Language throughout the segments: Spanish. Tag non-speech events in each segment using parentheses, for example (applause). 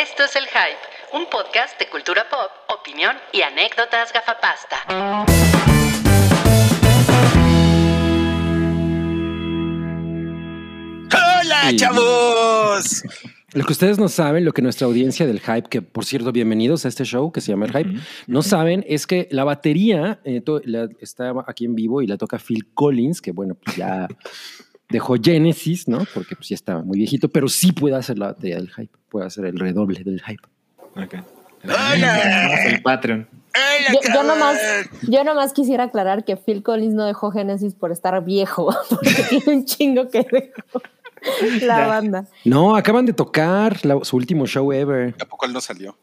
Esto es El Hype, un podcast de cultura pop, opinión y anécdotas gafapasta. ¡Hola, Sí. chavos! Lo que ustedes no saben, lo que nuestra audiencia del hype, que por cierto, bienvenidos a este show que se llama El Hype, no saben es que la batería eh, to- la- está aquí en vivo y la toca Phil Collins, que bueno, pues ya (laughs) dejó Genesis, ¿no? Porque pues ya estaba muy viejito, pero sí puede hacer la batería del hype, puede hacer el redoble del hype. Ok. Hola. El Patreon. ¡Hola, Yo, yo nomás, yo nomás quisiera aclarar que Phil Collins no dejó Genesis por estar viejo, (laughs) porque tiene un chingo que dejó la Ya. banda. No, acaban de tocar la- su último show ever. ¿A poco él no salió?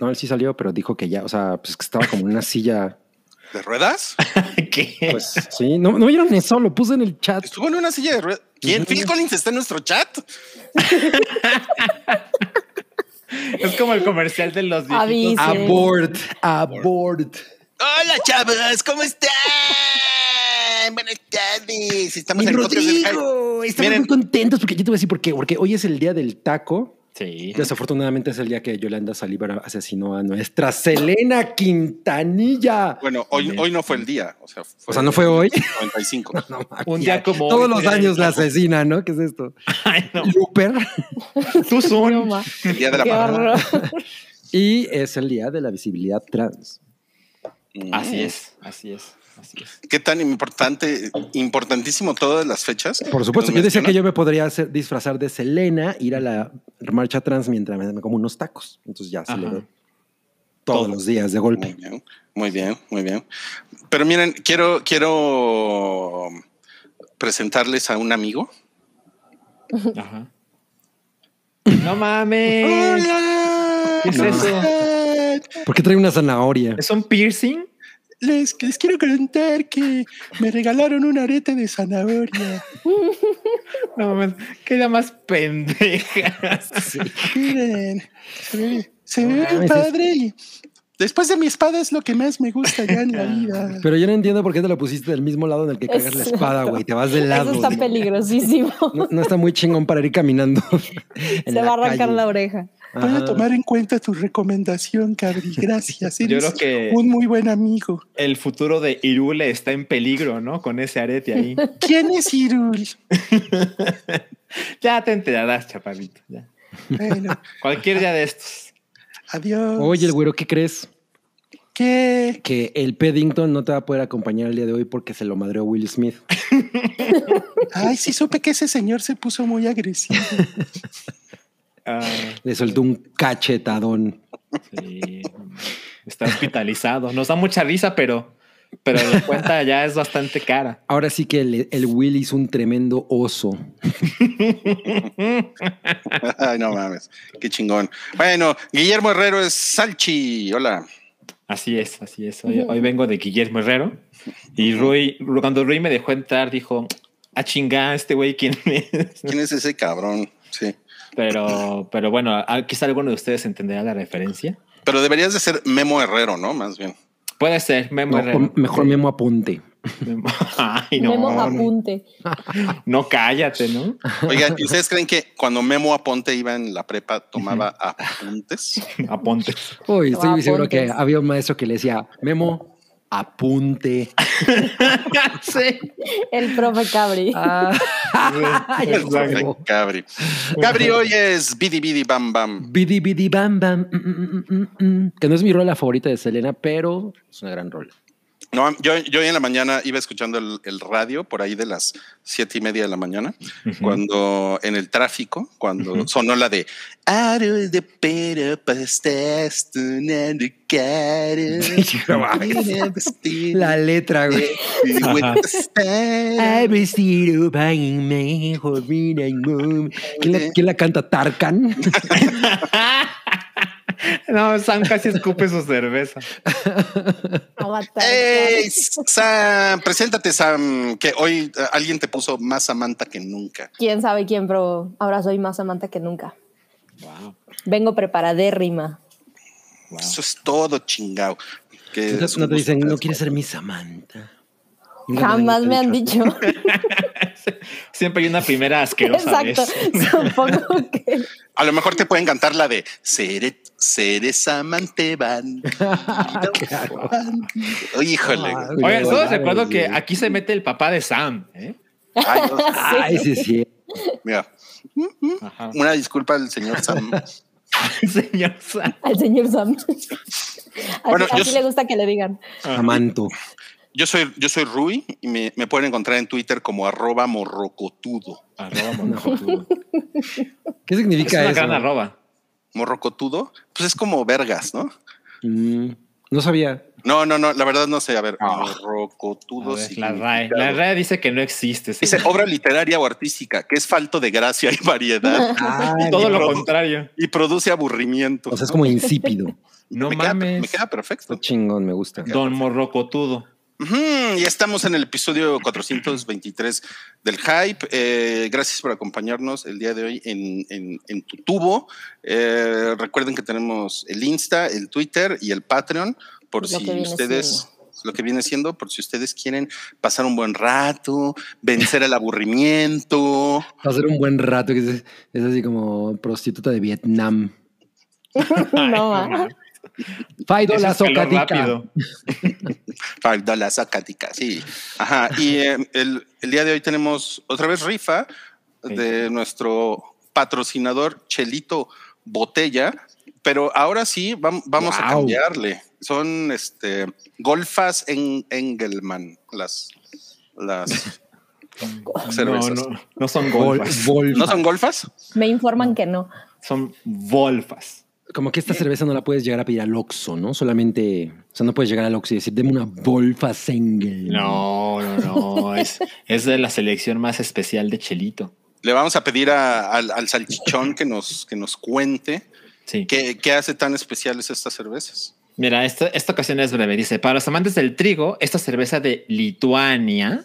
No, él sí salió, pero dijo que ya, o sea, pues que estaba como en una silla. ¿De ruedas? (laughs) ¿Qué? Pues sí, no, no vieron eso, lo puse en el chat. Estuvo en una silla de ruedas. ¿Quién? ¿Phil Collins está en nuestro chat? (laughs) es como el comercial de los viejitos. Abort, abort. ¡Hola, chavos! ¿Cómo están? Buenas tardes. Estamos en el podcast del Rodrigo, estamos Miren. muy contentos porque yo te voy a decir por qué. Porque hoy es el día del taco. Sí. Desafortunadamente es el día que Yolanda Salivar asesinó a nuestra Selena Quintanilla. Bueno, hoy, hoy no fue el día. O sea, O sea, ¿no fue hoy? 95. (laughs) No, Un día como Todos hoy, los años la asesina, ¿no? ¿Qué es esto? (laughs) Ay, no. Looper. (laughs) Tú son. El día de la. Y es el día de la visibilidad trans. Así es, así es, así es. ¿Qué tan importante, importantísimo todas las fechas? Por supuesto, yo decía que yo me podría hacer, disfrazar de Selena, ir a la marcha trans mientras me, como unos tacos. Entonces ya se le todos Todo. los días de Muy golpe. bien, muy bien, muy bien. Pero miren, quiero, quiero presentarles a un amigo. Ajá. No mames. Hola. ¿Qué es No. eso? ¿Por qué trae una zanahoria? ¿Es un piercing? Les, les quiero contar que me regalaron un arete de zanahoria. (laughs) No mames. Qué idea más pendeja. Miren, se ve, se ve mames, padre. y Después de mi espada es lo que más me gusta ya en la (laughs) vida. Pero yo no entiendo por qué te lo pusiste del mismo lado en el que Es cargas la espada, güey. Te vas del lado. Eso está güey. peligrosísimo. No, no está muy chingón para ir caminando. en Se va a arrancar calle. la oreja. Voy a tomar en cuenta tu recomendación, Cabri. (laughs) Gracias. Yo Eres creo que- un muy buen amigo. El futuro de Irule está en peligro, ¿no? Con ese arete ahí. (laughs) ¿Quién es Irul? (laughs) Ya te enterarás, chaparrito. ya. Bueno, Cualquier día de estos. adiós. Oye, el güero, ¿qué crees? ¿Qué? Que el Peddington no te va a poder acompañar el día de hoy porque se lo madreó Will Smith. Ay, sí supe que ese señor se puso muy agresivo. Ah, Le soltó un cachetadón. sí. Está hospitalizado. Nos da mucha risa, pero, pero la cuenta ya es bastante cara. Ahora sí que el, el Will hizo un tremendo oso. (laughs) Ay, no mames. Qué chingón. Bueno, Guillermo Herrero es Salchi. Hola. Así es, así es. Hoy, hoy vengo de Guillermo Herrero y Rui, cuando Rui me dejó entrar, dijo: A chingar, este güey, ¿quién es? ¿Quién es ese cabrón? Sí. Pero, pero bueno, quizá alguno de ustedes entenderá la referencia. Pero deberías de ser Memo Herrero, ¿no? Más bien. Puede ser, Memo No, Herrero. mejor Memo apunte. Memo. (laughs) Ay, no, Memo apunte. no, cállate, ¿no? Oigan, ¿y ¿ustedes creen que cuando Memo Aponte iba en la prepa tomaba apuntes? Aponte. Uy, estoy No seguro que apuntes. había un maestro que le decía, Memo, apunte. (laughs) sí. El profe Cabri. Ah, (laughs) Exacto. sé. Cabri. Cabri hoy es Bidi Bidi Bam Bam. Bidi bidi bam bam. mm, mm, mm. Que no es mi rola favorita de Selena, pero es una gran rola. No, yo, yo hoy en la mañana iba escuchando el, el radio por ahí de las siete y media de la mañana, cuando en el tráfico, cuando sonó la de (laughs) La letra, güey. Mom. ¿Quién la, quién la canta? ¿Tarkan? (laughs) (laughs) No, Sam casi escupe su cerveza. Avatar. ¡Ey, Sam! Preséntate, Sam, que hoy eh, alguien te puso más Samantha que nunca. Quién sabe quién, pero ahora soy más amante que nunca. Wow. Vengo preparadérrima. wow. Eso es todo chingado. Que No, es un no te dicen, no quieres ser mi Samantha. Jamás me han dicho, dicho. (laughs) Siempre hay una primera asquerosa Exacto. vez. (laughs) Supongo que. A lo mejor te pueden cantar la de Seré, Seres amante van. (laughs) Híjole. Ah, Oye, solo Claro, recuerdo que sí. aquí se mete el papá de Sam. ¿eh? Ay, no, Ay, sí, sí. mira, Ajá. una disculpa al señor Sam. (laughs) Señor Sam. Al señor Sam. Así, Bueno, yo así le gusta que le digan. Amanto. Yo soy, yo soy Rui y me, me pueden encontrar en Twitter como arroba morrocotudo. Arroba (laughs) monocotudo. ¿Qué Es significa una eso? gran arroba. Morrocotudo, pues es como vergas, ¿no? Mm, no sabía. No, no, no, la verdad no sé. A ver, Ah. morrocotudo. A ver, la RAE. La RAE dice que no existe. Dice obra literaria o artística, que es falto de gracia y variedad (laughs) Ah, Todo y lo produ- contrario. y produce aburrimiento. O sea, es como insípido. No me, queda, mames. me queda perfecto. Está chingón, me gusta. Don Morrocotudo. Ya estamos en el episodio 423 del Hype. Eh, gracias por acompañarnos el día de hoy en, en, en tu tubo. Eh, recuerden que tenemos el Insta, el Twitter y el Patreon, por Lo si ustedes, lo que viene siendo, por si ustedes quieren pasar un buen rato, vencer el aburrimiento. Ser un buen rato. Que es, es así como prostituta de Vietnam. (laughs) no, Faido la rápido. Five dólares sacática, sí. Ajá. Y eh, el, el día de hoy tenemos otra vez rifa de nuestro patrocinador Chelito Botella, pero ahora sí vam- vamos a cambiarle. Son este golfas en Engelman, las las No, (laughs) cervezas. no, no son golfas. ¿No son golfas? Me informan que no. Son volfas. Como que esta cerveza no la puedes llegar a pedir al Oxxo, ¿no? Solamente, o sea, no puedes llegar al Oxxo y decir, deme una Volfa Sengel. No, no, no. es, es de la selección más especial de Chelito. Le vamos a pedir a- al, al salchichón que nos, que nos cuente Sí. qué, qué hace tan especiales estas cervezas. Mira, esta, esta ocasión es breve. Dice, para los amantes del trigo, esta cerveza de Lituania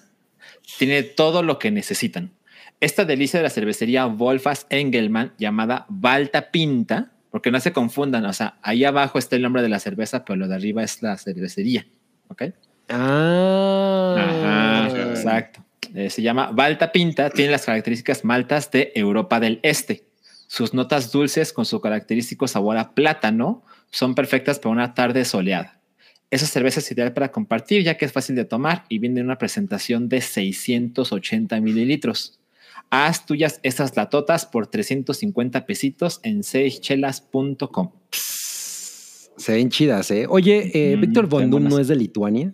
tiene todo lo que necesitan. Esta delicia de la cervecería Wolfas Engelmann, llamada Balta Pinta, porque no se confundan, o sea, ahí abajo está el nombre de la cerveza, pero lo de arriba es la cervecería. ¿Ok? Ah. Ajá, exacto. Eh, se llama Balta Pinta, tiene las características maltas de Europa del Este. Sus notas dulces con su característico sabor a plátano son perfectas para una tarde soleada. Esa cerveza es ideal para compartir ya que es fácil de tomar y viene en una presentación de 680 mililitros. Haz tuyas estas latotas por 350 pesitos en seischelas.com. Se ven chidas, ¿eh? Oye, eh, Mm, Víctor Doom no es de Lituania.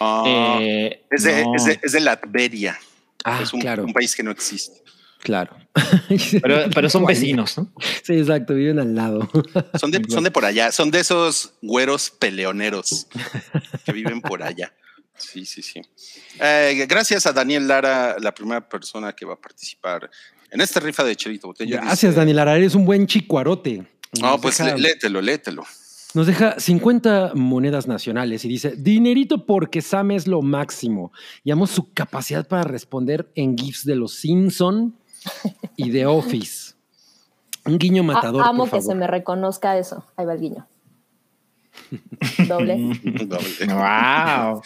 Ah, Eh, es, de, no, es, de, es de Latveria. Ah, es un, claro, un país que no existe. claro. (laughs) pero, pero son vecinos, ¿no? Sí, exacto, viven al lado. Son de, son de por allá, son de esos güeros peleoneros que viven por allá. Sí, sí, sí. Eh, gracias a Daniel Lara, la primera persona que va a participar en esta rifa de Chelito Botella. Gracias, Dice- Daniel Ara, eres un buen chicuarote. No, Nos pues deja- lé- léetelo, léetelo. Nos deja 50 monedas nacionales y dice, dinerito porque Sam es lo máximo. Y amo su capacidad para responder en GIFs de los Simpson y de Office. Un guiño A- matador, amo por que se me reconozca eso. Ahí va el guiño. (laughs) Doble. (laughs) Doble. Wow.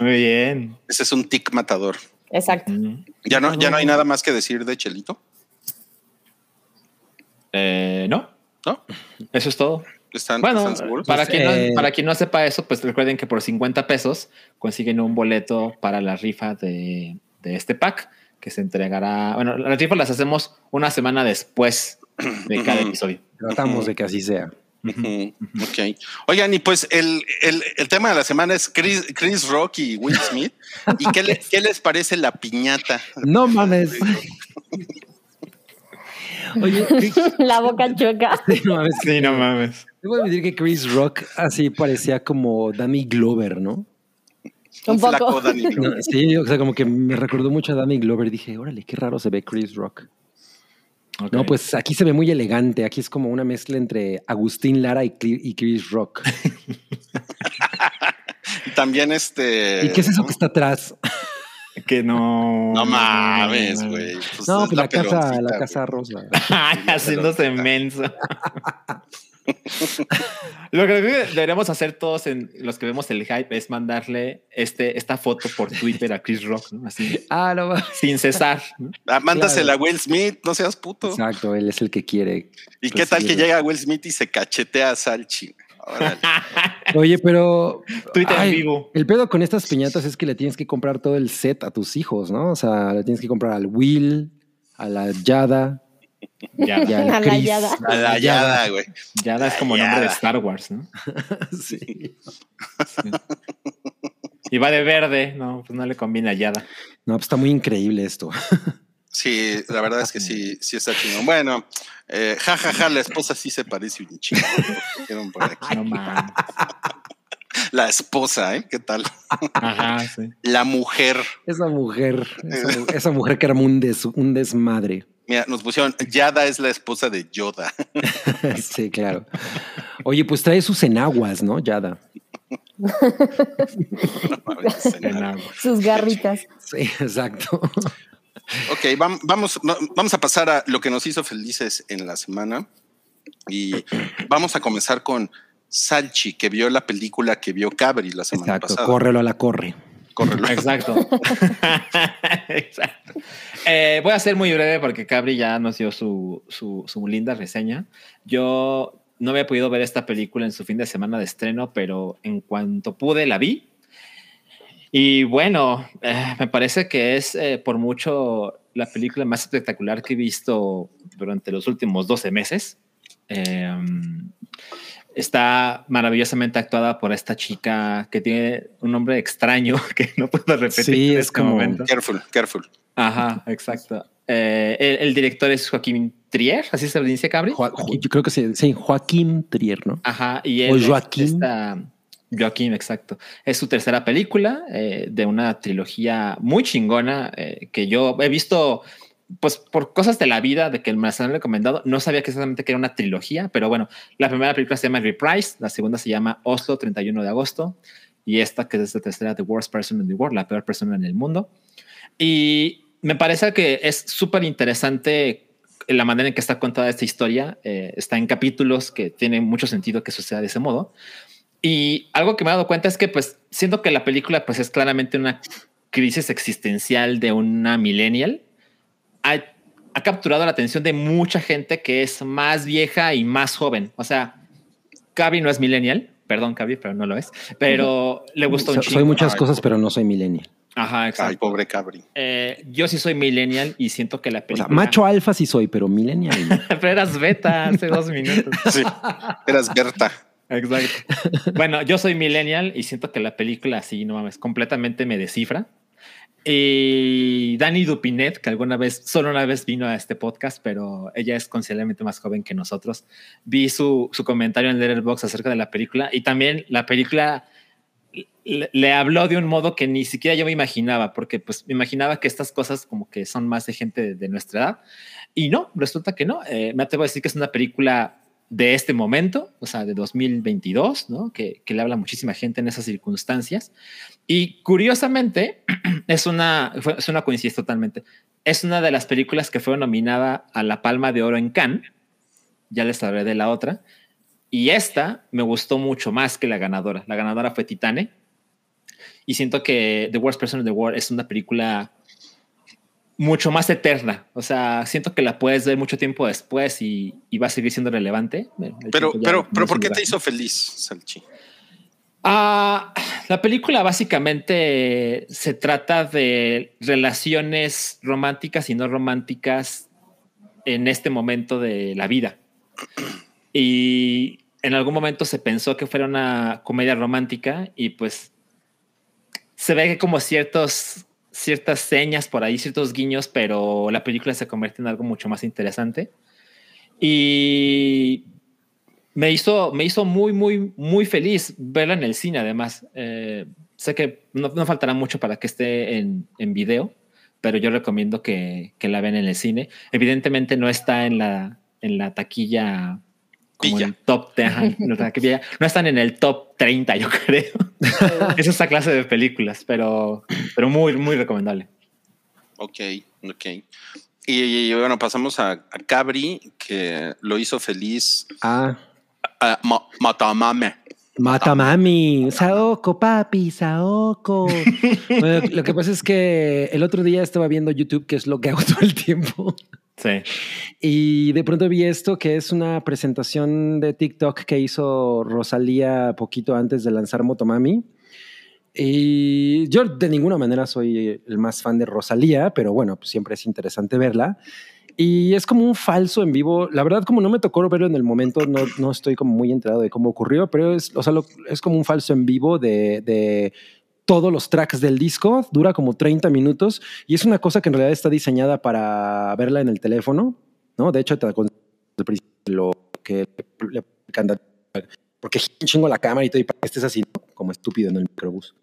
Muy bien. Ese es un tic matador. Exacto. Ya no, ya no hay nada más que decir de Chelito, Eh, no, ¿no? eso es todo. ¿Están, Bueno, están seguros? para, Pues, quien eh, no, para quien no sepa eso, pues recuerden que por 50 pesos consiguen un boleto para la rifa de, de este pack que se entregará. Bueno, las rifas las hacemos una semana después de cada episodio. Tratamos de que así sea. Ujú, Ok. Oigan, y pues el, el- el tema de la semana es Chris, Chris Rock y Will Smith. (laughs) ¿Y qué, le- qué les parece la piñata? No mames. Oye, ¿qué- (laughs) La boca chueca. no mames. Sí, no mames. Debo admitir que Chris Rock así parecía como Danny Glover, ¿no? Un flaco poco. Danny No, Glover. sí, o sea, como que me recordó mucho a Danny Glover. Dije, órale, qué raro se ve Chris Rock. No, pues aquí se ve muy elegante. Aquí es como una mezcla entre Agustín Lara y, Chris Rock. (laughs) También este. ¿Y qué es eso que está atrás? Que no. No mames, güey. Pues No, es pues la, casa, peloncita, la casa rosa. (laughs) Haciéndose menso. (laughs) Lo que deberíamos hacer todos en los que vemos el hype es mandarle este, esta foto por Twitter a Chris Rock, ¿no? Así, Ah, no va. sin cesar. ¿no? Ah, mándasela a Will Smith, no seas puto. Exacto, él es el que quiere. ¿Y qué tal que llega Will Smith y se cachetea a Salchi? (laughs) Oye, pero. Twitter ay, vivo. El pedo con estas piñatas es que le tienes que comprar todo el set a tus hijos, ¿no? O sea, le tienes que comprar al Will, a la Yada Ya, y al A la. Yada. A la Yada, güey. ya es como Ya. nombre de Star Wars, ¿no? (laughs) Sí. Y va de verde, no, pues no le combina a Yada. No, pues está muy increíble esto. (laughs) Sí, la verdad es que sí, sí está chingón. Bueno, eh, ja, ja, ja, la esposa sí se parece un chingo. No mames. La esposa, ¿eh? ¿Qué tal? Ajá, sí. La mujer. Esa mujer, esa, mu- esa mujer que armó un, des- un desmadre. Mira, nos pusieron, Yada es la esposa de Yoda. (laughs) sí, claro. Oye, pues trae sus enaguas, ¿no? Yada. En agua. Sus garritas. Sí, exacto. Ok, vam- vamos, va- vamos a pasar a lo que nos hizo felices en la semana. Y vamos a comenzar con Salchi, que vio la película que vio Cabri la semana Exacto. pasada. Córrelo a la corre. Córrelo. Exacto. (laughs) Exacto. Eh, voy a ser muy breve porque Cabri ya nos dio su, su, su linda reseña. Yo no había podido ver esta película en su fin de semana de estreno, pero en cuanto pude la vi. Y bueno, eh, me parece que es eh, por mucho la película más espectacular que he visto durante los últimos 12 meses. Eh, está maravillosamente actuada por esta chica que tiene un nombre extraño (laughs) que no puedo repetir. Sí, en es este como- momento. Careful, careful. Ajá, exacto. Eh, el, el director es Joaquín Trier, así se dice, Cabri. Jo- yo creo que sí, sí, Joaquín Trier, ¿no? Ajá, y él O es Joaquín. esta- Joaquín, exacto. Es su tercera película eh, de una trilogía muy chingona eh, que yo he visto, pues por cosas de la vida, de que me las han recomendado. No sabía que exactamente que era una trilogía, pero bueno, la primera película se llama Reprise, la segunda se llama Oslo, 31 de agosto, y esta que es la tercera, The Worst Person in the World, la peor persona en el mundo. Y me parece que es súper interesante la manera en que está contada esta historia. eh, está en capítulos que tiene mucho sentido que suceda de ese modo. Y algo que me he dado cuenta es que, pues, siento que la película, pues, es claramente una crisis existencial de una millennial. Ha, ha capturado la atención de mucha gente que es más vieja y más joven. O sea, Cabri no es millennial. Perdón, Cabri, pero no lo es. Pero le gustó un So- chingo. soy muchas Ay, cosas, pero no soy millennial. Ajá, Ay, exacto. pobre Cabri. Eh, yo sí soy millennial y siento que la O sea, película. macho alfa sí soy, pero millennial. (laughs) Pero eras beta hace dos minutos. (laughs) Sí, eras Berta. Exacto. Bueno, yo soy millennial y siento que la película así, no mames, completamente me descifra. Y Dani Dupinet, que alguna vez, solo una vez vino a este podcast, pero ella es considerablemente más joven que nosotros. Vi su, su comentario en Letterboxd acerca de la película y también la película le, le habló de un modo que ni siquiera yo me imaginaba, porque pues me imaginaba que estas cosas como que son más de gente de, de nuestra edad. Y no, resulta que no. Eh, me atrevo a decir que es una película de este momento, o sea, de 2022, ¿no? Que, le habla muchísima gente en esas circunstancias. Y curiosamente, (clears throat) es una, es una coincidencia totalmente. Es una de las películas que fue nominada a la Palma de Oro en Cannes. Ya les hablaré de la otra. Y esta me gustó mucho más que la ganadora. La ganadora fue Titane. Y siento que The Worst Person in the World es una película mucho más eterna. O sea, siento que la puedes ver mucho tiempo después y, y va a seguir siendo relevante. El Pero, pero, no pero ¿por qué te hizo feliz, Salchi? Ah, la película básicamente se trata de relaciones románticas y no románticas en este momento de la vida. Y en algún momento se pensó que fuera una comedia romántica y pues se ve como ciertos, ciertas señas por ahí, ciertos guiños, pero la película se convierte en algo mucho más interesante. Y me hizo, me hizo muy, muy, muy feliz verla en el cine, además. Eh, sé que no, no faltará mucho para que esté en, en video, pero yo recomiendo que, que la vean en el cine. Evidentemente no está en la, en la taquilla como en top, de- ajá, (laughs) no, están en el top 30, yo creo. (laughs) es esa clase de películas, pero, pero muy, muy recomendable. Ok, ok. Y, y, bueno, pasamos a, a Cabri, que lo hizo feliz Ah, Ah, ma- Matamame. Mata mami, Saoko, papi, Saoko. (laughs) Bueno, lo que pasa es que el otro día estaba viendo YouTube, que es lo que hago todo el tiempo. Sí. Y de pronto vi esto, que es una presentación de TikTok que hizo Rosalía poquito antes de lanzar Motomami. Y yo de ninguna manera soy el más fan de Rosalía, pero bueno, pues siempre es interesante verla. Y es como un falso en vivo. La verdad, como no me tocó verlo en el momento, no, no estoy como muy enterado de cómo ocurrió, pero es, o sea, lo- es como un falso en vivo de, de todos los tracks del disco. Dura como 30 minutos y es una cosa que en realidad está diseñada para verla en el teléfono, ¿no? De hecho, te lo que le canta porque chingo la cámara y todo, y para que estés así, ¿no? como estúpido en el microbús.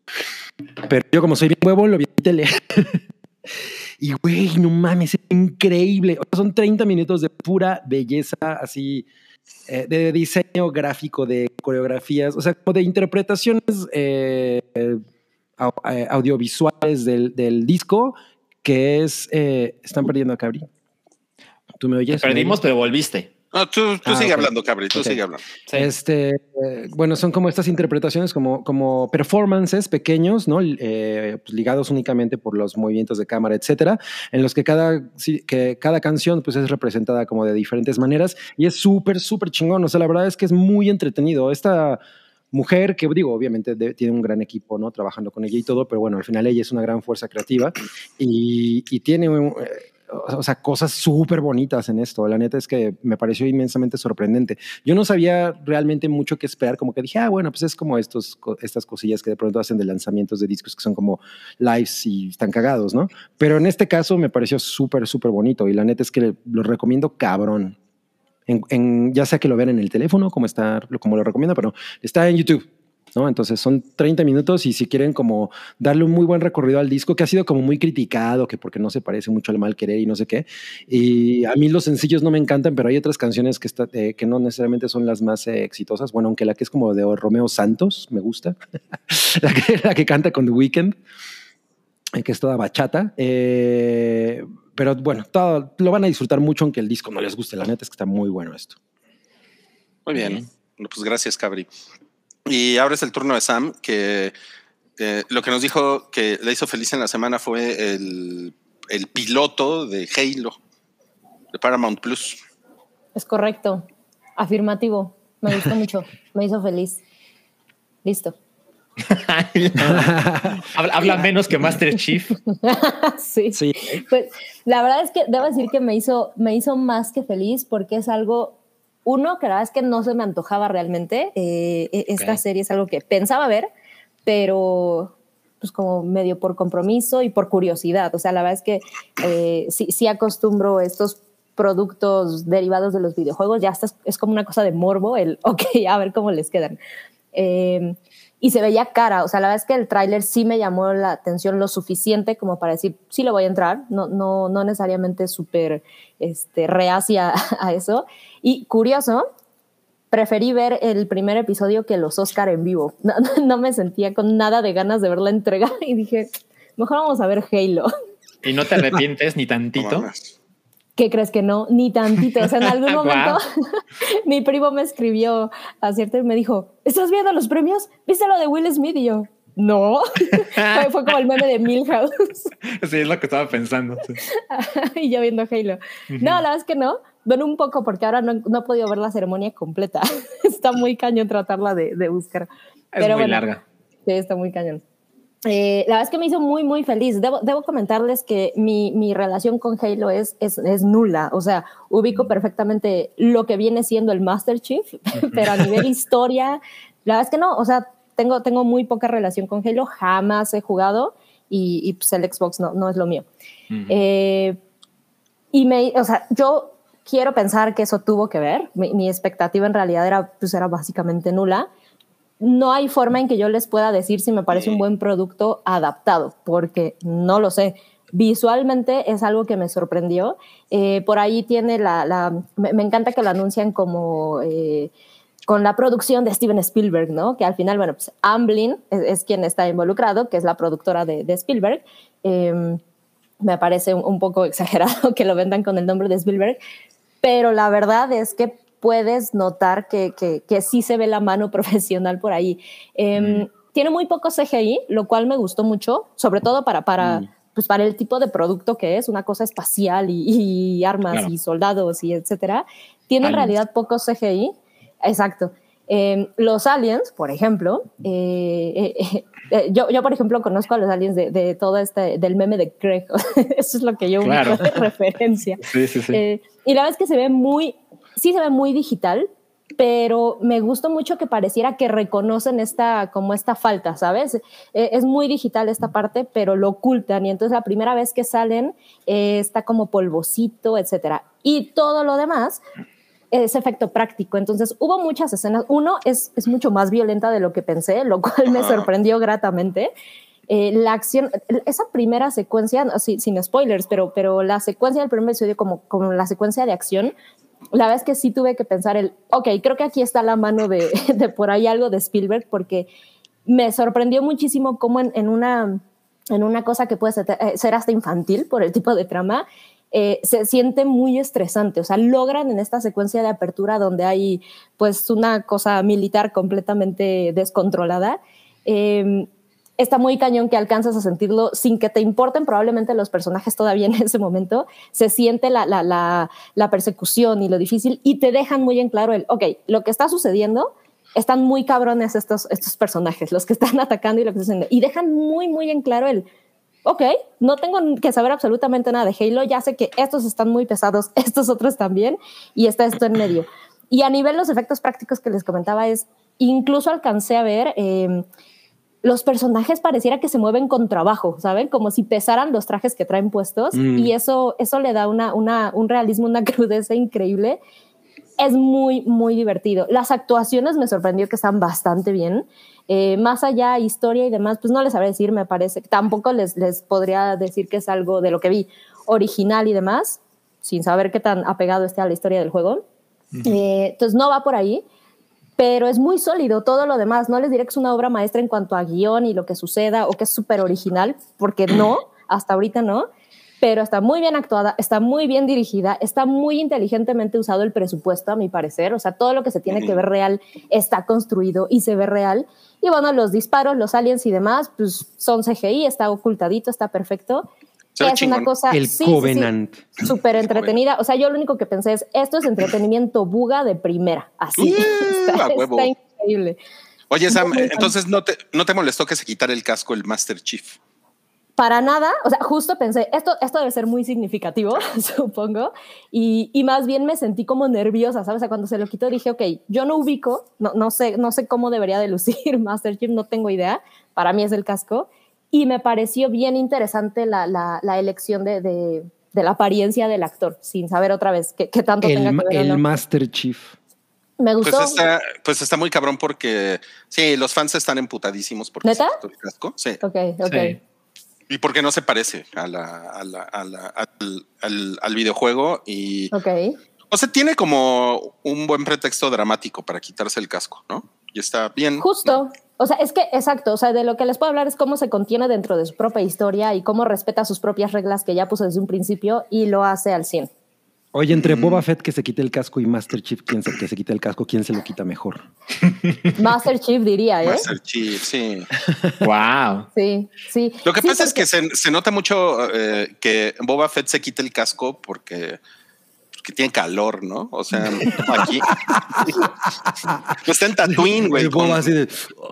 Pero yo, como soy bien huevo, lo vi en tele. (laughs) y güey, no mames, es increíble. Son 30 minutos de pura belleza, así, eh, de diseño gráfico, de coreografías, o sea, de interpretaciones eh, audiovisuales del, del disco, que es. eh, están perdiendo a Cabri. ¿Tú me oyes? Perdimos, pero volviste. No, tú, tú Ah, sigue ok. hablando, Cabri, tú Ok. sigue hablando. Sí. Este, eh, bueno, son como estas interpretaciones, como, como performances pequeños, ¿no? Eh, pues, ligados únicamente por los movimientos de cámara, etcétera, en los que cada, que cada canción pues, es representada como de diferentes maneras y es súper, súper chingón. O sea, la verdad es que es muy entretenido. Esta mujer que, digo, obviamente tiene un gran equipo, ¿no? Trabajando con ella y todo, pero bueno, al final ella es una gran fuerza creativa y, y tiene un, eh, o sea, cosas súper bonitas en esto. La neta es que me pareció inmensamente sorprendente. Yo no sabía realmente mucho qué esperar, como que dije, ah, bueno, pues es como estos, estas cosillas que de pronto hacen de lanzamientos de discos que son como lives y están cagados, ¿no? Pero en este caso me pareció súper, súper bonito y la neta es que lo recomiendo cabrón. En, en- ya sea que lo vean en el teléfono, como, está, como lo recomiendo, pero está en YouTube. ¿no? Entonces son 30 minutos y si quieren como darle un muy buen recorrido al disco que ha sido como muy criticado, que porque no se parece mucho al mal querer y no sé qué. Y a mí los sencillos no me encantan, pero hay otras canciones que, está, eh, que no necesariamente son las más eh, exitosas. Bueno, aunque la que es como de Romeo Santos me gusta, (laughs) la, que, la que canta con The Weeknd, que es toda bachata. Eh, pero bueno, todo, lo van a disfrutar mucho aunque el disco no les guste. La neta es que está muy bueno esto. Muy bien. Pues gracias, Cabri. Y ahora es el turno de Sam, que eh, lo que nos dijo que le hizo feliz en la semana fue el, el piloto de Halo, de Paramount Plus. Es correcto. Afirmativo. Me gustó (laughs) mucho. Me hizo feliz. Listo. (laughs) habla, habla menos que Master Chief. (laughs) sí. Sí. Pues la verdad es que debo decir que me hizo, me hizo más que feliz porque es algo, uno, que la verdad es que no se me antojaba realmente. Eh, e- esta Ok. serie es algo que pensaba ver, pero pues como medio por compromiso y por curiosidad. O sea, la verdad es que eh, sí, sí acostumbro estos productos derivados de los videojuegos, ya hasta es, es como una cosa de morbo, el, (laughs) ok, a ver cómo les quedan. Eh, y se veía cara, o sea, la verdad es que el tráiler sí me llamó la atención lo suficiente como para decir, sí le voy a entrar, no, no, no necesariamente súper este, reacia (laughs) a eso. Y curioso, preferí ver el primer episodio que los Oscar en vivo. (laughs) No, no- no me sentía con nada de ganas de ver la entrega (laughs) y dije, mejor vamos a ver Halo. Y no te arrepientes ni tantito. ¿Qué crees que no? Ni tantito. O sea, en algún (laughs) momento (laughs) mi primo me escribió a cierto y me dijo, ¿estás viendo los premios? ¿Viste lo de Will Smith? Y yo, no. (laughs) fue, fue como el meme de Milhouse Sí, es lo que estaba pensando. sí. y yo viendo Halo. No, la verdad es que no. Bueno, un poco porque ahora no, no he podido ver la ceremonia completa. está muy cañón tratarla de, de buscar. Es muy larga. Sí, está muy cañón. Eh, la verdad es que me hizo muy, muy feliz. Debo, debo comentarles que mi, mi relación con Halo es, es, es nula. O sea, ubico perfectamente lo que viene siendo el Master Chief, (laughs) pero a nivel (laughs) historia, la verdad es que no. O sea, tengo, tengo muy poca relación con Halo, jamás he jugado y, y pues el Xbox no, no es lo mío. Ujú. Eh, y me, o sea, yo quiero pensar que eso tuvo que ver. Mi, mi expectativa en realidad era, pues era básicamente nula. No hay forma en que yo les pueda decir si me parece un buen producto adaptado, porque no lo sé. Visualmente es algo que me sorprendió. Eh, por ahí tiene la, la me, me, encanta que lo anuncian como eh, con la producción de Steven Spielberg, ¿no? Que al final, bueno, pues Amblin es, es quien está involucrado, que es la productora de, de Spielberg. Eh, me parece un, un, poco (laughs) exagerado que lo vendan con el nombre de Spielberg, pero la verdad es que puedes notar que, que, que sí se ve la mano (laughs) profesional por ahí. Eh, Tiene muy poco CGI, lo cual me gustó mucho, sobre todo para, para, pues para el tipo de producto que es, una cosa espacial y, y armas Claro. y soldados y etcétera. Tiene en Aliens. realidad poco CGI. Exacto. Eh, los aliens, por ejemplo, eh, eh, eh, yo, yo, por ejemplo, conozco a los aliens de, de todo este, del meme de Craig. (laughs) Eso es lo que yo Claro. ubico de referencia. Sí, sí, sí. Eh, y la verdad es que se ve muy, sí se ve muy digital, pero me gustó mucho que pareciera que reconocen esta, como esta falta, ¿sabes? Eh, es muy digital esta parte, pero lo ocultan y entonces la primera vez que salen eh, está como polvosito, etcétera. Y todo lo demás es efecto práctico. Entonces hubo muchas escenas. Uno es, es mucho más violenta de lo que pensé, lo cual me sorprendió gratamente. Eh, la acción, esa primera secuencia, no, sí, sin spoilers, pero, pero la secuencia del primer episodio, como, como la secuencia de acción, la verdad es que sí tuve que pensar el, ok, creo que aquí está la mano de, (laughs) de por ahí algo de Spielberg, porque me sorprendió muchísimo cómo en, una, en una cosa que puede ser, eh, ser hasta infantil por el tipo de trama, eh, se siente muy estresante. O sea, logran en esta secuencia de apertura donde hay pues una cosa militar completamente descontrolada. Eh, está muy cañón que alcanzas a sentirlo sin que te importen probablemente los personajes todavía en ese momento. Se siente la, la, la, persecución y lo difícil y te dejan muy en claro el, ok, lo que está sucediendo están muy cabrones estos, estos personajes, los que están (laughs) atacando y lo que están haciendo. Y dejan muy, muy en claro el, ok, no tengo que saber absolutamente nada de Halo, ya sé que estos están muy pesados, (laughs) estos otros también, y está esto en medio. Y a nivel los efectos prácticos que les comentaba es, incluso alcancé a ver, eh, los personajes pareciera que se mueven con trabajo, ¿saben? Como si pesaran los trajes que traen puestos, Mm. y eso, eso le da una, una, un realismo, una (laughs) crudeza increíble. Es muy, muy divertido. Las actuaciones me sorprendió que están bastante bien. Eh, más allá historia y demás, pues no les sabré decir, me parece. Tampoco les, les podría decir que es algo de lo que vi original y demás, sin saber qué tan apegado esté a la historia del juego. Eh, entonces no va por ahí, pero es muy sólido todo lo demás. No les diré que es una obra maestra en cuanto a guion y lo que suceda o que es súper original, porque no, (clears throat) hasta ahorita no, pero está muy bien actuada, está muy bien dirigida, está muy inteligentemente usado el presupuesto, a mi parecer. O sea, todo lo que se tiene que ver real está construido y se ve real. Y bueno, los disparos, los aliens y demás, pues son CGI, está ocultadito, está perfecto. Es una chingón. cosa El sí, sí, sí, Covenant. súper entretenida. O sea, yo lo único que pensé es, esto es entretenimiento buga de primera. Así. Uh, (laughs) está, a huevo. está increíble. Oye, Sam, entonces no te, no te molestó que se quitara el casco el Master Chief. Para nada, o sea, justo pensé, esto, esto debe ser muy significativo, (laughs) supongo, y, y más bien me sentí como nerviosa, ¿sabes? O sea, cuando se lo quitó dije, ok, yo no ubico, no, no, sé, no sé cómo debería de lucir (laughs) Master Chief, no tengo idea, para mí es el casco, y me pareció bien interesante la, la, la elección de, de, de, la apariencia del actor, sin saber otra vez qué, qué tanto el, tenga que ver. El o no. Master Chief. Me gustó. Pues está, pues está muy cabrón porque sí, los fans están emputadísimos porque ¿Neta? se el casco. Sí. Ok, ok. Sí. Y porque no se parece a la, a la, a la- al, al- al videojuego. Y Ok. o sea, tiene como un buen pretexto dramático para quitarse el casco, ¿no? Y está bien. Justo. O sea, es que, exacto, o sea, de lo que les puedo hablar es cómo se contiene dentro de su propia historia y cómo respeta sus propias reglas que ya puso desde un principio y lo hace al 100. Oye, entre. Boba Fett que se quite el casco y Master Chief ¿quién se, que se quite el casco, ¿quién se lo quita mejor? (laughs) Master Chief diría, ¿eh? Master Chief, sí. (laughs) Wow. Sí, sí. Lo que Sí, pasa es que se, se nota mucho eh, que Boba Fett se quita el casco porque, porque tiene calor, ¿no? O sea, aquí. (laughs) no está en Tatooine, güey. (laughs) Con- así de,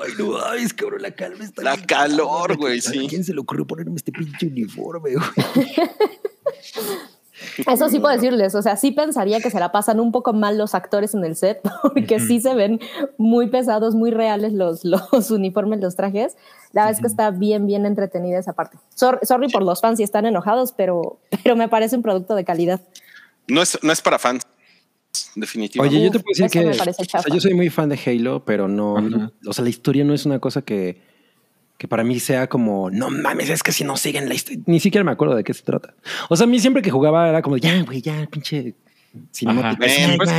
ay, no, ay, es cabrón, la calma está La calor, güey, ¿A sí. quién se le ocurrió ponerme este pinche uniforme, güey? (laughs) Eso sí puedo decirles, o sea, sí pensaría que se la pasan un poco mal los actores en el set, porque sí se ven muy pesados, muy reales los, los uniformes, los trajes. La verdad es que está bien, bien entretenida esa parte. Sor- sorry por los fans si están enojados, pero, pero me parece un producto de calidad. No es, no es para fans, definitivamente. Oye, yo te puedo decir que o sea, yo soy muy fan de Halo, pero no, Ajá. o sea, la historia no es una cosa que, que para mí sea como, no mames, es que si no siguen la historia, ni siquiera me acuerdo de qué se trata. O sea, a mí siempre que jugaba era como, ya, güey, ya, pinche Ven, pues.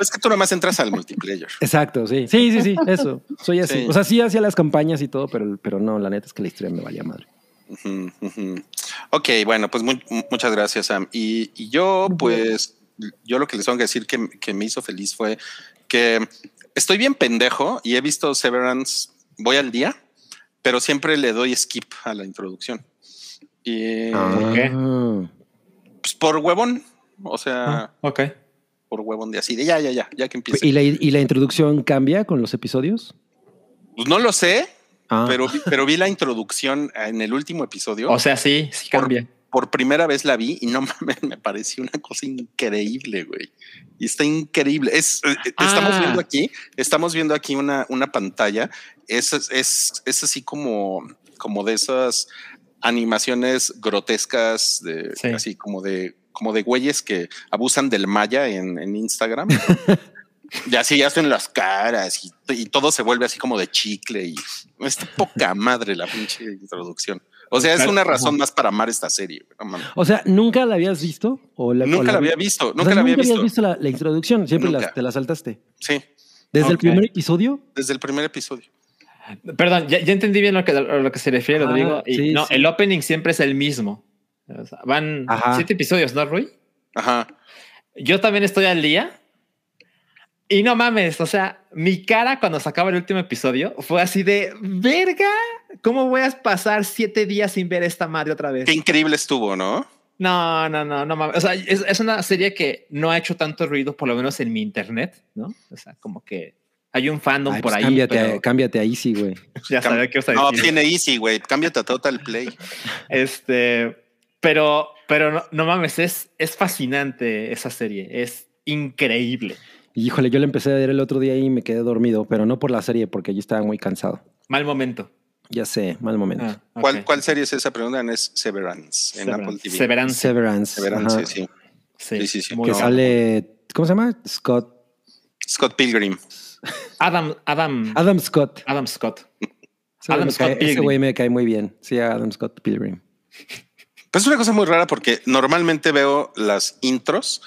Es que tú nomás entras al multiplayer. (laughs) Exacto, sí. Sí, sí, sí, eso. Soy así. Sí. O sea, sí hacía las campañas y todo, pero, pero no, la neta es que la historia me valía madre. Ok, bueno, pues mu- muchas gracias, Sam. Y, y yo, pues, yo lo que les tengo que decir que, que me hizo feliz fue que estoy bien pendejo y he visto Severance, voy al día, pero siempre le doy skip a la introducción. Y Ah. qué? pues, por huevón, o sea, Ah, ok. por huevón de así, de ya, ya, ya, ya que empiece. ¿Y la, ¿Y la introducción cambia con los episodios? Pues no lo sé, Ah. pero, pero vi la introducción en el último episodio. O sea, sí, sí por, cambia. por primera vez la vi y no (laughs) mames, me pareció una cosa increíble, güey. Y está increíble. Es, eh, estamos Ah. viendo aquí, estamos viendo aquí una, una pantalla. Es, es, es así como, como de esas animaciones grotescas, de, Sí. así como de, como de güeyes que abusan del maya en, en Instagram. (laughs) Y así hacen las caras y, y todo se vuelve así como de chicle y está poca madre la pinche introducción. O sea, es una razón más para amar esta serie. no. O sea, ¿nunca la habías visto? ¿O la, Nunca o la había visto, o nunca sea, la había habías visto. visto la, la introducción, siempre Nunca. te la saltaste. Sí, Desde el primer episodio. desde el primer episodio. Perdón, ya, ya entendí bien lo que, a lo que se refiere, Ah, Rodrigo. Y sí, no, sí. el opening siempre es el mismo. O sea, van Ajá. siete episodios, ¿no, Rui? Ajá. Yo también estoy al día. Y no mames, o sea, mi cara cuando se acaba el último episodio fue así de verga. ¿Cómo voy a pasar siete días sin ver esta madre otra vez? Qué increíble estuvo, ¿no? No, no, no, no mames. O sea, es, es una serie que no ha hecho tanto ruido, por lo menos en mi internet, ¿no? O sea, como que hay un fandom Ay, por pues ahí. cámbiate, pero a, cámbiate a Easy, güey. (laughs) ya sabía qué os No, tiene easy, güey. Cámbiate a Total Play. (laughs) Este, pero, pero no, no mames, es, es fascinante esa serie. Es increíble. Híjole, yo la empecé a ver el otro día y me quedé dormido, pero no por la serie, porque yo estaba muy cansado. Mal momento. Ya sé, mal momento. Ah. ¿Cuál, ¿Cuál serie es esa? Preguntan es Severance en Severance. Apple TV. Severance. Severance. Severance, sí. Sí, Sí, sí, sí. Que sale, ¿cómo se llama? Scott. Scott Pilgrim. Adam, Adam, Adam Scott. Adam Scott. Adam Scott cae- ese güey me cae muy bien. Sí, Adam Scott Pilgrim. Pues es una cosa muy rara porque normalmente veo las intros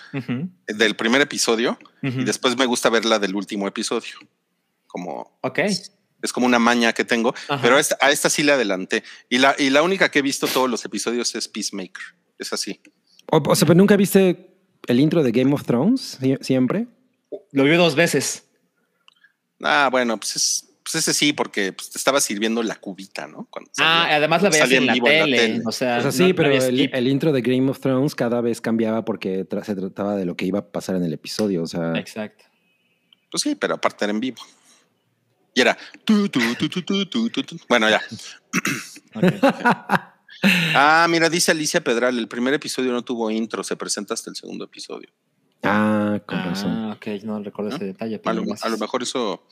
del primer episodio y después me gusta ver la del último episodio. Como Ok. es como una maña que tengo, Ajá. pero a esta, a esta sí le adelanté. Y la, y la única que he visto todos los episodios es Peacemaker. Es así. O, o sea, pero nunca viste el intro de Game of Thrones Sie- siempre. Lo vi dos veces. Ah, bueno, pues, es, pues ese sí, porque pues, te estaba sirviendo la cubita, ¿no? Cuando Ah, además la veías en la, tele, O sea, O sea, sí, no pero el, intro de Game of Thrones cada vez cambiaba porque tra- se trataba de lo que iba a pasar en el episodio. O sea, Exacto. Pues sí, pero aparte era en vivo. Y era. tu, tu. Bueno, ya. (laughs) Ah, mira, dice Alicia Pedral, el primer episodio no tuvo intro, se presenta hasta el segundo episodio. Ah, con razón. ah, ok, no recuerdo ¿No? ese detalle. A lo, a mejor eso,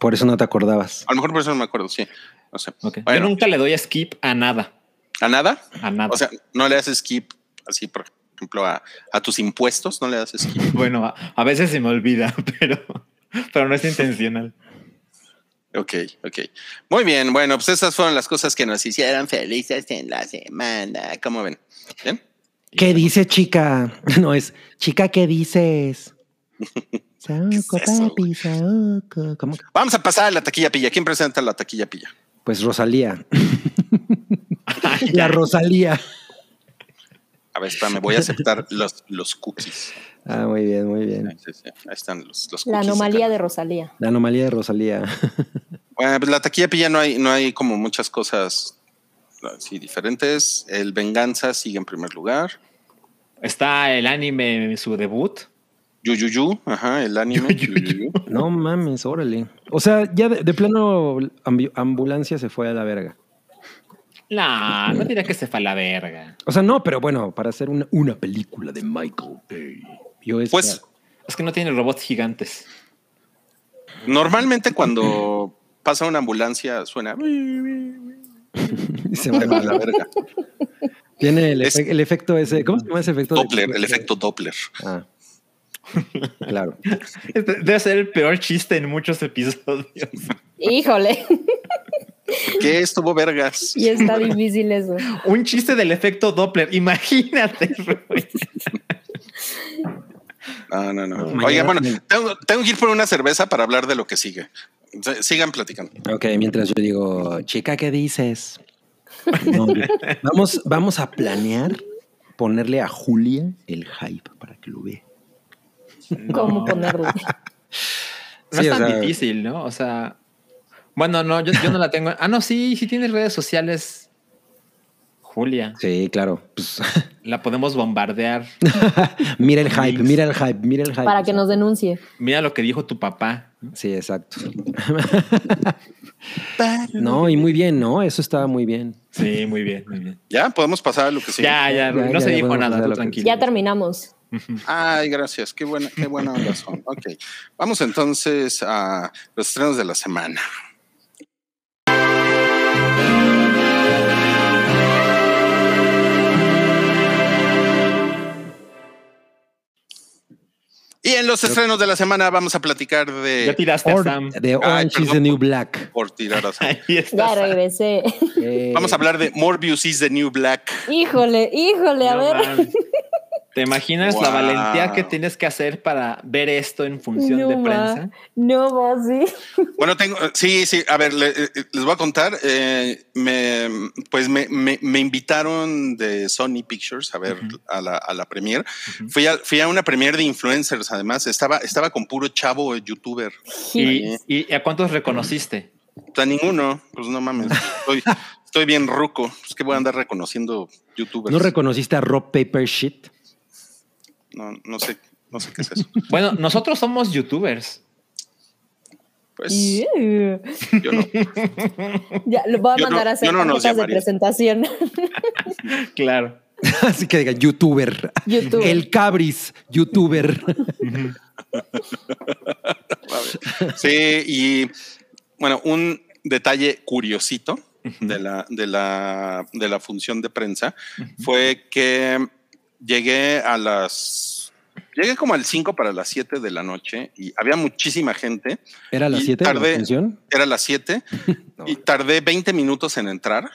Por eso no te acordabas. a lo mejor por eso no me acuerdo, sí. No sé. Bueno. Yo nunca le doy skip a nada. ¿A nada? A nada. O sea, no le haces skip así, por ejemplo, a, a tus impuestos, no le das skip. (laughs) bueno, a, a veces se me olvida, (laughs) pero, pero no es intencional. Ok, ok. Muy bien, bueno, pues esas fueron las cosas que nos hicieron felices en la semana. ¿Cómo ven? ¿Bien? ¿Qué dice chica? (laughs) No es chica, ¿qué dices? (laughs) Vamos a pasar a la taquilla pilla. ¿Quién presenta la taquilla pilla? Pues Rosalía. Ay, (laughs) La. Rosalía. A ver, espérame, voy a aceptar los, los cookies. Ah, muy bien, muy bien. Sí, sí, Ahí están los, los La cookies anomalía acá. de Rosalía. La anomalía de Rosalía. Bueno, pues la taquilla pilla no hay, no hay como muchas cosas así diferentes. El Venganza sigue en primer lugar. Está el anime en su debut. Yuyuyu, ajá, el anime. (laughs) Yuyuyu. No mames, órale. O sea, ya de, de plano ambulancia se fue a la verga. No, no diría que se fue a la verga. O sea, no, pero bueno, para hacer una, una película de Michael Bay. Yo es Pues Es que no tiene robots gigantes. normalmente cuando pasa una ambulancia suena. (laughs) se Se va a la verga. Tiene el, Es- efe- el efecto ese. ¿Cómo se llama ese efecto? de- Doppler, el efecto Doppler. Ah. Claro. Este Debe ser el peor chiste en muchos episodios. Híjole, ¿Qué estuvo vergas? y está difícil eso. Un chiste del efecto Doppler. Imagínate. No, no, no. Oiga, bueno, tengo, tengo que ir por una cerveza para hablar de lo que sigue. Sigan platicando. Ok, mientras yo digo, chica, ¿qué dices? No, vamos, vamos a planear ponerle a Julia el hype para que lo vea. (laughs) cómo ponerle. (laughs) No Sí, es o tan sea- difícil, ¿no? O sea, bueno, no, yo, yo no la tengo. Ah, no, sí, sí tienes redes sociales. Julia, Sí, claro. Pues, (laughs) la podemos bombardear. (laughs) mira el hype, mira el hype, mira el hype. Para que nos denuncie. Mira lo que dijo tu papá. Sí, exacto. (laughs) no, y muy bien, ¿no? Eso estaba muy bien. Sí, muy bien, muy bien. Ya podemos pasar a lo que sigue. Ya, ya, Ya, no ya, se ya dijo nada, tú tranquilo. Ya terminamos. Ay, gracias. Qué buena, qué buena onda son. Ok. Vamos entonces a los estrenos de la semana. Y en los estrenos de la semana vamos a platicar Ya de tiraste a Or- Sam. The Orange is perdón the New por- Black. por tirar a Sam. (laughs) Ya regresé. Eh, Vamos a hablar de Morbius is the New Black. Híjole, híjole, a No ver. ¿Te imaginas la Wow. valentía que tienes que hacer para ver esto en función No de va. prensa? No va así. (laughs) Bueno, tengo, sí, sí, a ver, le- eh, les voy a contar. eh, me, pues me, me- me invitaron de Sony Pictures a ver a la, a la premiere. fui, a, fui a una premiere de influencers, además. Estaba, estaba con puro chavo eh, youtuber. ¿Y, y a cuántos reconociste? Sea, ninguno, pues no mames. Estoy, (laughs) estoy bien ruco. Es que voy a andar reconociendo youtubers. ¿No reconociste a Rob Paper Shit? No, no sé, no sé qué es eso. (laughs) Bueno, nosotros somos youtubers. Pues Yeah. yo no. (laughs) Ya, lo voy a Yo no- mandar a hacer no tarjetas de presentación. (laughs) Claro. Así que digan, youtuber. YouTube. El Cabris, youtuber. Sí, y bueno, un detalle curiosito de la, de la, de la función de prensa fue que llegué a las. Llegué como al 5 para las 7 de la noche y había muchísima gente. ¿Era a las Y 7 de la función? Era las 7 (laughs) y tardé 20 minutos en entrar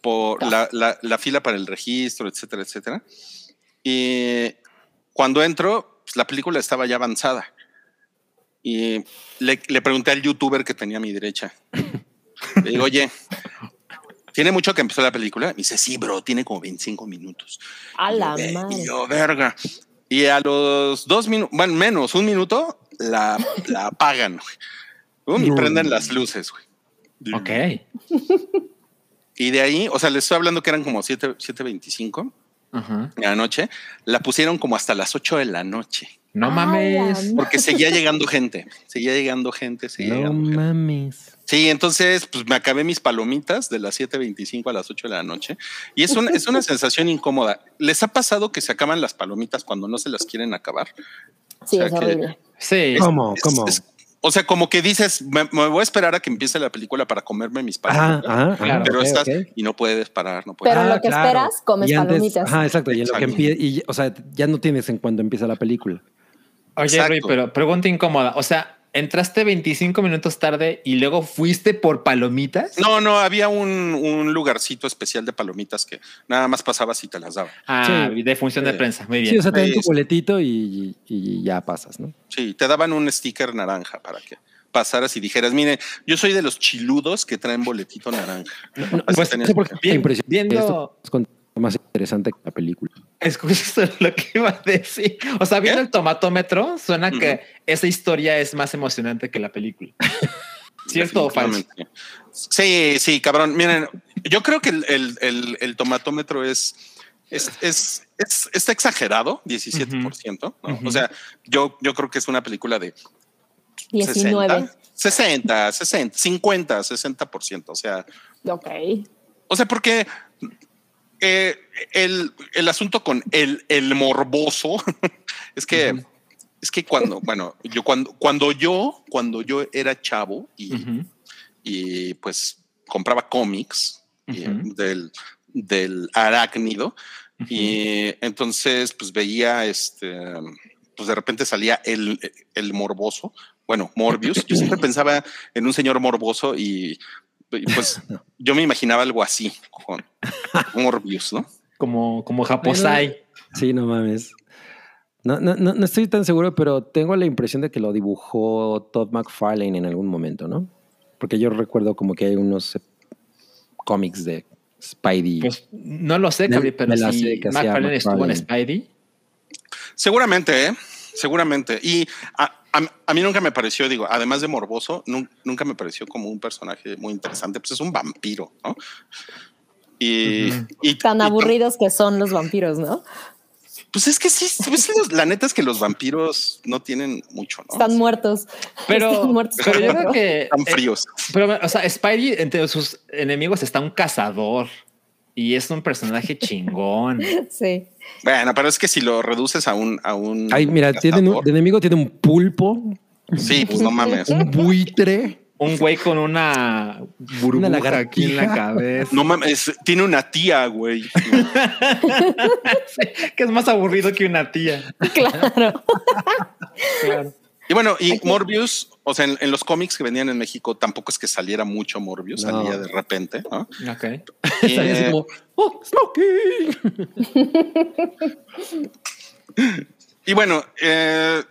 por la, la- la fila para el registro, etcétera, etcétera. Y cuando entro, pues, la película estaba ya avanzada. Y le, le pregunté al youtuber que tenía a mi derecha. (laughs) Le digo, oye, ¿tiene mucho que empezó la película? Me dice, sí, bro, tiene como 25 minutos. A la madre. Y yo, verga. Y a los dos minutos, bueno, menos un minuto, la, la apagan. güey. Um, y prenden las luces, güey. Ok. Y de ahí, o sea, les estoy hablando que eran como 7, 7.25 Ajá. de la noche. La pusieron como hasta las 8 de la noche. No A mames. Porque seguía llegando gente. Seguía llegando gente, seguía No llegando gente. mames. Sí, entonces pues me acabé mis palomitas de las 7.25 a las 8 de la noche y es, un- es una sensación incómoda. ¿Les ha pasado que se acaban las palomitas cuando no se las quieren acabar? Sí, O sea es que- horrible. Sí. ¿Cómo? Es- ¿Cómo? es- o sea, como que dices, me, me voy a esperar a que empiece la película para comerme mis Ah, palomitas. ah, Claro. pero ok, estás y no puedes parar, no puedes. Pero Ah, lo que claro. esperas, comes Y antes- palomitas. Ajá, exacto. Y en lo que y, o sea, ya no tienes en cuando empieza la película. Oye. Rui, pero pregunta incómoda. O sea, entraste 25 minutos tarde y luego fuiste por palomitas. No, no, había un, un lugarcito especial de palomitas que nada más pasabas y te las daba. Ah, Sí. de función de Sí. prensa. Muy bien. Sí, o sea, te dan tu boletito y, y ya pasas, ¿no? Sí, te daban un sticker naranja para que pasaras y dijeras, mire, yo soy de los chiludos que traen boletito naranja. Pues, No qué Bien, viendo- esto más interesante que la película. Es justo (laughs) lo que iba a decir. O sea, viendo ¿Qué? el tomatómetro, suena que esa historia es más emocionante que la película. (laughs) ¿Cierto o falso? Sí, sí, cabrón. Miren, yo creo que el, el- el- el tomatómetro es, es, es- es- está exagerado, 17%. ¿no? Ujú. O sea, yo, yo creo que es una película de 19. 60, 60, 60, 50, 60%. O sea, Ok. o sea, porque eh, el, el asunto con el, el morboso (laughs) es que es que cuando, bueno, yo cuando, cuando yo, cuando yo era chavo y, y pues compraba cómics Ujú. del, del arácnido y entonces pues veía este pues de repente salía el, el morboso bueno Morbius. Yo siempre (clears throat) pensaba en un señor morboso y, pues (laughs) yo me imaginaba algo así con Morbius no Como, como Japosai. Sí, no mames. No, no, no, no estoy tan seguro, pero tengo la impresión de que lo dibujó Todd McFarlane en algún momento, ¿no? Porque yo recuerdo como que hay unos eh, cómics de Spidey. Pues no lo sé, Cabri, pero si sé que hacía McFarlane estuvo en McFarlane. Spidey. seguramente ¿eh? seguramente. Y a, mí nunca me pareció, digo, además de morboso, nunca me pareció como un personaje muy interesante. Pues es un vampiro, ¿no? Y, tan aburridos que son los vampiros, ¿no? Pues es que sí, pues la neta es que los vampiros no tienen mucho, ¿no? Están muertos. Pero, Están muertos pero yo creo que. Están eh, fríos. pero, o sea, Spidey, entre sus enemigos está un cazador y es un personaje chingón. (laughs) Sí. Bueno, pero es que si lo reduces a un. A un Ay, mira, tiene de enemigo tiene un pulpo. Sí, pues no mames. Un buitre un güey con una burbuja aquí en la cabeza. No mames, tiene una tía, güey. (laughs) que es más aburrido que una tía. Claro. claro. Y bueno, y Morbius, o sea, en, los cómics que venían en México, tampoco es que saliera mucho Morbius, salía de repente, ¿no? Ok. salía así como, ¡Oh, Smokey! (laughs) y bueno, eh,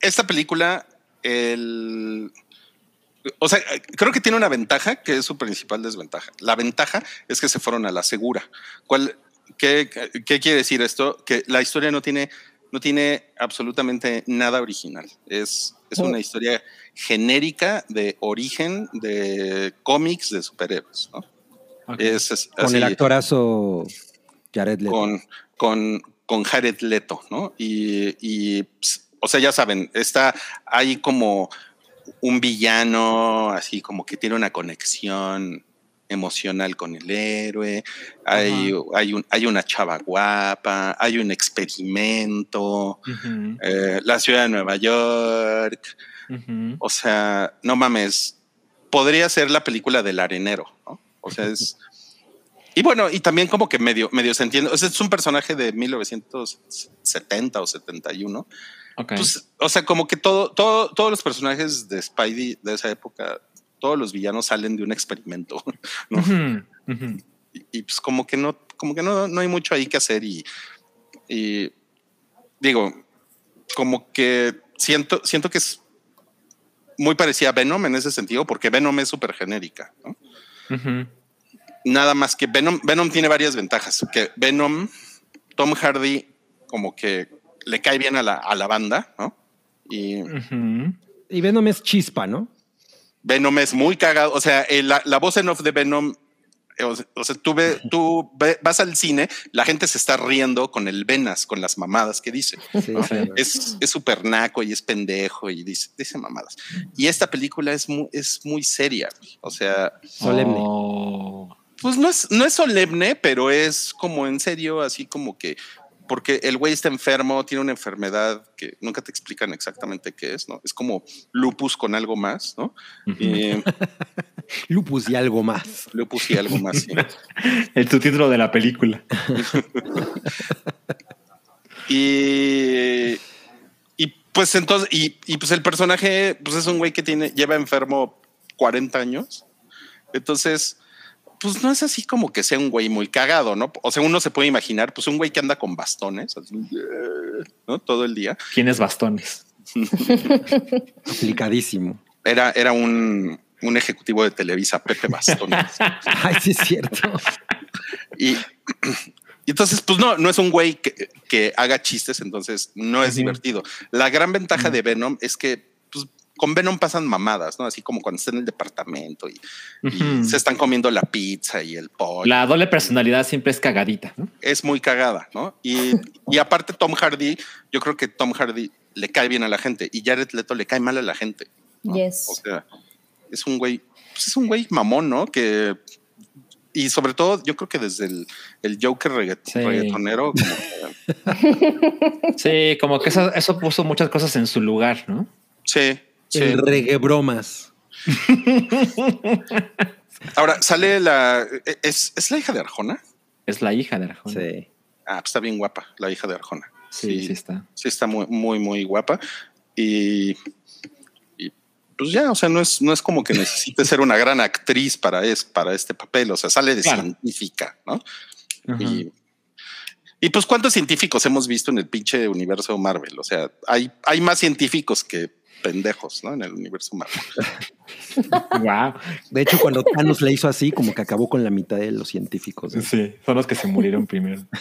esta película, el o sea, creo que tiene una ventaja que es su principal desventaja. La ventaja es que se fueron a la segura. ¿Cuál, qué, quiere decir esto? Que la historia no tiene, no tiene absolutamente nada original. Es, es una historia genérica de origen de cómics de superhéroes. con el actorazo Jared Leto. Con, con, con Jared Leto, ¿no? Y, y pues, o sea, ya saben, está ahí como un villano así como que tiene una conexión emocional con el héroe, hay, hay, un, hay una chava guapa, hay un experimento, eh, la ciudad de Nueva York, o sea, no mames, podría ser la película del arenero, ¿no? O sea, es... (laughs) Y bueno, y también como que medio, medio se entiende, o sea, es un personaje de 1970 o 71 pues, o sea, como que todo, todo, todos los personajes de Spidey de esa época, todos los villanos salen de un experimento, (laughs) Y, pues como que no, como que no, no hay mucho ahí que hacer y, y digo, como que siento, siento que es muy parecida a Venom en ese sentido, porque Venom es súper genérica. Nada más que Venom, Venom tiene varias ventajas. Que Venom, Tom Hardy, como que le cae bien a la, a la banda, ¿no? Y, y Venom es chispa, ¿no? Venom es muy cagado. O sea, la, la, voz en off de Venom, o, sea, tú, ve, tú vas al cine, la gente se está riendo con el Venas, con las mamadas que dice. es súper naco y es pendejo y dice, dice mamadas. Y esta película es muy, es muy seria. O sea, solemne. Oh. Pues no es, no es solemne, pero es como en serio, así como que porque el güey está enfermo, tiene una enfermedad que nunca te explican exactamente qué es, ¿no? Es como lupus con algo más, ¿no? (laughs) lupus y algo más. Lupus y algo más, sí. (laughs) el subtítulo de la película. (laughs) y, y pues entonces, y, y, pues el personaje, pues es un güey que tiene, lleva enfermo 40 años. Entonces, pues no es así como que sea un güey muy cagado, ¿no? O sea, uno se puede imaginar, pues un güey que anda con bastones, así, ¿no? Todo el día. ¿Quiénes bastones? (laughs) Aplicadísimo. Era, era un, un ejecutivo de Televisa, Pepe Bastones. (laughs) Ay, sí es cierto. Y, entonces, pues no, no es un güey que, que haga chistes, entonces no es divertido. La gran ventaja de Venom es que con Venom pasan mamadas, ¿no? Así como cuando está en el departamento y, se están comiendo la pizza y el pollo. La doble personalidad siempre es cagadita, ¿no? Es muy cagada, ¿no? Y, y aparte Tom Hardy, yo creo que Tom Hardy le cae bien a la gente y Jared Leto le cae mal a la gente. Yes. O sea, es un güey, pues es un güey mamón, ¿no? Que y sobre todo, yo creo que desde el, el Joker reggaetonero. (laughs) sí, como que eso, eso puso muchas cosas en su lugar, ¿no? Sí, el reggae bromas. (laughs) Ahora sale la. ¿es, la hija de Arjona? Es la hija de Arjona. Sí. Ah, pues está bien guapa, la hija de Arjona. Sí, sí, está. Sí, está muy, muy, muy guapa. Y, pues ya, o sea, no es, no es como que necesite ser una gran actriz para, es, para este papel. O sea, sale de científica, ¿no? Y, y pues, ¿cuántos científicos hemos visto en el pinche universo Marvel? O sea, hay, hay más científicos que pendejos, ¿no? En el universo Marvel. (laughs) wow. De hecho, cuando Thanos le hizo así, como que acabó con la mitad de los científicos. Sí, son los que se murieron primero. (laughs)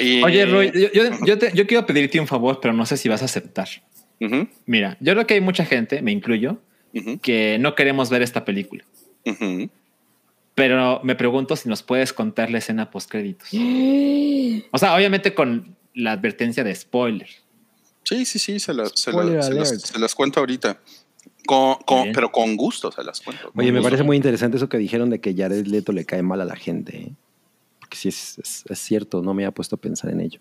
Y- Oye, Roy, yo, yo- yo te- yo quiero pedirte un favor, pero no sé si vas a aceptar. Mira, yo creo que hay mucha gente, me incluyo, que no queremos ver esta película. Pero me pregunto si nos puedes contar la escena post créditos. (gasps) O sea, obviamente con la advertencia de spoiler. Sí, sí, sí, se, la- se, la- Spoiler se las, se las cuento ahorita. Con, con- pero con gusto se las cuento. Oye, me parece muy interesante eso que dijeron de que Jared Leto le cae mal a la gente. ¿eh? Porque sí, es, es- es cierto, no me había puesto a pensar en ello.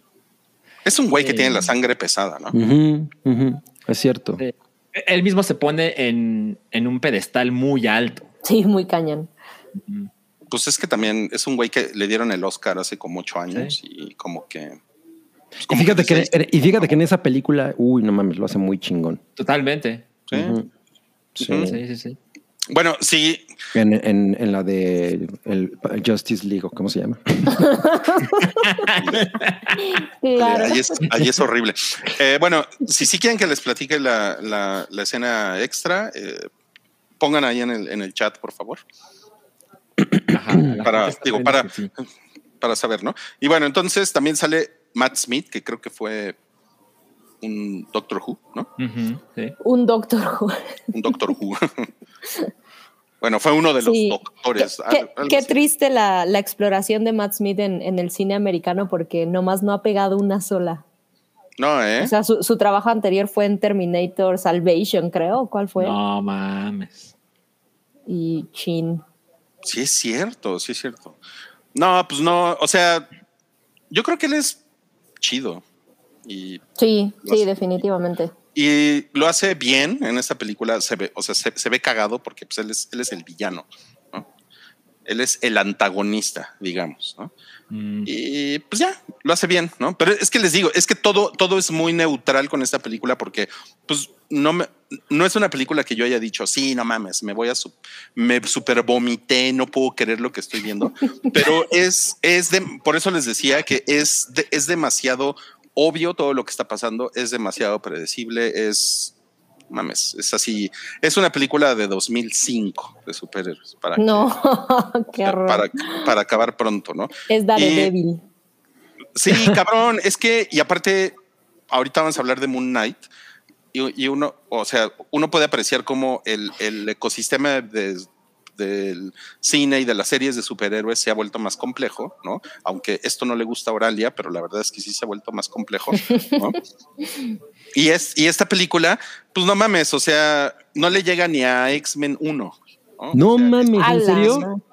Es un güey que Eh, tiene la sangre pesada, ¿no? Es cierto. Eh, Él mismo se pone en, en un pedestal muy alto. Sí, muy cañón. Pues es que también es un güey que le dieron el Oscar hace como ocho años y como que. Pues Y fíjate, que, y fíjate que en esa película, uy, no mames, lo hace muy chingón. Totalmente. Sí. Sí. Sí, sí, sí. Bueno, sí, En, en- en la de el Justice League, ¿o ¿cómo se llama? (laughs) Claro. ahí, es, ahí es horrible. Eh, bueno, si sí quieren que les platique la, la- la escena extra, eh, pongan ahí en el, en el chat, por favor. Ajá, Para- digo, para- sí. para saber, ¿no? Y bueno, entonces también sale Matt Smith, que creo que fue un Doctor Who, ¿no? Sí. Un doctor. Who. Un Doctor Who. (laughs) bueno, fue uno de los Sí. doctores. Qué, algo triste la, la exploración de Matt Smith en, en el cine americano porque nomás no ha pegado una sola. No, ¿eh? O sea, su, su trabajo anterior fue en Terminator Salvation, creo. ¿Cuál fue? No mames. Y Chin. Sí es cierto, sí es cierto. No, pues no, o sea, yo creo que él es chido y, Sí, sí, definitivamente. y lo hace bien en esta película, se ve, o sea, se, se ve cagado porque pues, él, es, él es el villano, ¿no? Él es el antagonista, digamos, ¿no? Mm, Y pues ya, lo hace bien, ¿no? Pero es que les digo, es que todo, todo es muy neutral con esta película porque, pues, no me, no es una película que yo haya dicho, sí, no mames, me voy a, su- me super vomité, no puedo creer lo que estoy viendo. (laughs) Pero es, es de, por eso les decía que es, de- es demasiado obvio todo lo que está pasando, es demasiado predecible, es, mames, es así, es una película de 2005 de superhéroes para, No, (laughs) qué horror. para, para acabar pronto, ¿no? es Daredevil. Sí, cabrón, es que, y aparte, ahorita vamos a hablar de Moon Knight, y, y uno, o sea, uno puede apreciar cómo el, el ecosistema de- del cine y de las series de superhéroes se ha vuelto más complejo, ¿no? Aunque esto no le gusta a Oralia, pero la verdad es que sí se ha vuelto más complejo, ¿no? (laughs) y, es, y esta película, pues no mames, o sea, no le llega ni a X-Men 1. ¿no? No O sea, mames, ¿en serio?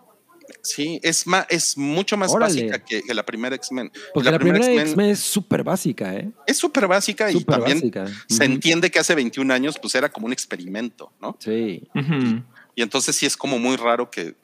Sí, es, más, es mucho más Órale. básica que, que la primera X-Men. Porque la, primera X-Men X-Men es súper básica, ¿eh? es súper básica y también básica. se entiende que hace 21 años pues era como un experimento, ¿no? Sí. Y entonces sí es como muy raro que,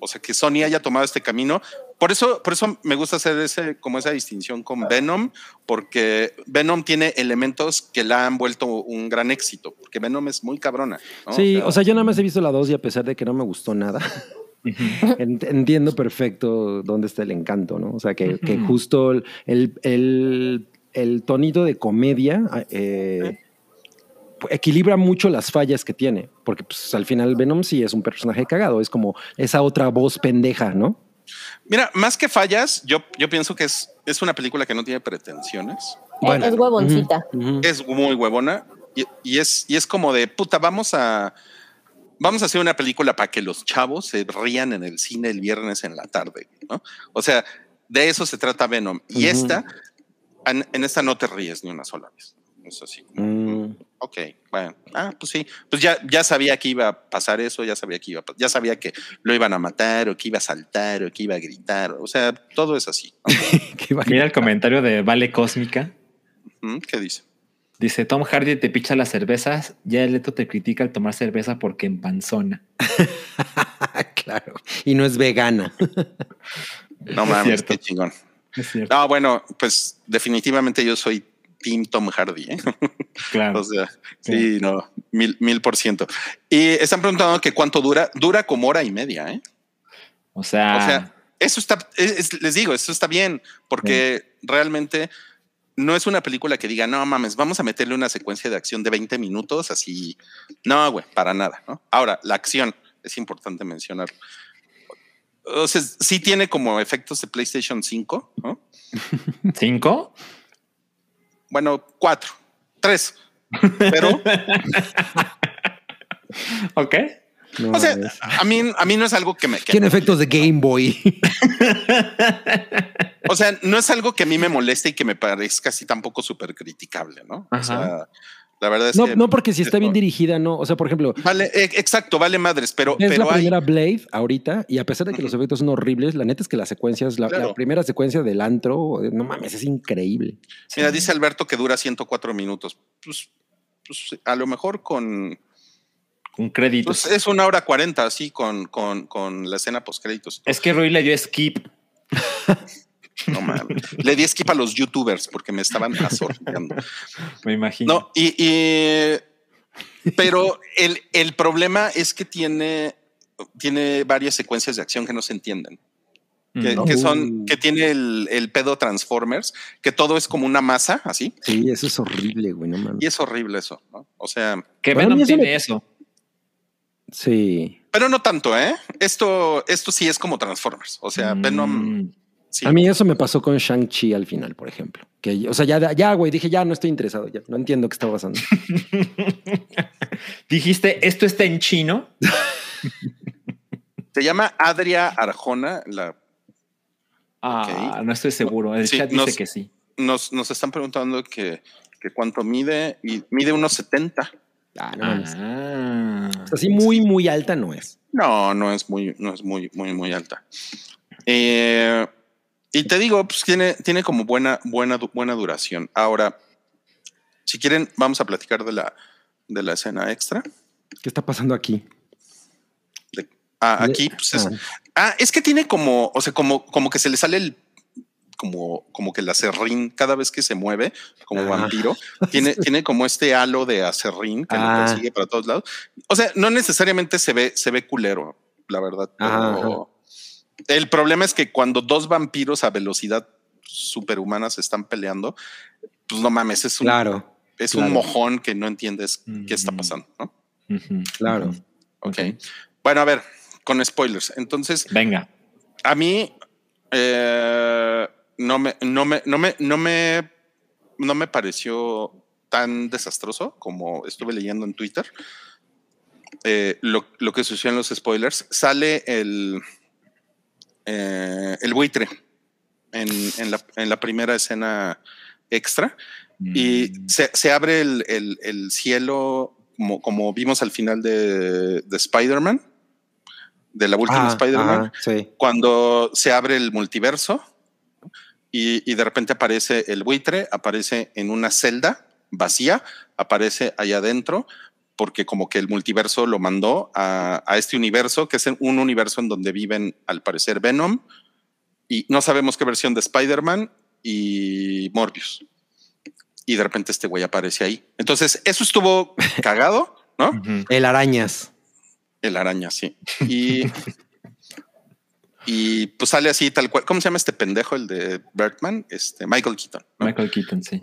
o sea, que Sony haya tomado este camino. Por eso, por eso me gusta hacer ese, como esa distinción con Venom, porque Venom tiene elementos que la han vuelto un gran éxito, porque Venom es muy cabrona. ¿no? Sí, o sea, yo nada más he visto la dos y a pesar de que no me gustó nada, (laughs) ent- entiendo perfecto dónde está el encanto, ¿no? O sea, que, que justo el, el, el- el tonito de comedia eh, equilibra mucho las fallas que tiene, porque pues, al final Venom sí es un personaje cagado, es como esa otra voz pendeja, ¿no? Mira, más que fallas, yo, yo pienso que es, es una película que no tiene pretensiones. Bueno. es huevoncita. Es muy huevona y, y es, y es como de puta, vamos a, vamos a hacer una película para que los chavos se rían en el cine el viernes en la tarde, ¿no? O sea, de eso se trata Venom. Y esta, en, en esta no te ríes ni una sola vez. Es así. Mm. Ok, bueno, ah, pues sí, pues ya, ya sabía que iba a pasar eso, ya sabía que iba a, pa- ya sabía que lo iban a matar o que iba a saltar o que iba a gritar, o sea, todo es así. (laughs) Mira el comentario de Vale Cósmica. ¿Mm? ¿Qué dice? Dice Tom Hardy te picha las cervezas, ya el Leto te critica al tomar cerveza porque empanzona. (laughs) claro. Y no es vegana. No Es mames, qué chingón. Es cierto. No, bueno, pues definitivamente yo soy Team Tom Hardy, ¿eh? (laughs) Claro. O sea, sí, no, mil, mil por ciento. Y están preguntando que cuánto dura, dura como hora y media, ¿eh? O sea, O sea, eso está, es- es- les digo, eso está bien, porque realmente no es una película que diga, no mames, vamos a meterle una secuencia de acción de 20 minutos, así. No, güey, para nada, ¿no? Ahora, la acción, es importante mencionarlo. o sea, sí tiene como efectos de PlayStation 5, ¿no? (laughs) ¿Cinco? Bueno, cuatro, tres, pero, (laughs) Ok. No, o sea, a mí, a mí no es algo que me, que- Tiene efectos de Game Boy. (laughs) o sea, no es algo que a mí me moleste y que me parezca así tampoco súper criticable, ¿no? O Ajá. sea, la verdad es No, que no porque si está bien dirigida, no. O sea, por ejemplo, vale, eh, exacto, vale madres, pero, es pero la hay, primera Blade ahorita y a pesar de que los efectos son horribles, la neta es que las secuencias, la, Claro. la primera secuencia del antro, no mames, es increíble. mira, dice Alberto que dura 104 minutos. Pues, pues, a lo mejor con, Con créditos. pues, es una hora 40, así, con, con, con la escena post créditos. es que Rui le dio skip. (laughs) No mames. Le di skip a los youtubers porque me estaban azorando. (laughs) Me imagino. No, y, y- pero el, el problema es que tiene, tiene varias secuencias de acción que no se entienden. Que, Mm. que son, que tiene el, el pedo Transformers, que todo es como una masa, así. Sí, eso es horrible, güey, no mames. Y es horrible eso, ¿no? O sea, Que Venom tiene eso. Sí. pero no tanto, ¿eh? Esto, esto sí es como Transformers. O sea, Venom. Sí. A mí eso me pasó con Shang-Chi al final, por ejemplo. Que, o sea, ya, ya, güey, dije, ya no estoy interesado, ya no entiendo qué está pasando. (laughs) Dijiste, esto está en chino. Se llama Adria Arjona. La, Ah, no estoy seguro. El Sí, chat dice nos- que sí. nos, nos están preguntando que, que cuánto mide y mide unos 70. Ah, no mames. Ah. Así muy, muy alta no es. No, no es muy, no es muy, muy, muy alta. Eh, y te digo, pues tiene, tiene como buena, buena, buena duración. Ahora, si quieren, vamos a platicar de la, de la escena extra. ¿Qué está pasando aquí? De- ah, aquí, pues es, ah, es que tiene como, o sea, como, como que se le sale el, como, como que el acerrín cada vez que se mueve, como Ah. vampiro, tiene, (laughs) tiene como este halo de acerrín que Ah. lo persigue para todos lados. O sea, no necesariamente se ve, se ve culero, la verdad. Pero el problema es que cuando dos vampiros a velocidad superhumana se están peleando, pues no mames, es un, Claro, es claro. un mojón que no entiendes qué está Mm. pasando, ¿no? Claro. Ok. Bueno, a ver, con spoilers. Entonces, Venga. a mí eh, no me, no me, no me, no me, no me pareció tan desastroso como estuve leyendo en Twitter. Eh, lo, lo que sucedió en los spoilers sale el, eh, el buitre en, en la, en la primera escena extra y Mm. se, se abre el, el- el cielo como, como vimos al final de, de Spider-Man, de la última Ah, Spider-Man sí. cuando se abre el multiverso y, y de repente aparece el buitre, aparece en una celda vacía, aparece allá adentro, porque como que el multiverso lo mandó a, a este universo, que es un universo en donde viven al parecer Venom, y no sabemos qué versión de Spider-Man y Morbius. Y de repente este güey aparece ahí. Entonces, eso estuvo cagado, ¿no? (laughs) El arañas. El araña, sí. Y, y pues sale así tal cual. ¿Cómo se llama este pendejo, el de Bertman? Este Michael Keaton. ¿no? Michael Keaton, sí.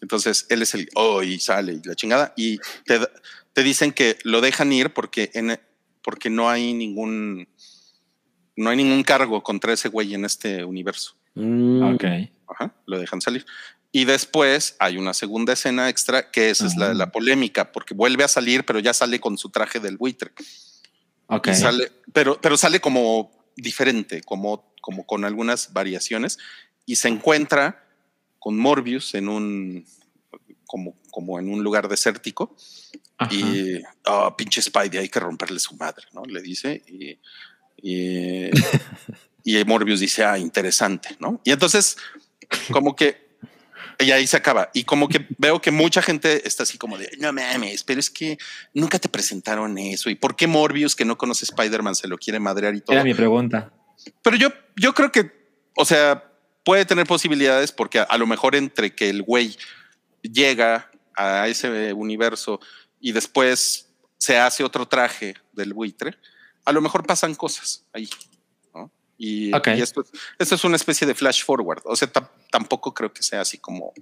Entonces él es el oh, y sale y la chingada. Y te, te dicen que lo dejan ir porque, en, porque no hay ningún no hay ningún cargo contra ese güey en este universo. Mm, Ok. Ajá, lo dejan salir. Y después hay una segunda escena extra que esa es la, la polémica, porque vuelve a salir, pero ya sale con su traje del buitre. Ok. Y sale, pero, pero sale como diferente, como, como con algunas variaciones y se encuentra con Morbius en un como, como en un lugar desértico Ajá. y oh, pinche Spidey, hay que romperle su madre, ¿no? Le dice y, y, (laughs) y Morbius dice, ah, interesante, ¿no? Y entonces, como que y ahí se acaba. Y como que veo que mucha gente está así como de, no mames, pero es que nunca te presentaron eso. ¿Y por qué Morbius, que no conoce Spider-Man, se lo quiere madrear y todo? Era mi pregunta. Pero yo, yo creo que, o sea, puede tener posibilidades porque a, a lo mejor entre que el güey llega a ese universo y después se hace otro traje del buitre, a lo mejor pasan cosas ahí. ¿no? Y, Ok. y esto, esto es una especie de flash forward. O sea, tam- tampoco creo que sea así como,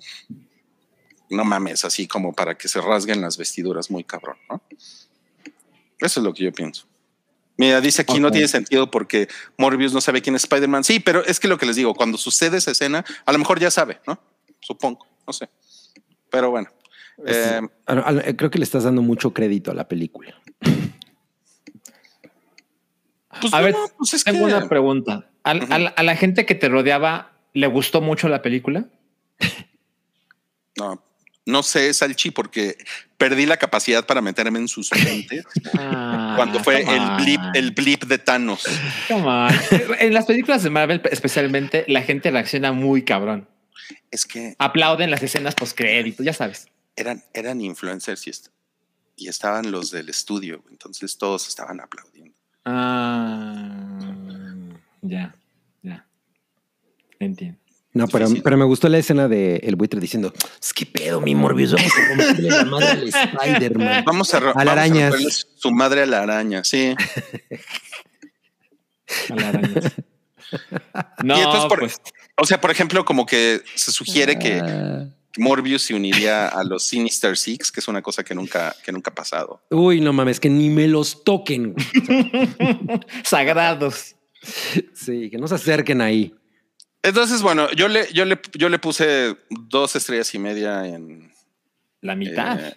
no mames, así como para que se rasguen las vestiduras muy cabrón. ¿no? Eso es lo que yo pienso. Mira, dice aquí no tiene sentido porque Morbius no sabe quién es Spider-Man. Sí, pero es que lo que les digo, cuando sucede esa escena, a lo mejor ya sabe, ¿no? Supongo, no sé. Pero bueno. Eh, a- Creo que le estás dando mucho crédito a la película. pues A ver, pues es Tengo que- una pregunta. ¿A, a la, a la gente que te rodeaba le gustó mucho la película? No, no sé, Salchi, porque perdí la capacidad para meterme en sus mentes cuando fue el blip, el blip de Thanos. En las películas de Marvel, especialmente, la gente reacciona muy cabrón. Es que Aplauden las escenas post créditos, ya sabes. eran, eran influencers y, est- y estaban los del estudio, entonces todos estaban aplaudiendo. Ah, ya, ya. Entiendo. No, pero, pero me gustó la escena de el buitre diciendo, es que pedo, mi Morbius, vamos a romperle la madre al Spider-Man. (laughs) Vamos a, ro- A la vamos arañas. romperle su madre a la araña, sí. (laughs) A la araña. No, Y entonces, por- pues O sea, por ejemplo, como que se sugiere que Ah. Morbius se uniría a los Sinister Six, que es una cosa que nunca, que nunca ha pasado. Uy, no mames, que ni me los toquen. (laughs) sagrados. Sí, que no se acerquen ahí. Entonces, bueno, yo le, yo le, yo le puse dos estrellas y media en. La mitad. eh,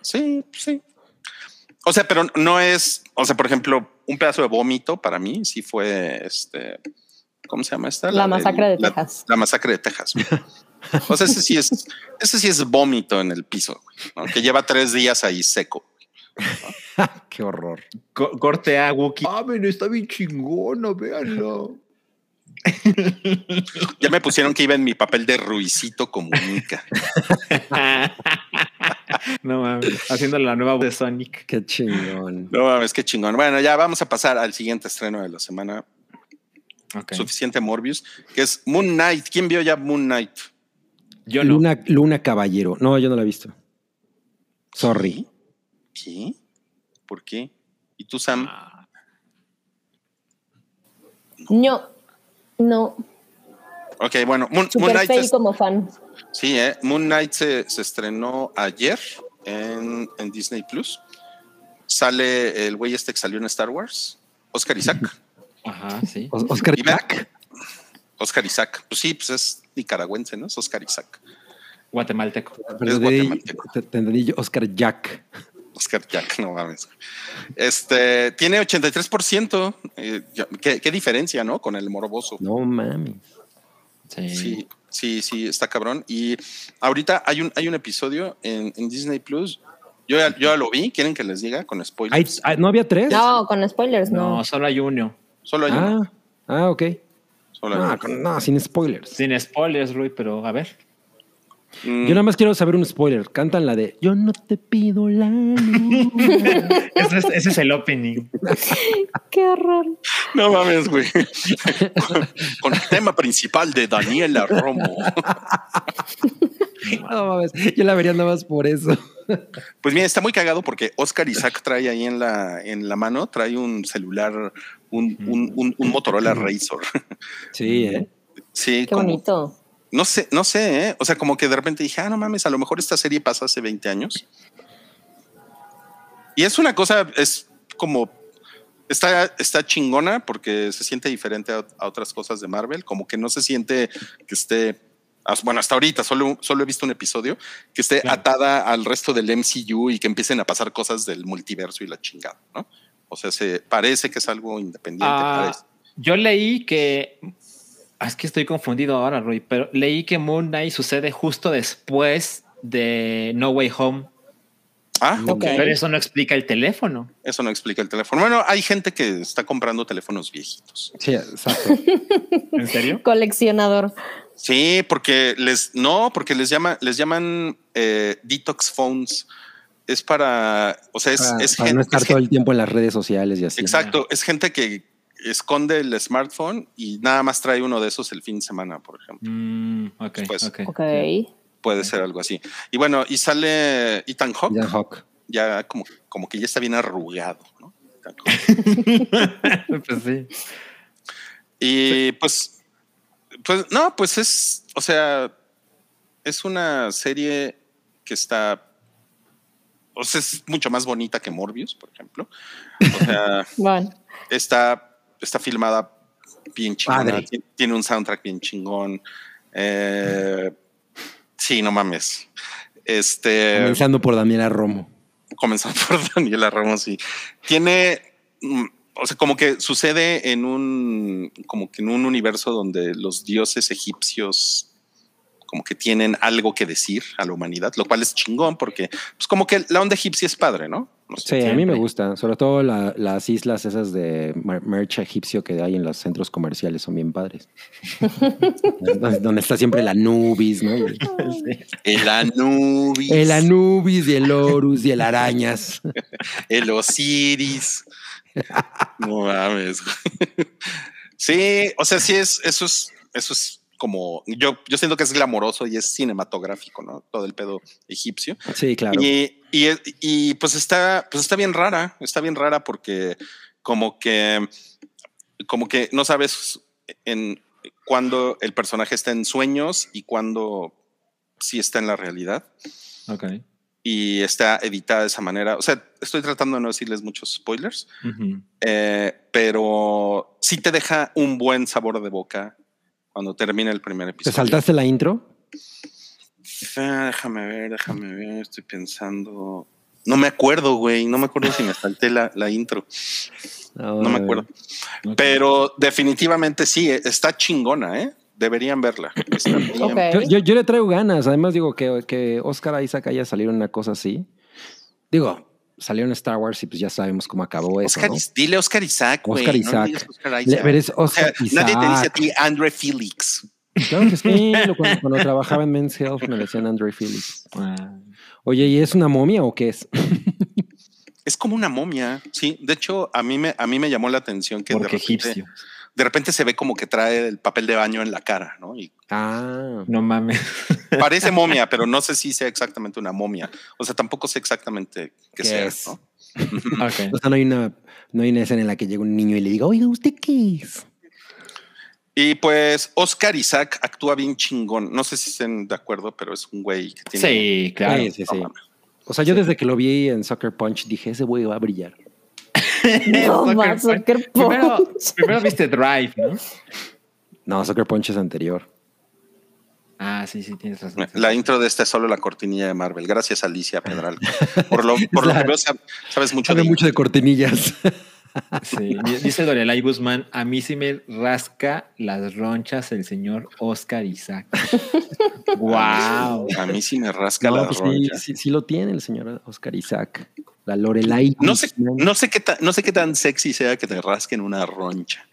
sí, sí. O sea, pero no es, o sea, por ejemplo, un pedazo de vómito para mí sí fue este. ¿Cómo se llama esta? La masacre de la- Texas. La masacre de Texas. O sea, ese sí es, ese sí es vómito en el piso, güey, ¿no? que lleva tres días ahí seco. (laughs) Qué horror. Co- corte a Wookie. Ah, men, está bien chingona, véanlo. Ya me pusieron que iba en mi papel de Ruicito comunica. (laughs) no mames. Haciendo la nueva voz de Sonic. Qué chingón. No mames, qué chingón. Bueno, ya vamos a pasar al siguiente estreno de la semana. Suficiente Morbius, que es Moon Knight. ¿Quién vio ya Moon Knight? Yo no. Luna, Luna Caballero. No, yo no la he visto. Sorry. ¿Qué? ¿Por qué? ¿Y tú, Sam? No, no, Ok, bueno, Moon, Moon super Knight, fake es- como fan. sí, eh, Moon Knight se, se estrenó ayer en, en Disney Plus. Sale el güey este que salió en Star Wars, Oscar Isaac. Ajá, sí. Oscar. Jack. Oscar Isaac. Pues sí, pues es nicaragüense, ¿no? Es Oscar Isaac. Guatemalteco. Pero Es guatemalteco. te- te entendí yo, Oscar Jack. Oscar Jack, (laughs) no mames. Este tiene 83%. eh, ¿qué, qué diferencia, ¿no? Con el morboso. No mames. Sí. Sí, sí, sí, está cabrón. Y ahorita hay un, hay un episodio en, en Disney Plus. Yo ya, yo ya lo vi. ¿Quieren que les diga con spoilers? ay, ¿No había tres? No, con spoilers, No, no. solo hay uno. Solo hay uno. Ah, ah, ok. Solo hay No, uno. con- no, sin spoilers. Sin spoilers, Rui, pero a ver. Mm, Yo nada más quiero saber un spoiler. Cantan la de Yo no te pido la (laughs) luz. Ese es, ese es el opening. (laughs) Qué horror. no mames, güey. (laughs) con, el tema principal de Daniela Romo. no mames. Yo la vería nada más por eso. Pues mira, está muy cagado porque Oscar Isaac trae ahí en la, en la mano, trae un celular, un, un, un- un Motorola Razor. Sí, ¿eh? Sí, Qué como- bonito. No sé, no sé, ¿eh? O sea, como que de repente dije, ah, no mames, a lo mejor esta serie pasa hace 20 años. Y es una cosa, es como, está, está chingona porque se siente diferente a, a otras cosas de Marvel, como que no se siente que esté, bueno, hasta ahorita solo, solo he visto un episodio, que esté Claro. atada al resto del MCU y que empiecen a pasar cosas del multiverso y la chingada, ¿no? O sea, se parece que es algo independiente. Ah, yo leí que. Ah, Es que estoy confundido ahora, Rui, pero leí que Moon Knight sucede justo después de No Way Home. Ah, Ok. Pero eso no explica el teléfono. Eso no explica el teléfono. Bueno, hay gente que está comprando teléfonos viejitos. Sí, exacto. (laughs) ¿En serio? Coleccionador. Sí, porque les no, porque les llama, les llaman eh, detox phones. Es para, o sea, es, Para, es para gen- no estar es todo el tiempo en las redes sociales y así. exacto, es gente que esconde el smartphone y nada más trae uno de esos el fin de semana, por ejemplo. Mm, ok, Pues, ok. Ok. Puede ser algo así. Y bueno, y sale Ethan Hawke, Ya, Hawk. ya como, como que ya está bien arrugado, ¿no? Ethan (laughs) pues sí. Y pues, pues no, pues es, o sea, es una serie que está o sea, es mucho más bonita que Morbius, por ejemplo. O sea, (laughs) Bueno, está, está filmada bien chingona, tiene un soundtrack bien chingón. Eh, sí, no mames. Este Comenzando por Daniela Romo. comenzando (laughs) por Daniela Ramos y tiene mm, o sea como que sucede en un como que en un universo donde los dioses egipcios como que tienen algo que decir a la humanidad, lo cual es chingón porque pues como que la onda egipcia es padre, ¿no? No sé. Sí, a mí me gusta. Sobre todo la- las islas esas de mer- merch egipcio que hay en los centros comerciales son bien padres. (laughs) donde, está siempre el Anubis, ¿no? El Anubis, El Anubis y el Horus y el Arañas. (laughs) el Osiris. No mames. Sí, o sea, sí es, eso es, eso es como, yo, yo siento que es glamoroso y es cinematográfico, ¿no? Todo el pedo egipcio. Sí, claro. Y, y, y, pues está, pues está bien rara, está bien rara porque como que, como que no sabes en cuándo el personaje está en sueños y cuándo sí está en la realidad Ok. y está editada de esa manera. O sea, estoy tratando de no decirles muchos spoilers, eh, pero sí te deja un buen sabor de boca cuando termina el primer ¿Te episodio. saltaste la intro? Ah, déjame ver, déjame ver, estoy pensando. No me acuerdo, güey, no me acuerdo si me salté la, la intro, no me acuerdo. Pero definitivamente sí, está chingona, ¿eh? Deberían verla. Está bien. Ok. Yo, yo- yo le traigo ganas. Además, digo que, que Oscar Isaac haya salido en una cosa así. Digo, salió en Star Wars y pues ya sabemos cómo acabó eso. ¿no? Dile Oscar Isaac, güey. Oscar no Isaac. digas Oscar Isaac. O sea, Oscar nadie te dice a ti Andre Felix. Claro que sí. (laughs) Cuando, cuando trabajaba en Men's Health me decían Andre Phillips. Ah, Oye, ¿y es una momia o qué es? Es como una momia, sí. De hecho, a mí me, a mí me llamó la atención que de porque repente, egipcio. De repente se ve como que trae el papel de baño en la cara, ¿no? Y Ah, No mames. (laughs) parece momia, pero no sé si sea exactamente una momia. O sea, tampoco sé exactamente qué, ¿Qué sea, es? ¿no? (laughs) O sea, no hay una, no hay una escena en la que llega un niño y le diga, oiga, ¿usted qué es? Y pues Oscar Isaac actúa bien chingón. No sé si estén de acuerdo, pero es un güey que tiene. Sí, claro. Sí, sí. O sea, yo desde que lo vi en Soccer Punch dije, ese güey va a brillar. (laughs) No, Punch. Soccer Primero, viste Drive, ¿no? No, Soccer Punch es anterior. Ah, sí, sí, tienes razón. La intro de esta es solo la cortinilla de Marvel. Gracias, Alicia Pedral. (laughs) Por lo, por lo que veo, sab- sabes mucho Sabe de mucho de cortinillas. Sí, dice Lorelai Guzmán, a mí sí me rasca las ronchas el señor Oscar Isaac. wow. A mí sí me rasca No, la pues sí, roncha. sí, sí lo tiene el señor Oscar Isaac. La Lorelai. No sé, no, sé qué tan, no sé qué tan sexy sea que te rasquen una roncha.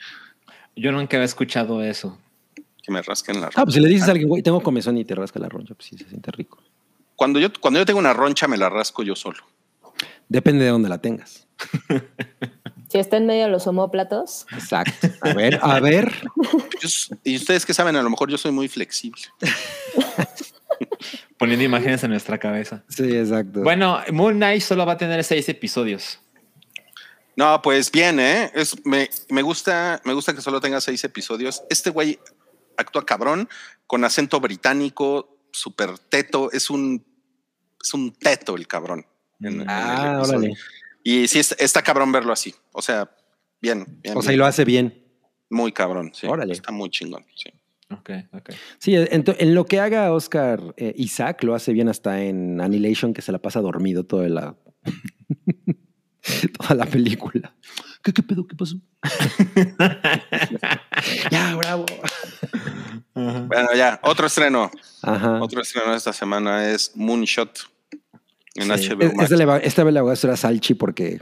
Yo nunca había escuchado eso. Que me rasquen la roncha. Ah, pues si le dices a alguien, güey, tengo comezón y te rasca la roncha, pues sí, se siente rico. Cuando, yo, cuando yo tengo una roncha, me la rasco yo solo. Depende de dónde la tengas. (laughs) Si está en medio de los homóplatos, Exacto. A ver, a ver. Yo y ustedes que saben, a lo mejor yo soy muy flexible. (laughs) (laughs) Poniendo imágenes en nuestra cabeza. Sí, exacto. Bueno, Moon Knight solo va a tener seis episodios. No, pues bien, ¿eh? Es, me, me gusta, me gusta que solo tenga seis episodios. Este güey actúa cabrón, con acento británico, súper teto. Es un, es un teto el cabrón. en- en el ah, órale. Y sí, está, está cabrón verlo así. O sea, bien, bien. O sea, y lo hace bien. Muy cabrón, sí. Órale. Está muy chingón, sí. Ok, ok. Sí, en, to- en lo que haga Oscar eh, Isaac, lo hace bien hasta en Annihilation, que se la pasa dormido toda la, (laughs) toda la película. ¿Qué, qué pedo? ¿Qué pasó? (laughs) ya, bravo. Bueno, ya, otro estreno. Ajá. Otro estreno de esta semana es Moonshot en Sí. HBO Es- Max. esta le va- esta vez le voy a hacer a Salchi porque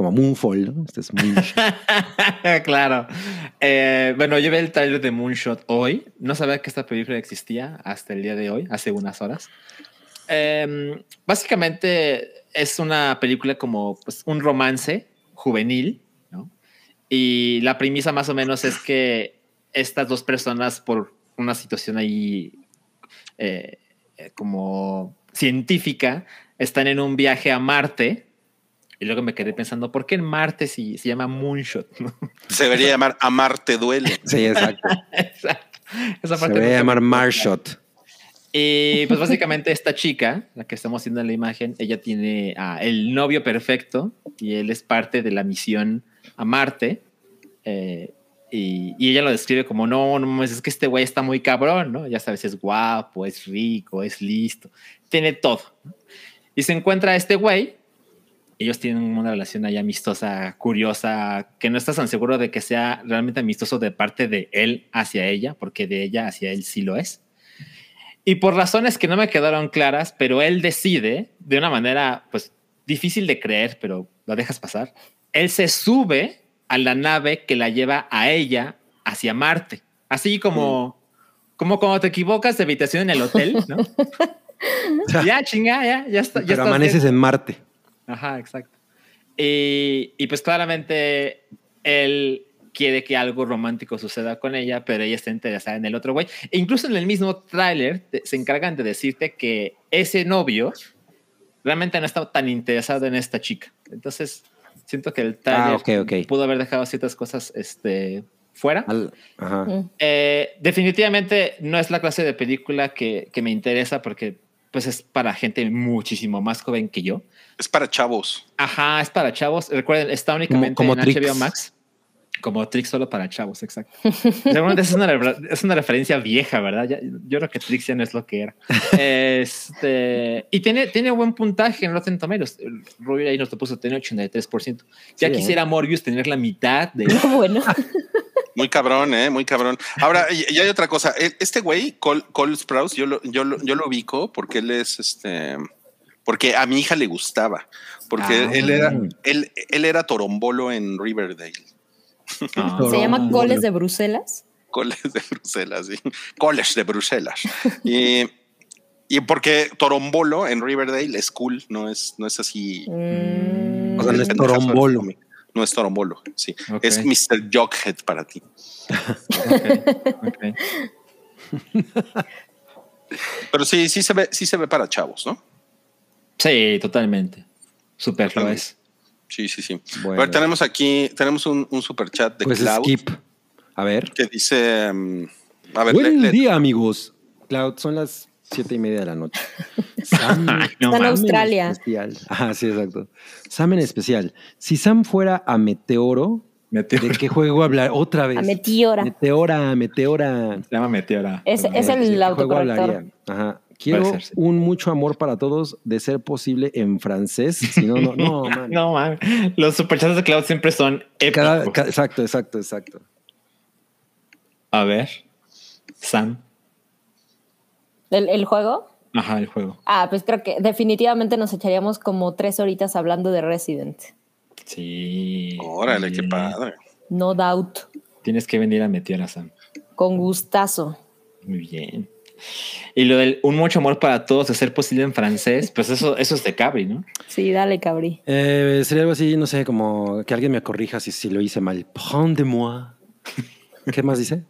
como Moonfall, ¿no? Este es Moonshot. (laughs) claro. Eh, bueno, yo vi el trailer de Moonshot hoy. No sabía que esta película existía hasta el día de hoy, hace unas horas. Eh, básicamente es una película como pues, un romance juvenil, ¿no? Y la premisa más o menos es que estas dos personas por una situación ahí eh, eh, como científica están en un viaje a Marte. Y luego me quedé pensando, ¿por qué en Marte si se llama Moonshot? ¿no? (laughs) Se debería llamar Amarte Duele. Sí, exacto. (laughs) Exacto. Esa Se parte debe nunca llamar Marshot. Y pues básicamente esta chica, la que estamos viendo en la imagen, ella tiene a el novio perfecto y él es parte de la misión a Marte. Eh, y, y ella lo describe como, no, no, mames, es que este güey está muy cabrón, ¿no? Ya sabes, es guapo, es rico, es listo, tiene todo. Y se encuentra este güey. Ellos tienen una relación ahí amistosa, curiosa, que no estás tan seguro de que sea realmente amistoso de parte de él hacia ella, porque de ella hacia él sí lo es. Y por razones que no me quedaron claras, pero él decide, de una manera pues difícil de creer, pero lo dejas pasar, él se sube a la nave que la lleva a ella hacia Marte. Así como, como cuando te equivocas de habitación en el hotel, ¿no? (laughs) ya, chinga, ya, ya está. Ya Pero estás amaneces en Marte. Ajá, exacto. Y, y pues claramente él quiere que algo romántico suceda con ella, pero ella está interesada en el otro güey. E incluso en el mismo tráiler se encargan de decirte que ese novio realmente no está tan interesado en esta chica. Entonces, siento que el tráiler Ah, ok, ok. pudo haber dejado ciertas cosas este, fuera. Al- ajá. Mm. Eh, definitivamente no es la clase de película que, que me interesa porque pues es para gente muchísimo más joven que yo. Es para chavos. Ajá, es para chavos. Recuerden, está únicamente como en Trix. HBO Max. Como Trix solo para chavos, exacto. Seguramente es una, es una referencia vieja, ¿verdad? Ya- yo creo que Trix ya no es lo que era. (laughs) Este, y tiene, tiene buen puntaje en Rotten Tomatoes. Rubio ahí nos lo puso, tiene 83%. Ya Sí, ¿eh? quisiera Morbius tener la mitad de... (laughs) bueno, (laughs) Muy cabrón, ¿eh? Muy cabrón. Ahora, y, y hay otra cosa. E- Este güey, Cole, Cole Sprouse, yo lo, yo, lo, yo lo ubico porque él es este. Porque a mi hija le gustaba. Porque Ah. él era él, él era torombolo en Riverdale. Ah. se llama. Coles de Bruselas. Coles de Bruselas, sí. Coles de Bruselas. y, y porque torombolo en Riverdale es cool, no es, no es así. Mm. O sea, no es torombolo. No es torombolo, sí. Es Mr. Jughead para ti. Ok, ok. Pero sí, sí se ve, sí se ve para chavos, ¿no? Sí, totalmente. Totalmente. es. Sí, sí, sí. Bueno. A ver, tenemos aquí, tenemos un, un super chat de Pues Cloud skip. A ver. que dice, mm, a ver, Buen le- le- día, amigos. Cloud, son las siete y media de la noche. (laughs) Sam, No Está en. Australia. especial. Ajá, sí, exacto. Sam en especial. Si Sam fuera a Meteoro, Meteoro. ¿de qué juego hablar? Otra vez. A Meteora. Meteora, Meteora. Se llama Meteora. Es, es ¿De el juego autocorrector. hablaría? Ajá. Quiero un mucho amor para todos, de ser posible en francés. Si no, no, no, (laughs) man. No, man. Los superchats de Cloud siempre son épicos. Cada- ca- exacto, exacto, exacto. A ver. Sam. ¿El, el juego? Ajá, el juego. Ah, pues creo que definitivamente nos echaríamos como tres horitas hablando de Resident. Sí. órale, qué padre. No doubt. Tienes que venir a Meteora, Sam. Con gustazo. Muy bien. Y lo del un mucho amor para todos, de ser posible en francés, pues eso, eso es de Cabri, ¿no? Sí, dale, cabrí. Eh, sería algo así, no sé, como que alguien me corrija si, si lo hice mal. Prends de moi. ¿Qué más dice?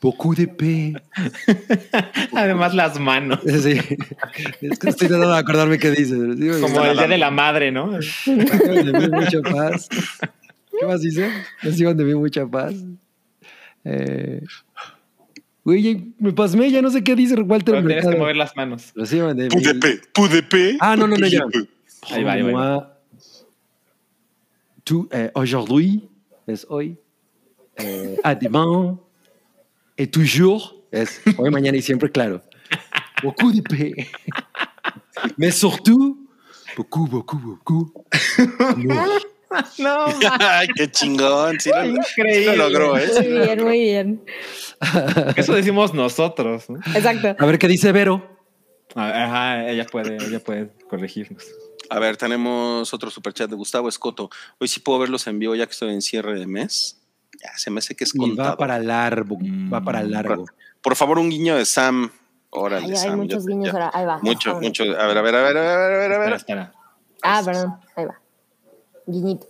Beaucoup de p. (laughs) Además, las manos. Sí. Es que estoy tratando de acordarme qué dice. Sí, Como el día de la madre, ¿no? de mí mucha paz. ¿Qué más dice? Reciban de mí mucha paz. Eh, Güey, me pasmé, ya no sé qué dice Walter Pero tienes que Mercado. mover las manos. Reciban de. Pudepe, pudepe. Ah, no, no, no, ya. Ahí va, ahí va, tout, eh, aujourd'hui, es hoy. Eh, à demain, et toujours, es hoy, mañana y siempre, claro. Beaucoup de paix. Mais surtout, beaucoup, beaucoup, beaucoup. (laughs) (laughs) No, (laughs) Ay, qué chingón. Sí lo, sí Increíble. lo logró, ¿eh? Muy bien, muy bien. (laughs) eso decimos nosotros. ¿no? Exacto. A ver qué dice Vero. Ajá, ella puede, ella puede corregirnos. A ver, tenemos otro superchat de Gustavo Escoto. Hoy sí puedo verlos en vivo ya que estoy en cierre de mes. Ya se me hace que es Y va contado. para largo, va para largo. Por favor, un guiño de Sam. Órale, Ay, hay Sam. muchos guiños ya. ahora. Ahí va. Mucho, mucho. A ver, a ver, a ver, a ver, a ver, a ver. Espera, espera. Ah, perdón. Ahí va. Guiñito.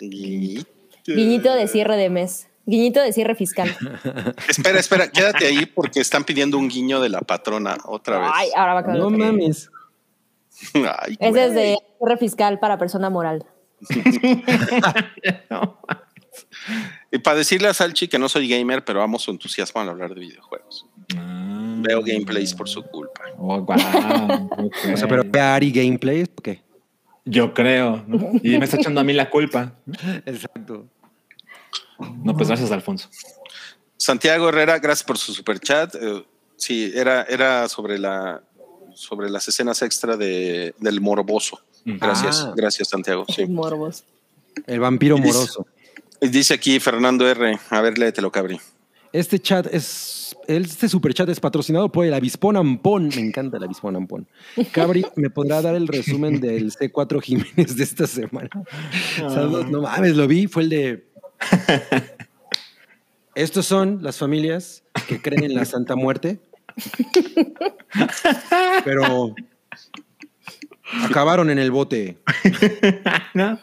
Guiñito. Guiñito de cierre de mes. Guiñito de cierre fiscal. (laughs) Espera, espera, quédate ahí porque están pidiendo un guiño de la patrona otra vez. Ay, ahora va con No otro. mames. Ay, Ese güey. es de cierre fiscal para persona moral. (laughs) No. Y para decirle a Salchi que no soy gamer, pero amo su entusiasmo al hablar de videojuegos. Ah. Veo gameplays por su culpa. Oh, wow. (laughs) O sea, pero ve a Ari gameplay, ¿por qué? Yo creo. ¿no? Y me está echando a mí la culpa. Exacto. No, pues gracias, Alfonso. Santiago Herrera, gracias por su super chat. Eh, sí, era, era sobre la sobre las escenas extra de, del morboso. Gracias, Ah. gracias, Santiago. Sí. Morbos. El vampiro dice- moroso. Dice aquí Fernando R. A ver, léetelo, Cabri. Este chat es. Este super chat es patrocinado por el Avispón Ampón. Me encanta el Avispón Ampón. Cabri, ¿me podrá dar el resumen (laughs) del C4 Jiménez de esta semana? Saludos. No mames, lo vi. Fue el de. Estos son las familias que creen en la Santa Muerte. Pero acabaron en el bote. (laughs) No,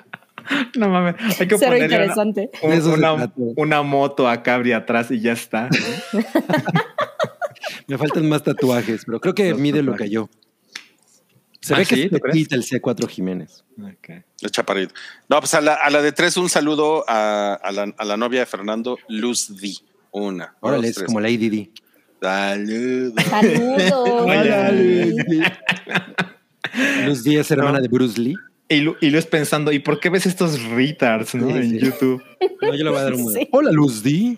(laughs) no mames. Hay que Cero ponerle una, interesante. un- una, una moto a Cabri atrás y ya está. (laughs) Me faltan más tatuajes, pero creo que Los mide lo que yo. Se ¿Ah, ve que sí? se quita el C4 Jiménez. Ok. El chaparrito. No, pues a la, a la de tres, un saludo a, a la, a la novia de Fernando, Luz D. Una. Órale, es tres. como Lady D. Saludos. Saludos. Hola, Luz D es hermana de Bruce Lee. Y, Lu- y Luis pensando, ¿y por qué ves estos retards no? Sí, en sí. YouTube? (laughs) No, yo le voy a dar un. Sí. Hola, Luz D.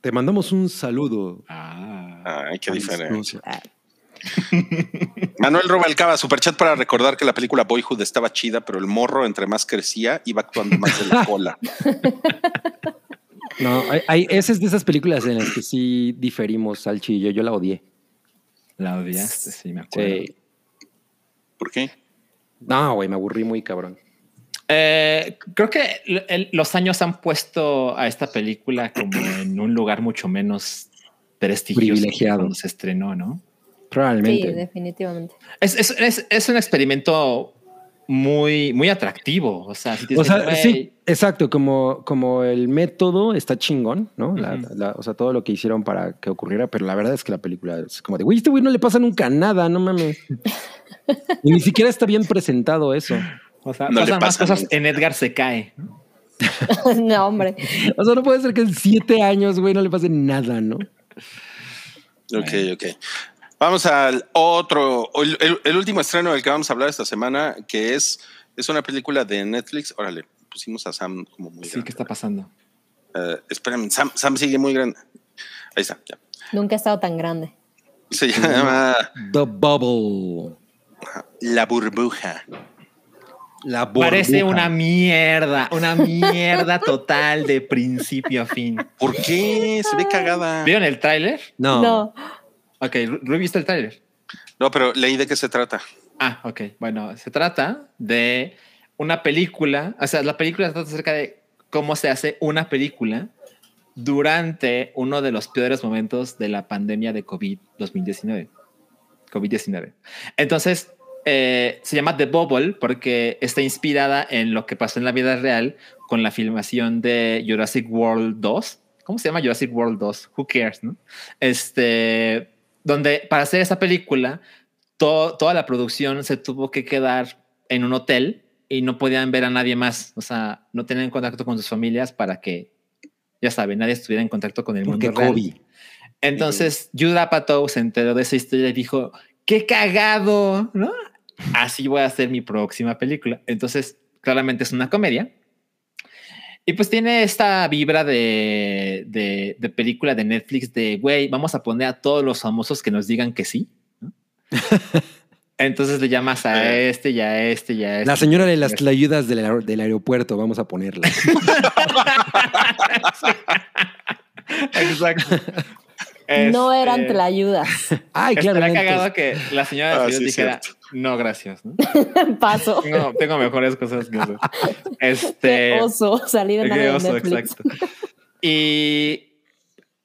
Te mandamos un saludo. Ah. Ay, qué diferente. Ah, (laughs) Manuel Robalcaba, superchat para recordar que la película Boyhood estaba chida, pero el morro entre más crecía iba actuando más de la (laughs) cola. No, hay, hay- esa es de esas películas en las que sí diferimos, Salchi y yo. Yo la odié. La odiaste, sí, me acuerdo. Sí. ¿Por qué? No, güey, me aburrí muy cabrón. Eh, creo que el- los años han puesto a esta película como en un lugar mucho menos prestigioso Privilegiado. cuando se estrenó, ¿no? Sí, Probablemente. definitivamente. Es, es, es, es un experimento muy, muy atractivo. O sea, si te o dicen, sea, "Güey, sí, exacto, como, como el método está chingón, ¿no? La- Ujú. la- o sea, todo lo que hicieron para que ocurriera, pero la verdad es que la película es como de, güey, este güey no le pasa nunca nada, no mames. y ni siquiera está bien presentado eso. O sea, No le pasan más pasa cosas en Edgar se cae. ¿no? (laughs) no, hombre. O sea, no puede ser que en siete años, güey, no le pase nada, ¿no? Ok, ok. Vamos al otro, el, el- el último estreno del que vamos a hablar esta semana, que es, es una película de Netflix. Órale, pusimos a Sam como muy Sí, grande. ¿qué está pasando? Espérame, Sam, Sam sigue muy grande. Ahí está, ya. Nunca he estado tan grande. (laughs) Se llama The Bubble. La Burbuja. La burbuja. Parece una mierda, una mierda total de principio a fin. ¿Por qué? Se ve cagada. ¿Vieron el tráiler? No. No. Ok, Ru- Ru, ¿viste el tráiler? No, pero leí de qué se trata. Ah, ok. Bueno, se trata de una película, o sea, la película trata acerca de cómo se hace una película durante uno de los peores momentos de la pandemia de COVID-2019. COVID-19. Entonces, eh, se llama The Bubble porque está inspirada en lo que pasó en la vida real con la filmación de Jurassic World 2. ¿Cómo se llama Jurassic World 2? Who cares, no? Este, donde para hacer esa película, to- toda la producción se tuvo que quedar en un hotel y no podían ver a nadie más. O sea, no tenían contacto con sus familias para que, ya saben, nadie estuviera en contacto con el Porque mundo real. COVID. Entonces, Judd Apatow se enteró de esa historia y dijo, qué cagado, ¿no? (laughs) Así voy a hacer mi próxima película. Entonces, claramente es una comedia. Y pues tiene esta vibra de, de, de película de Netflix de, güey, vamos a poner a todos los famosos que nos digan que sí. ¿no? (laughs) Entonces le llamas a este y a este y a este. La señora de las ayudas del, aer- del aeropuerto, vamos a ponerla. (laughs) (laughs) Exacto. No eran Este, tlayudas. (laughs) Ay, claro. Estaría cagado que la señora de Ah, sí, dijera, cierto. no, gracias. ¿no? (laughs) Paso. Tengo, tengo mejores cosas que hacer. (laughs) Este, Qué oso salir en qué oso, Netflix. exacto. Y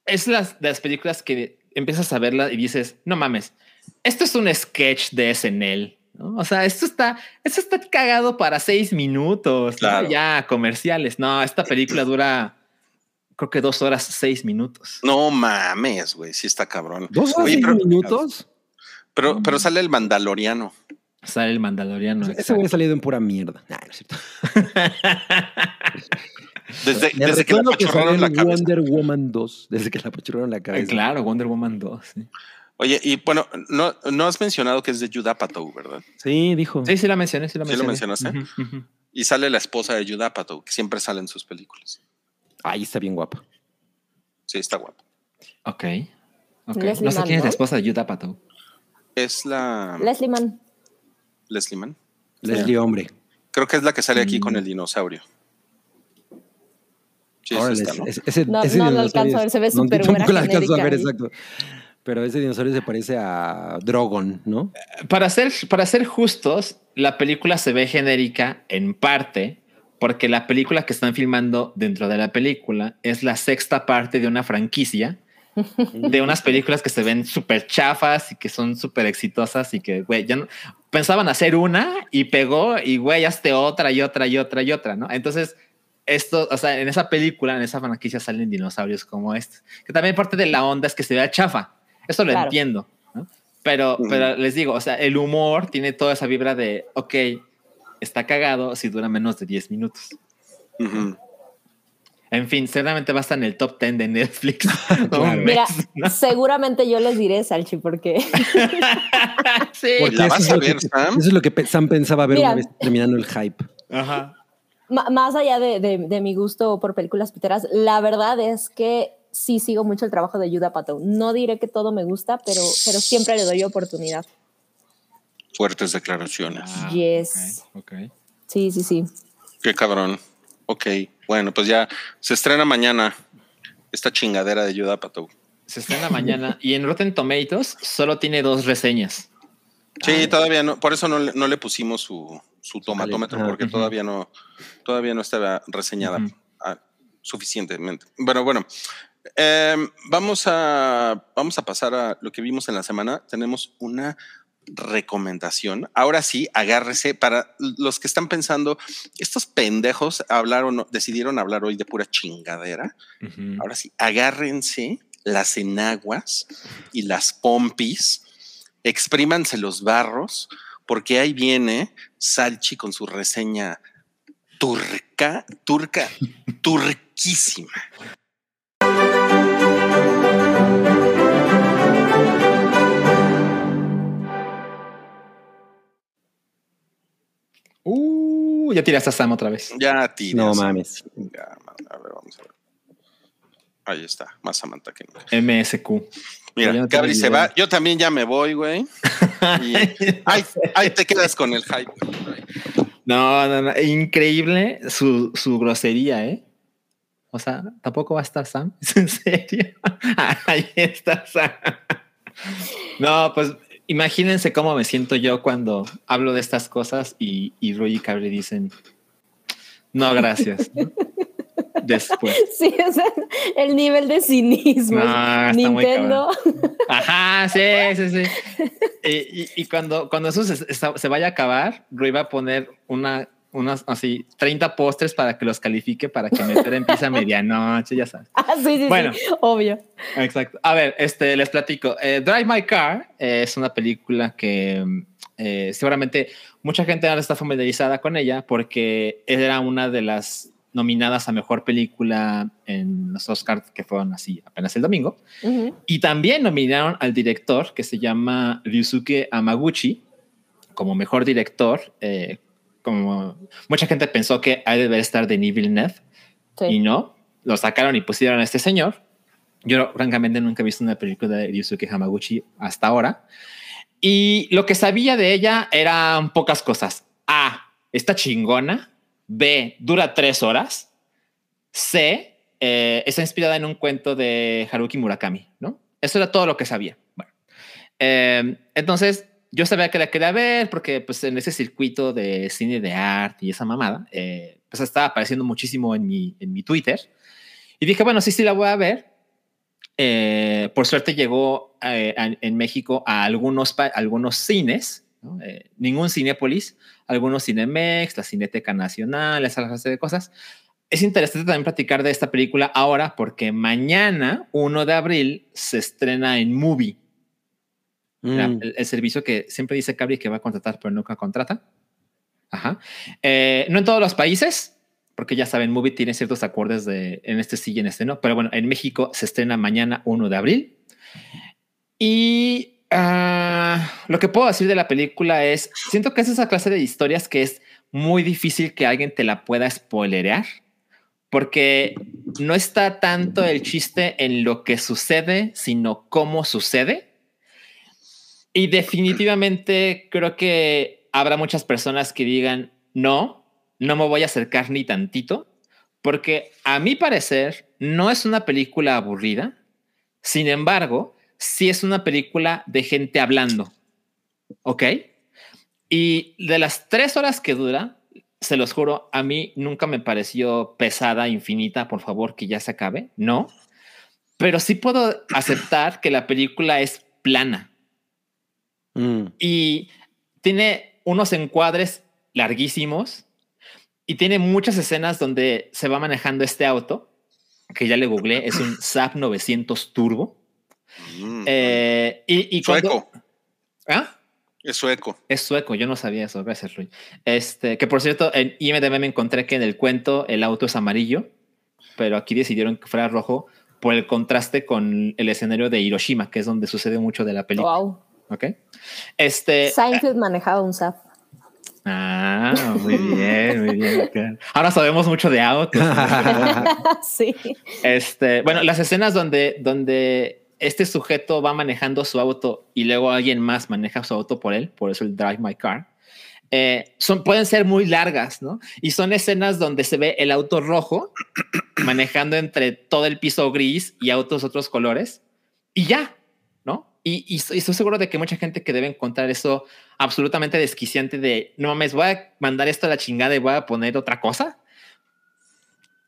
es las, de las películas que empiezas a verla y dices, no mames, esto es un sketch de SNL. ¿no? O sea, esto está, esto está cagado para seis minutos, ya comerciales. No, esta película dura, creo que dos horas, seis minutos. No mames, güey, sí está cabrón. ¿Dos horas Oye, y pero- minutos? Pero, pero sale el Mandaloriano. Sale el Mandaloriano. Ese exacto. ha salido en pura mierda. Nah, no es cierto. (laughs) Desde, desde que apachurraron la en cabeza. Wonder Woman 2, desde que la apachurraron la Eh, cabeza. Claro, Wonder Woman 2. sí. Oye, y bueno, no, no has mencionado que es de Judd Apatow, ¿verdad? Sí, dijo. Sí, sí la mencioné, sí la Sí lo mencioné. mencionaste. Y sale la esposa de Judd Apatow, que siempre sale en sus películas. Ahí está bien guapa. Sí, está guapo. Ok. ok. Leslie No sé Mann, quién es ¿no? la esposa de Yuta Pato. Es la Leslie Mann. Leslie Mann. Leslie Hombre. Creo que es la que sale aquí Mm. con el dinosaurio. Sí, es Órale, esta, ¿no? ese- No, ese no lo alcanzo a ver, se ve no, súper tampoco buena lo alcanzo a ver, exacto. Pero ese dinosaurio se parece a Drogon, ¿no? Para ser, para ser justos, la película se ve genérica en parte porque la película que están filmando dentro de la película es la sexta parte de una franquicia (laughs) de unas películas que se ven súper chafas y que son súper exitosas y que, güey, ya no, pensaban hacer una y pegó y, güey, hazte otra y otra y otra y otra, ¿no? Entonces, esto, o sea, en esa película, en esa franquicia salen dinosaurios como este, que también parte de la onda es que se vea chafa. Eso lo Claro. entiendo, ¿no? Pero, pero les digo, o sea, el humor tiene toda esa vibra de, ok, está cagado si dura menos de 10 minutos. En fin, seguramente va a estar en el top 10 de Netflix. (laughs) (laughs) Claro. Un Mira, mes, ¿no? seguramente yo les diré, Salchi, porque (laughs) sí. Porque ¿La eso vas es a lo ver, que- Sam? Eso es lo que Sam pensaba ver Mira. una vez terminando el hype. Ajá. más allá de, de- de mi gusto por películas piteras, la verdad es que sí sigo mucho el trabajo de Yuda Pato. No diré que todo me gusta, pero, pero siempre le doy oportunidad. Fuertes declaraciones. Ah, Yes. ok, ok. Sí, sí, sí. Qué cabrón. Ok, bueno, pues ya se estrena mañana esta chingadera de Apatow. Se estrena mañana y en Rotten Tomatoes solo tiene dos reseñas. Sí, todavía no, por eso no, le- no le pusimos su, su tomatómetro, Ah, porque todavía no, todavía no estaba reseñada ah, suficientemente. Bueno, bueno. em, vamos a vamos a pasar a lo que vimos en la semana. Tenemos una recomendación. Ahora sí, agárrese para los que están pensando, estos pendejos hablaron, decidieron hablar hoy de pura chingadera. Ahora sí, agárrense las enaguas y las pompis, exprímanse los barros, porque ahí viene Salchi con su reseña turca, turca, turquísima. Uh, ya tiraste a Sam otra vez. Ya, tiras. No mames. Ya, a ver, vamos a ver. Ahí está, más Samantha que nunca. MSQ. Mira, no Gabri se va. Yo también ya me voy, güey. (laughs) Y ahí, ahí te quedas con el hype. No, no, no. Increíble su, su grosería, ¿eh? O sea, tampoco va a estar Sam. (laughs) ¿Es en serio? (laughs) Ahí está Sam. No, pues imagínense cómo me siento yo cuando hablo de estas cosas y, y Roy y Cabri dicen, no, gracias. ¿no? (laughs) Después. Sí, o sea, el nivel de cinismo. No, Nintendo. Ajá, sí, sí, sí. (laughs) Y, y- y cuando, cuando eso se, se vaya a acabar, Roy va a poner una, unas así 30 postres para que los califique para que Meter empiece a medianoche, ya sabes. (laughs) Ah, sí, sí, Bueno. sí, obvio. Exacto. A ver, este, les platico. Eh, Drive My Car eh, es una película que eh, seguramente mucha gente ahora está familiarizada con ella porque era una de las nominadas a mejor película en los Oscars que fueron así apenas el domingo. Ujú. Y también nominaron al director que se llama Ryusuke Amaguchi como mejor director. eh, como mucha gente pensó que ha de estar Denis Villeneuve Sí. y no, lo sacaron y pusieron a este señor. Yo francamente nunca he visto una película de Ryusuke Hamaguchi hasta ahora. Y lo que sabía de ella eran pocas cosas. A, está chingona. B, dura tres horas. C, eh, está inspirada en un cuento de Haruki Murakami, ¿no? Eso era todo lo que sabía. Bueno, eh, entonces yo sabía que la quería ver porque pues en ese circuito de cine de arte y esa mamada, eh, pues estaba apareciendo muchísimo en mi, en mi Twitter. Y dije, bueno, sí, sí la voy a ver. Eh, por suerte llegó eh, a- en México a algunos, pa- algunos cines, ¿no? Eh, ningún Cinépolis, algunos Cinemex, la Cineteca Nacional, esa clase de cosas. Es interesante también platicar de esta película ahora porque mañana, 1 de abril, se estrena en Movie, la- Mm. el, el servicio que siempre dice Cabri que va a contratar, pero nunca contrata. Ajá. Eh, no en todos los países, porque ya saben, Movie tiene ciertos acordes de en este sí y en este no. Pero bueno, en México se estrena mañana 1 de abril. Y ah, lo que puedo decir de la película es, siento que es esa clase de historias que es muy difícil que alguien te la pueda spoilerear, porque no está tanto el chiste en lo que sucede, sino cómo sucede. Y definitivamente creo que habrá muchas personas que digan, no, no me voy a acercar ni tantito, porque a mi parecer no es una película aburrida, sin embargo, sí es una película de gente hablando, ¿ok? Y de las tres horas que dura, se los juro, a mí nunca me pareció pesada, infinita, por favor, que ya se acabe, no. Pero sí puedo aceptar que la película es plana. Mm. Y tiene unos encuadres larguísimos y tiene muchas escenas donde se va manejando este auto, que ya le googleé, es un (laughs) SAP 900 Turbo. Mm. Eh, y, sueco. ¿Ah? Es sueco. Es sueco, yo no sabía eso, gracias Rui. Este, que por cierto, en IMDB me encontré que en el cuento el auto es amarillo, pero aquí decidieron que fuera rojo por el contraste con el escenario de Hiroshima, que es donde sucede mucho de la película. Wow. Ok. Este. Seinfeld manejaba un SAP. Ah, muy bien, muy bien. Ahora sabemos mucho de autos. (laughs) sí. Este, bueno, las escenas donde, donde este sujeto va manejando su auto y luego alguien más maneja su auto por él, por eso el Drive My Car, eh, son, pueden ser muy largas, ¿no? Y son escenas donde se ve el auto rojo (clears throat) manejando entre todo el piso gris y autos otros colores y ya, y, estoy seguro de que mucha gente que debe encontrar eso absolutamente desquiciante de no mames, voy a mandar esto a la chingada y voy a poner otra cosa.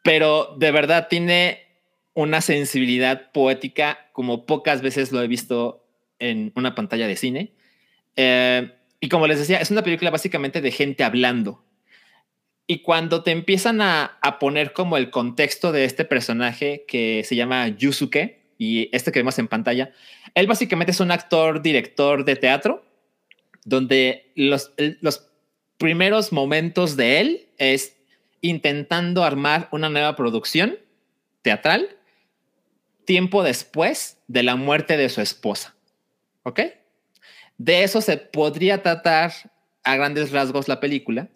Pero de verdad tiene una sensibilidad poética como pocas veces lo he visto en una pantalla de cine. Eh, y como les decía, es una película básicamente de gente hablando. Y cuando te empiezan a, a poner como el contexto de este personaje que se llama Yusuke, y este que vemos en pantalla, él básicamente es un actor, director de teatro, donde los, los primeros momentos de él es intentando armar una nueva producción teatral tiempo después de la muerte de su esposa. ¿Ok? De eso se podría tratar a grandes rasgos la película,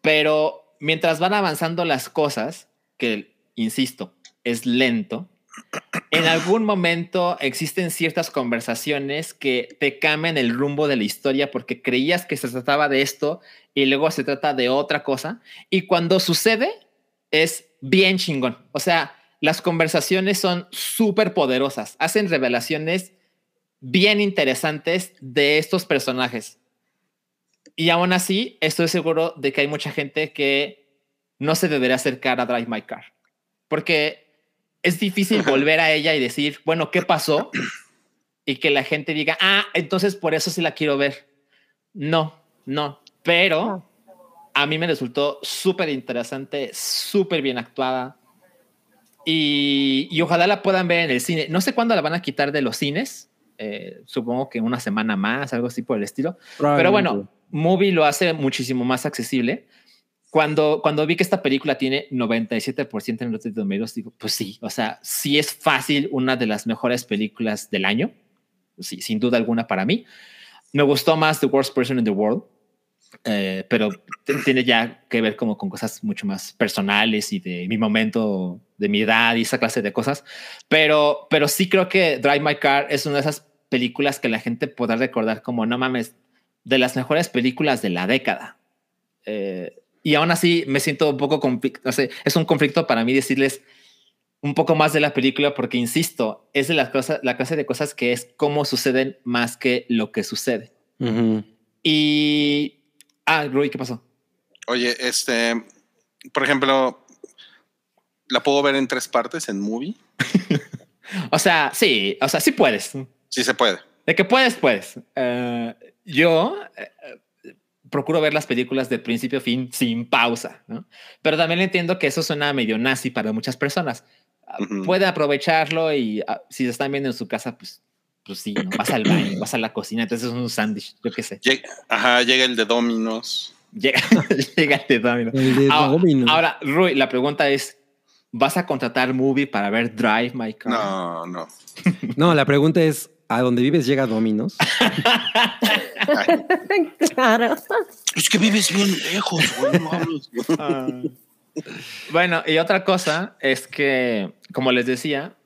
pero mientras van avanzando las cosas, que, insisto, es lento, en algún momento existen ciertas conversaciones que te cambian el rumbo de la historia porque creías que se trataba de esto y luego se trata de otra cosa. Y cuando sucede, es bien chingón. O sea, las conversaciones son súper poderosas, hacen revelaciones bien interesantes de estos personajes. Y aún así, estoy seguro de que hay mucha gente que no se debería acercar a Drive My Car. Porque es difícil volver a ella y decir, bueno, ¿qué pasó? Y que la gente diga, ah, entonces por eso sí la quiero ver. No, no, pero a mí me resultó súper interesante, súper bien actuada. Y, y, ojalá la puedan ver en el cine. No sé cuándo la van a quitar de los cines. Eh, supongo que una semana más, algo así por el estilo. Pero bueno, Movie lo hace muchísimo más accesible cuando, cuando vi que esta película tiene 97% en Rotten Tomatoes, digo, pues sí, o sea, sí es fácil una de las mejores películas del año, sí, sin duda alguna para mí. Me gustó más The Worst Person in the World, eh, pero tiene ya que ver como con cosas mucho más personales y de mi momento, de mi edad y esa clase de cosas. Pero, pero sí creo que Drive My Car es una de esas películas que la gente podrá recordar como, no mames, de las mejores películas de la década. Eh, y aún así me siento un poco conflicto. es un conflicto para mí decirles un poco más de la película porque, insisto, es de las cosas, la clase de cosas que es cómo suceden más que lo que sucede. Y... Ah, Rui, ¿qué pasó? Oye, este, por ejemplo, ¿la puedo ver en tres partes en movie? (laughs) o sea, sí, o sea, sí puedes. Sí se puede. De que puedes, puedes. Eh, yo, eh, procuro ver las películas de principio a fin sin pausa, ¿no? Pero también entiendo que eso suena medio nazi para muchas personas. Ah, puede aprovecharlo y ah, si se están viendo en su casa, pues, pues sí, vas al baño, vas a la cocina, entonces es un sándwich, yo qué sé. ajá, llega el de Dominos. Llega, (laughs) llega el de Dominos. ahora, ahora, Rui, la pregunta es, ¿vas a contratar Movie para ver Drive My Car? No, no. no, la pregunta es, a donde vives llega Dominos. (laughs) claro. Es que vives bien lejos, güey. no hablas. Ah. Bueno, y otra cosa es que, como les decía,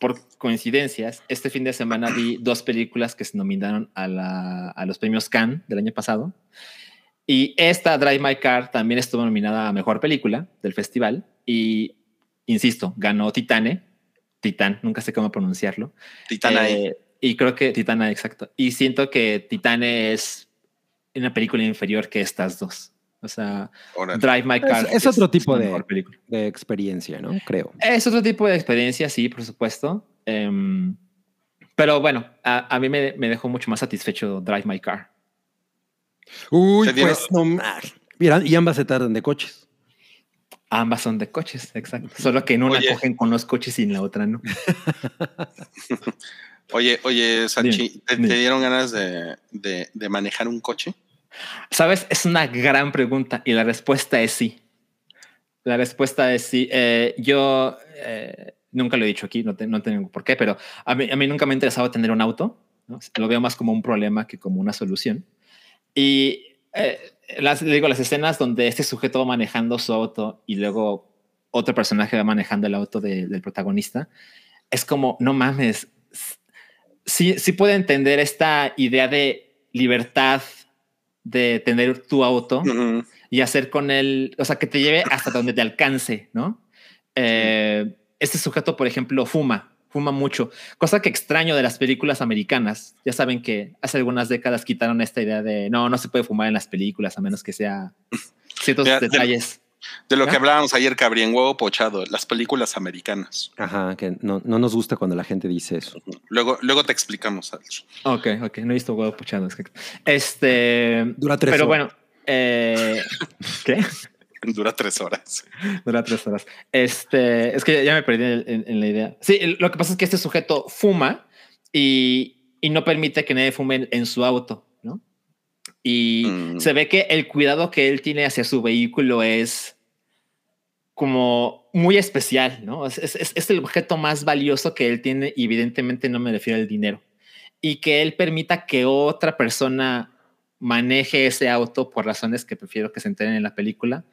por coincidencias, este fin de semana vi dos películas que se nominaron a, la- a los premios Cannes del año pasado. Y esta, Drive My Car, también estuvo nominada a Mejor Película del festival. Y, insisto, ganó Titane. Titán, nunca sé cómo pronunciarlo. Titana Eh, y creo que Titana, exacto. Y siento que Titane es una película inferior que estas dos. O sea. Drive My Car. es otro tipo de- película. De experiencia, ¿no? Creo. Es otro tipo de experiencia, sí, por supuesto. Em, pero bueno, a, a mí me, me dejó mucho más satisfecho Drive My Car. Uy, pues no más. Mira, y ambas se tardan de coches. Ambas son de coches, exacto. Solo que en una Oye. cogen con los coches y en la otra no. (laughs) Oye, oye, Sanchi, Dime, ¿te, te dieron ganas de, de- de manejar un coche? Sabes, es una gran pregunta y la respuesta es sí. La respuesta es sí. Eh, yo eh, nunca lo he dicho aquí, no, te- no tengo por qué, pero a mí, a mí nunca me ha interesado tener un auto. ¿no? Lo veo más como un problema que como una solución. Y eh, las, digo, las escenas donde este sujeto va manejando su auto y luego otro personaje va manejando el auto de- del protagonista, es como, no mames, sí, sí puedo entender esta idea de libertad de tener tu auto y hacer con él, o sea, que te lleve hasta donde te alcance, ¿no? Eh, este sujeto, por ejemplo, fuma, fuma mucho, cosa que extraño de las películas americanas. Ya saben que hace algunas décadas quitaron esta idea de no, no se puede fumar en las películas a menos que sea ciertos detalles. De lo ¿Ya? que hablábamos ayer, Cabrien, huevo pochado, las películas americanas. Ajá, que no, no nos gusta cuando la gente dice eso. Luego, luego te explicamos, Salchi. Ok, ok, no he visto huevo pochado. es que- Este, Dura tres pero horas. bueno, eh, (laughs) ¿qué? Dura tres horas. Dura tres horas. Este, es que ya, me perdí en, en- en la idea. Sí, lo que pasa es que este sujeto fuma y, y no permite que nadie fume en, en su auto. Y Mm. se ve que el cuidado que él tiene hacia su vehículo es como muy especial, ¿no? Es, es- es- es el objeto más valioso que él tiene y evidentemente no me refiero al dinero. Y que él permita que otra persona maneje ese auto por razones que prefiero que se enteren en la película.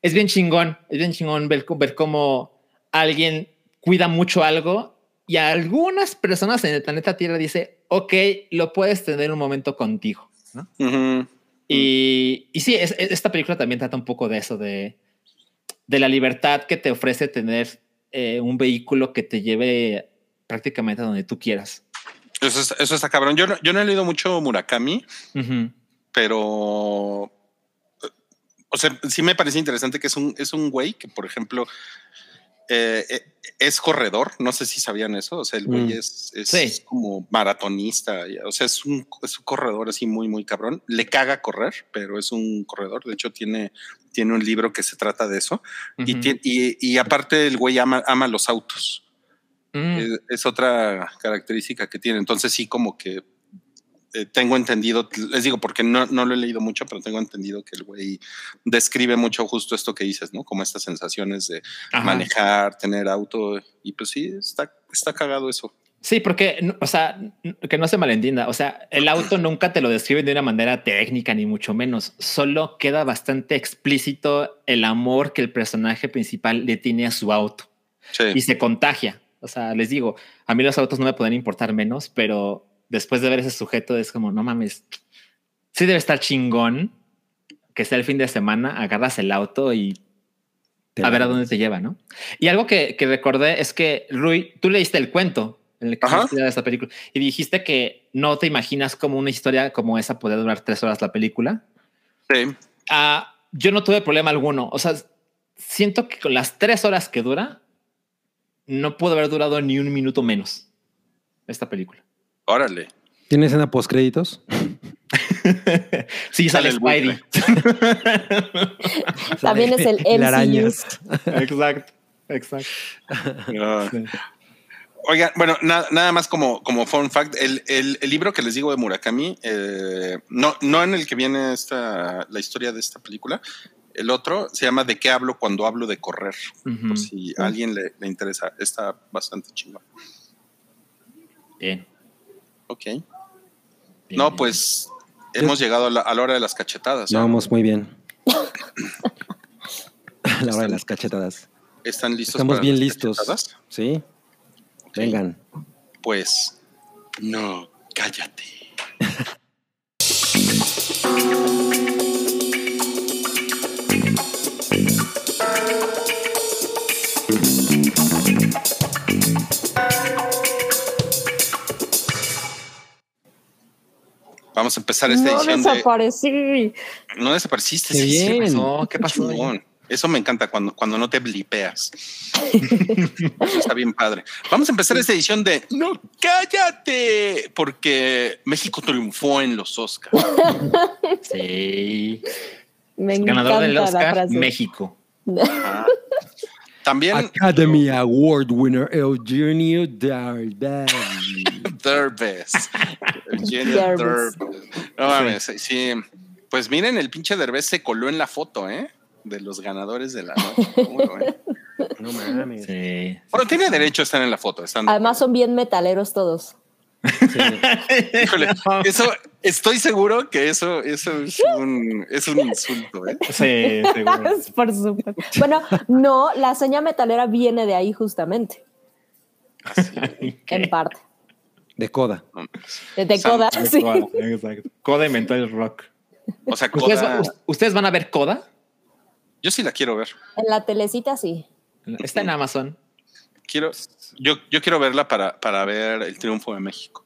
Es bien chingón, es bien chingón ver, ver cómo alguien cuida mucho algo y a algunas personas en el planeta Tierra dice, ok, lo puedes tener un momento contigo, Y, y sí, es- es- esta película también trata un poco de eso, de, de la libertad que te ofrece tener eh, un vehículo que te lleve prácticamente a donde tú quieras. Eso, es- eso está cabrón. Yo no, yo no he leído mucho Murakami, pero. eh, O sea, sí me parece interesante que es un, es un güey que, por ejemplo, eh, eh, es corredor. No sé si sabían eso. O sea, el güey Mm. es, es Sí. como maratonista. O sea, es un, es un corredor así muy, muy cabrón. Le caga correr, pero es un corredor. De hecho, tiene, tiene un libro que se trata de eso. y, y aparte, el güey ama, ama los autos. Mm. Es, es otra característica que tiene. Entonces sí, como que eh, tengo entendido, les digo, porque no, no lo he leído mucho, pero tengo entendido que el güey describe mucho justo esto que dices, ¿no? Como estas sensaciones de Ajá. manejar, tener auto. Y pues sí, está, está cagado eso. Sí, porque, o sea, que no se malentienda. O sea, el auto nunca te lo describen de una manera técnica, ni mucho menos. Solo queda bastante explícito el amor que el personaje principal le tiene a su auto Sí. y se contagia. O sea, les digo, a mí los autos no me pueden importar menos, pero después de ver ese sujeto es como, no mames, sí debe estar chingón que sea el fin de semana, agarras el auto y Te a ver a dónde te lleva, ¿no? Y algo que, que recordé es que, Rui, tú leíste el cuento en el que de esta película y dijiste que no te imaginas como una historia como esa puede durar tres horas la película. Sí. Ah, yo no tuve problema alguno. O sea, siento que con las tres horas que dura, no pudo haber durado ni un minuto menos esta película. Órale. ¿Tiene escena post créditos? sí, sale, Sale el Spidey. (laughs) También es el (laughs) El MCU. arañas. exacto, exacto. Ah. Sí. Oigan, bueno, na- nada más como, como fun fact, el, el- el libro que les digo de Murakami, eh, no, no en el que viene esta, la historia de esta película, el otro se llama ¿De qué hablo cuando hablo de correr? Por si a alguien le, le interesa, está bastante chingón. Bien. Ok. No, pues hemos llegado a la, a la hora de las cachetadas. ¿ya? Vamos muy bien. (laughs) A la hora de las cachetadas. ¿Están listos? Estamos para bien las listos. cachetadas? Sí. Vengan. Pues no, cállate. (laughs) Vamos a empezar esta no edición de... desaparecí. No desapareciste. Qué sí, sí, bien. pasó? ¿Qué pasó? Eso me encanta cuando, cuando no te blipeas. Eso (laughs) está bien padre. Vamos a empezar esta edición de No, cállate, porque México triunfó en los Oscars. (laughs) Sí. Me Ganador del Oscar. México. Ah. También Academy Award winner Eugenio Derbez. (laughs) Derbez. Eugenio (laughs) Derbez. Derbez. No mames, sí. Pues miren, el pinche Derbez se coló en la foto, ¿eh? De los ganadores de la noche. ¿Cómo lo ven? No mames. Sí. Bueno, tiene derecho a estar en la foto. Están, Además son bien metaleros todos. (laughs) Híjole, (laughs) eso, estoy seguro que eso, eso es un, es un insulto, ¿eh? Sí, seguro. Por supuesto. Bueno, no, la seña metalera viene de ahí justamente, en parte. De coda. De, de Coda, sí. Coda, exacto. Coda inventó el rock. O sea, ¿Ustedes, Coda- ¿Ustedes van a ver Coda? yo sí la quiero ver. En la telecita sí. Está en Amazon. Quiero, yo, yo quiero verla para, para ver el triunfo de México.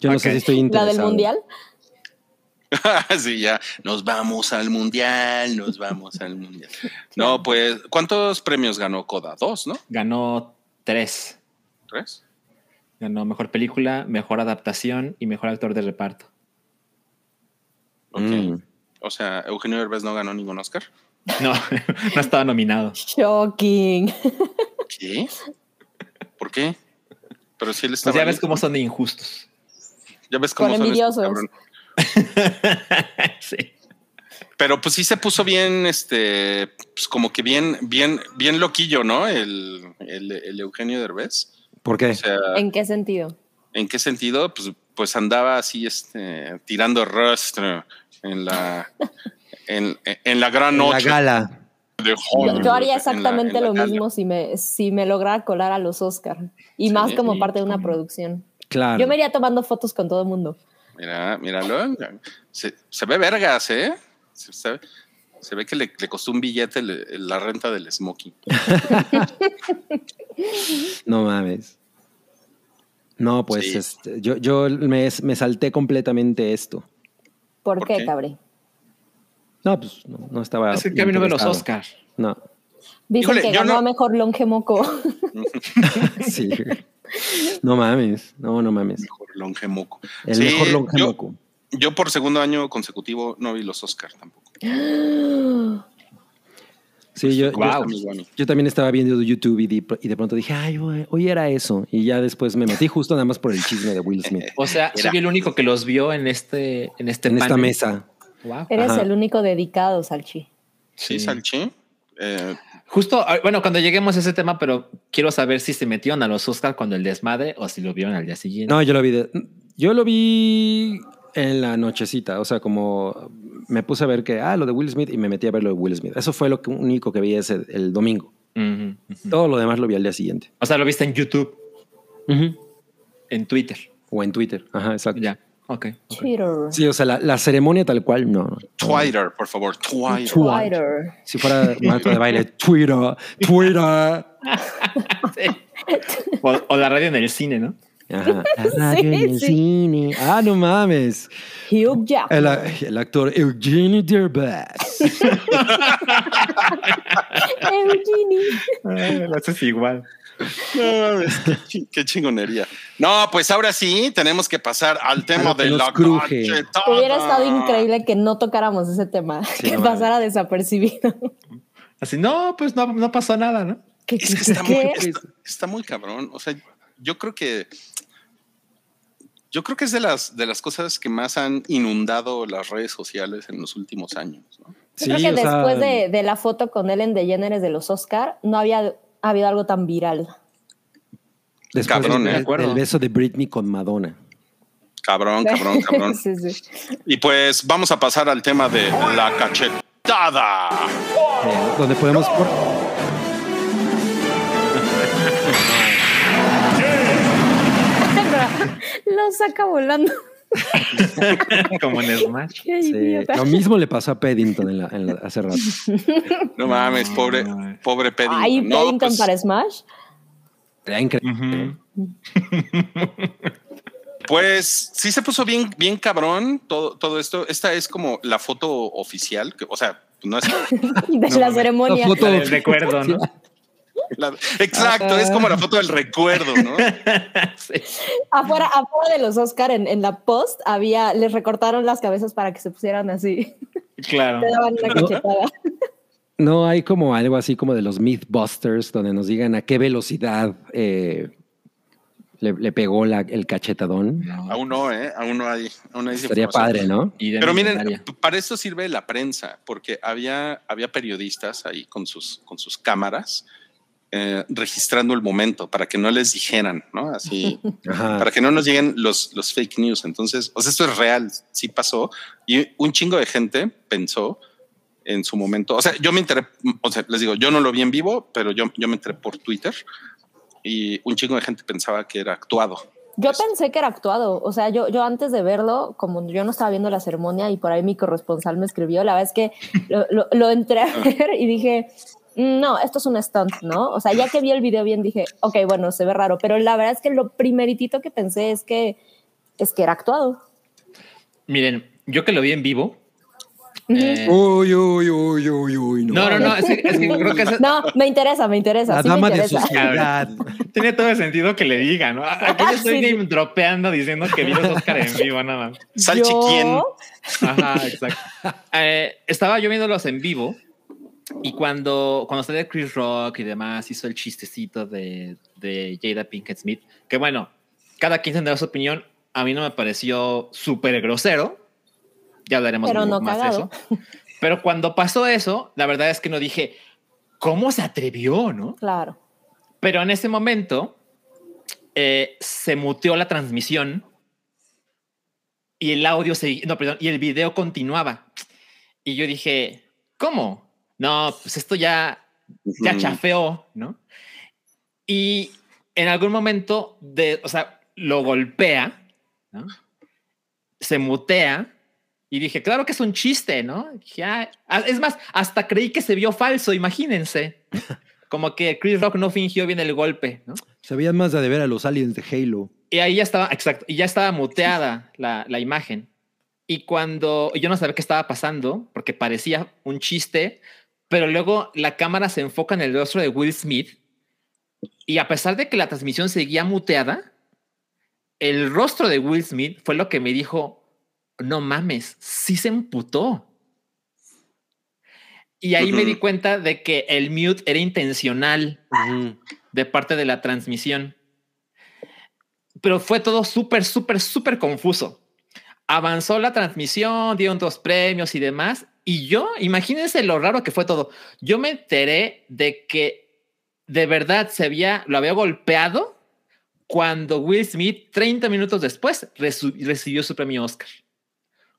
Yo no sé si estoy La interesado. del mundial. (laughs) sí, ya nos vamos al mundial, nos vamos al mundial. (laughs) No, pues, ¿cuántos premios ganó Coda? Dos, ¿no? Ganó tres. ¿Tres? Ganó mejor película, mejor adaptación y mejor actor de reparto. Ok. Mm. O sea, Eugenio Derbez no ganó ningún Oscar. No, (laughs) no estaba nominado. Shocking. ¿Qué? ¿Por qué? Pero si él estaba Pues ya ves cómo son de injustos. Ya ves cómo Con son envidiosos. (laughs) sí. Pero pues sí se puso bien, este, pues como que bien, bien, bien loquillo, ¿no? El, el, el Eugenio Derbez. ¿Por qué? O sea, ¿En qué sentido? ¿en qué sentido? Pues, pues andaba así, este, tirando rostro en la, (laughs) en, en la gran En la noche gala. de Yo, Hollywood, yo haría en la- exactamente en la lo gala. mismo si me, si me lograra colar a los Oscar. Y Sí, más como y- parte de una producción. Claro. Yo me iría tomando fotos con todo el mundo. Mira, míralo. Se, se ve vergas, ¿eh? Se, se- se ve que le, le costó un billete le- la renta del smoking. (laughs) No mames. No, pues Sí. este, yo, yo me, me salté completamente esto. ¿Por, ¿Por qué, qué? cabré? No, pues no, no estaba. Es el camino de los. Oscars. No, Dicen Híjole, que yo ganó no- a mejor longe moco. (laughs) sí. No mames, no, no mames. Mejor longemoco. El Sí, mejor yo- longemoco. Yo por segundo año consecutivo no vi los Oscars tampoco. (gasps) Sí, yo, yo- muy bueno. yo también estaba viendo YouTube y de, y de pronto dije, ay, güey, hoy era eso. Y ya después me metí justo nada más por el chisme de Will Smith (laughs) O sea, soy el único que los vio en este, en este en esta mesa. Wow. Eres Ajá. el único dedicado, Salchi. Sí, Salchi. Eh, Justo, ah, bueno, cuando lleguemos a ese tema, pero quiero saber si se metieron a los Oscars cuando el desmadre o si lo vieron al día siguiente. No, yo lo vi. de- yo lo vi en la nochecita. O sea, como me puse a ver que, ah, lo de Will Smith y me metí a ver lo de Will Smith. Eso fue lo que- único que vi ese, el domingo. Todo lo demás lo vi al día siguiente. O sea, lo viste en YouTube, en Twitter. O en Twitter. Ajá, exacto. Ya. Ok. ok. Twitter. Sí, o sea, la, la ceremonia tal cual, no. Twitter, por favor, Twitter. Twitter. Si fuera Marta de baile, Twitter, Twitter. (laughs) O, o la radio en el cine, ¿no? Ajá. (laughs) La radio en el sí. cine. Ah, no mames. Hugh Jackman. El, el actor Eugenio Derbez. (laughs) Eugenie. Lo haces igual. No, es que qué chingonería. No, pues ahora sí tenemos que pasar al tema de la cruje. cachetada. Hubiera estado increíble que no tocáramos ese tema, Sí, que no pasara desapercibido. Así, no, pues no, no pasó nada, ¿no? ¿Qué, Es que está muy, está muy cabrón. O sea, yo creo que yo creo que es de las de las cosas que más han inundado las redes sociales en los últimos años. ¿no? Yo creo que después de, de la foto con Ellen DeGeneres de los Oscar, no había habido algo tan viral. Después Cabrón, del- ¿eh? De acuerdo. del beso de Britney con Madonna. Cabrón, cabrón, (laughs) cabrón. sí, sí. Y pues vamos a pasar al tema de la cachetada. Eh, donde podemos por- (laughs) Lo saca volando. (laughs) Como en Smash. Sí, lo mismo le pasó a Paddington en la- en la- hace rato. (laughs) No mames, pobre, pobre Paddington. Ay, No, Paddington pues, para Smash. Era increíble. Pues sí se puso bien, bien cabrón todo, todo esto. Esta es como la foto oficial, que, o sea, no es de la ceremonia. La foto- La del recuerdo, ¿no? La- exacto, es como la foto del recuerdo, ¿no? (laughs) Sí. Afuera, afuera de los Oscar, en, en la post, había, les recortaron las cabezas para que se pusieran así. Claro. Te daban una cachetada. No hay como algo así como de los Mythbusters donde nos digan a qué velocidad eh, le, le pegó la- el cachetadón. Aún no, ¿eh? Aún no hay. Aún hay Estaría padre, ¿no? Pero miren, para eso sirve la prensa, porque había, había periodistas ahí con sus, con sus cámaras eh, registrando el momento para que no les dijeran, ¿no? Así, (laughs) Ajá. para que no nos lleguen los, los fake news. Entonces, o sea, esto es real, sí pasó. Y un chingo de gente pensó en su momento. O sea, yo me enteré, o sea, les digo, yo no lo vi en vivo, pero yo, yo me enteré por Twitter y un chingo de gente pensaba que era actuado. Yo pensé que era actuado, o sea, yo, yo antes de verlo, como yo no estaba viendo la ceremonia y por ahí mi corresponsal me escribió, la verdad es que lo, lo- lo entré a ver y dije, "Mm, no, esto es un stunt, ¿no? O sea, ya que vi el video bien dije, ok, bueno, se ve raro, pero la verdad es que lo primeritito que pensé es que, es que era actuado. Miren, yo que lo vi en vivo. eh, Uy, uy, uy, uy, uy. no, no, no, es que, es que creo que esa- No, me interesa, me interesa. La sí me dama de interesa. sociedad. (laughs) tiene todo el sentido que le diga, ¿no? Aquí yo estoy Sí, dropeando diciendo que vi los Oscar en vivo, nada más. Salchi, ¿quién? Yo- Ajá, exacto. Eh, estaba yo viéndolos en vivo y cuando, cuando salió Chris Rock y demás, hizo el chistecito de, de Jada Pinkett Smith, que bueno, cada quien tendrá su opinión. A mí no me pareció súper grosero. Ya hablaremos Pero no más cagado. de eso. Pero cuando pasó eso, la verdad es que no dije, ¿cómo se atrevió, no? Claro. Pero en ese momento eh, se muteó la transmisión y el audio seguía, no, perdón, y el video continuaba. Y yo dije, ¿cómo? No, pues esto ya, ya chafeó, ¿no? Y en algún momento, de, o sea, lo golpea, ¿no? Se mutea y dije, claro que es un chiste, ¿no? Dije, "Ah", es más, hasta creí que se vio falso, imagínense. (laughs) Como que Chris Rock no fingió bien el golpe, ¿no? Se veían más de ver a los aliens de Halo. Y ahí ya estaba, exacto, y ya estaba muteada la, la imagen. Y cuando yo no sabía qué estaba pasando, porque parecía un chiste, pero luego la cámara se enfoca en el rostro de Will Smith. Y a pesar de que la transmisión seguía muteada, el rostro de Will Smith fue lo que me dijo: No mames, sí se emputó. Y ahí me di cuenta de que el mute era intencional de parte de la transmisión. Pero fue todo súper, súper, súper confuso. Avanzó la transmisión, dieron dos premios y demás. Y yo, imagínense lo raro que fue todo. Yo me enteré de que de verdad se había, lo había golpeado cuando Will Smith, 30 minutos después, recibió su premio Oscar.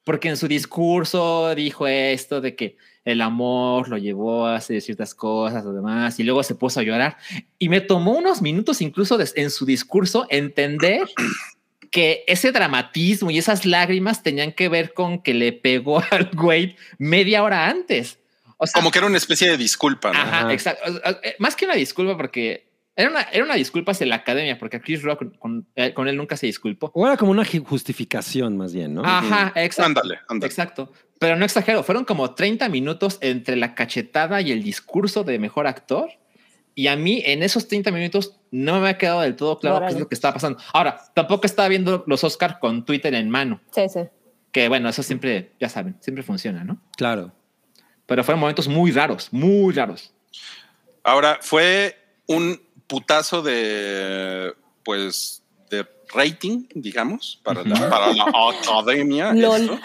Porque en su discurso dijo esto de que el amor lo llevó a hacer ciertas cosas o demás, y luego se puso a llorar. Y me tomó unos minutos incluso en su discurso entender que ese dramatismo y esas lágrimas tenían que ver con que le pegó (laughs) al güey media hora antes. O sea, Como que era una especie de disculpa, ¿no? Ajá, Ajá. exacto. Eh, Más que una disculpa, porque era una, era una disculpa hacia la academia, porque a Chris Rock con, eh, con él nunca se disculpó. O era como una ju- justificación más bien, ¿no? Ajá, exacto. Ándale, ándale. Exacto. Pero no exagero, fueron como 30 minutos entre la cachetada y el discurso de mejor actor. Y a mí en esos 30 minutos no me ha quedado del todo claro qué es lo que estaba pasando. Ahora, tampoco estaba viendo los Oscar con Twitter en mano, Sí, sí. que bueno, eso siempre, ya saben, siempre funciona, ¿no? Claro. Pero fueron momentos muy raros, muy raros. Ahora, fue un putazo de, pues, de rating, digamos, para, la, para la academia. (laughs) LOL. esto.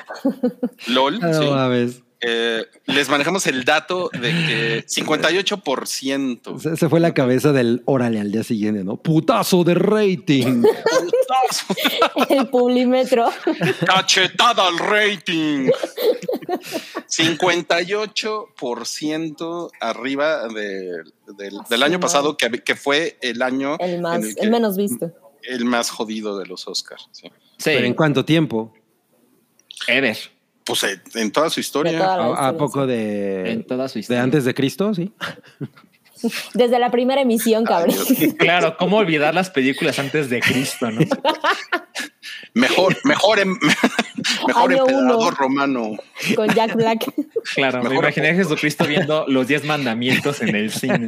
LOL, (laughs) Ah, sí. Eh, les manejamos el dato de que 58%. Se, se fue la cabeza del órale al día siguiente, ¿no? Putazo de rating. (laughs) El Publimetro. Cachetada al rating. 58% arriba de- del, del año pasado, que, que fue el año El, más, el, menos visto. el más jodido de los Oscars. sí. Sí, ¿Pero en cuánto tiempo? Ever. Pues eh, en toda su historia. De toda ¿A, poco sí. de, En toda su de historia. antes de Cristo? Sí. Desde la primera emisión, cabrón. (laughs) Claro, ¿cómo olvidar las películas antes de Cristo, no? (laughs) Mejor, mejor, em- (laughs) mejor Año emperador uno. romano. Con Jack Black. Claro, me imaginé a Jesucristo viendo los diez mandamientos en el cine.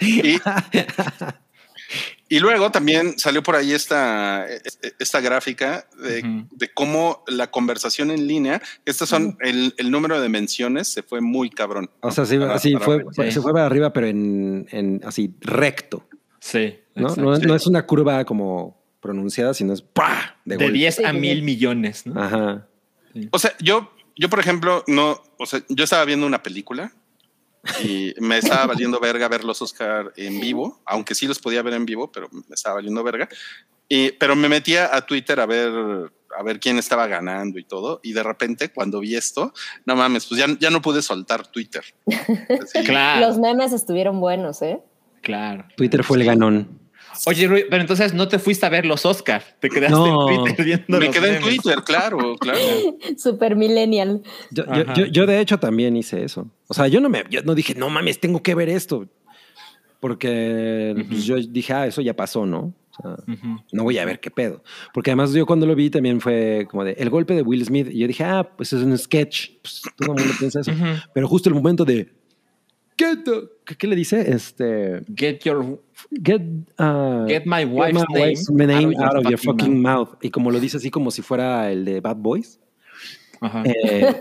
Y, y luego también salió por ahí esta, esta gráfica de, de cómo la conversación en línea, estos son el, el número de menciones, se fue muy cabrón. O sea, sí, Para- para fue, Sí. se fue para arriba, pero en, en así recto. Sí. ¿no? No, no es una curva como pronunciada, sino es ¡pah! de, De golpe. 10 a Sí, sí, mil sí. millones, ¿no? Ajá. O sea, yo, yo, por ejemplo, no, o sea, yo estaba viendo una película y me estaba (laughs) valiendo verga ver los Oscar en vivo, aunque sí los podía ver en vivo, pero me estaba valiendo verga. Y, pero me metía a Twitter a ver, a ver quién estaba ganando y todo. Y de repente, cuando vi esto, no mames, pues ya, ya no pude soltar Twitter. (laughs) Así, Claro, Los memes estuvieron buenos, ¿eh? claro. Twitter fue el ganón. Oye, Rui, pero entonces no te fuiste a ver los Oscar, te quedaste No. en Twitter viendo Me los quedé en memes. Twitter, claro, claro. (laughs) Super millennial. Yo, yo, yo- yo, de hecho también hice eso. O sea, yo no me yo no dije, no mames, tengo que ver esto. Porque pues, yo dije, ah, eso ya pasó, ¿no? O sea, Ujú. no voy a ver qué pedo. Porque además yo cuando lo vi también fue como de el golpe de Will Smith. Y yo dije, ah, pues es un sketch. Pues todo el mundo piensa eso. Ujú. Pero justo el momento de. Get the- ¿qué, qué le dice? Este. Get your Get, uh, Get my wife's my name name out of your fucking mouth. Y como lo dice así como si fuera el de Bad Boys. Ajá. eh,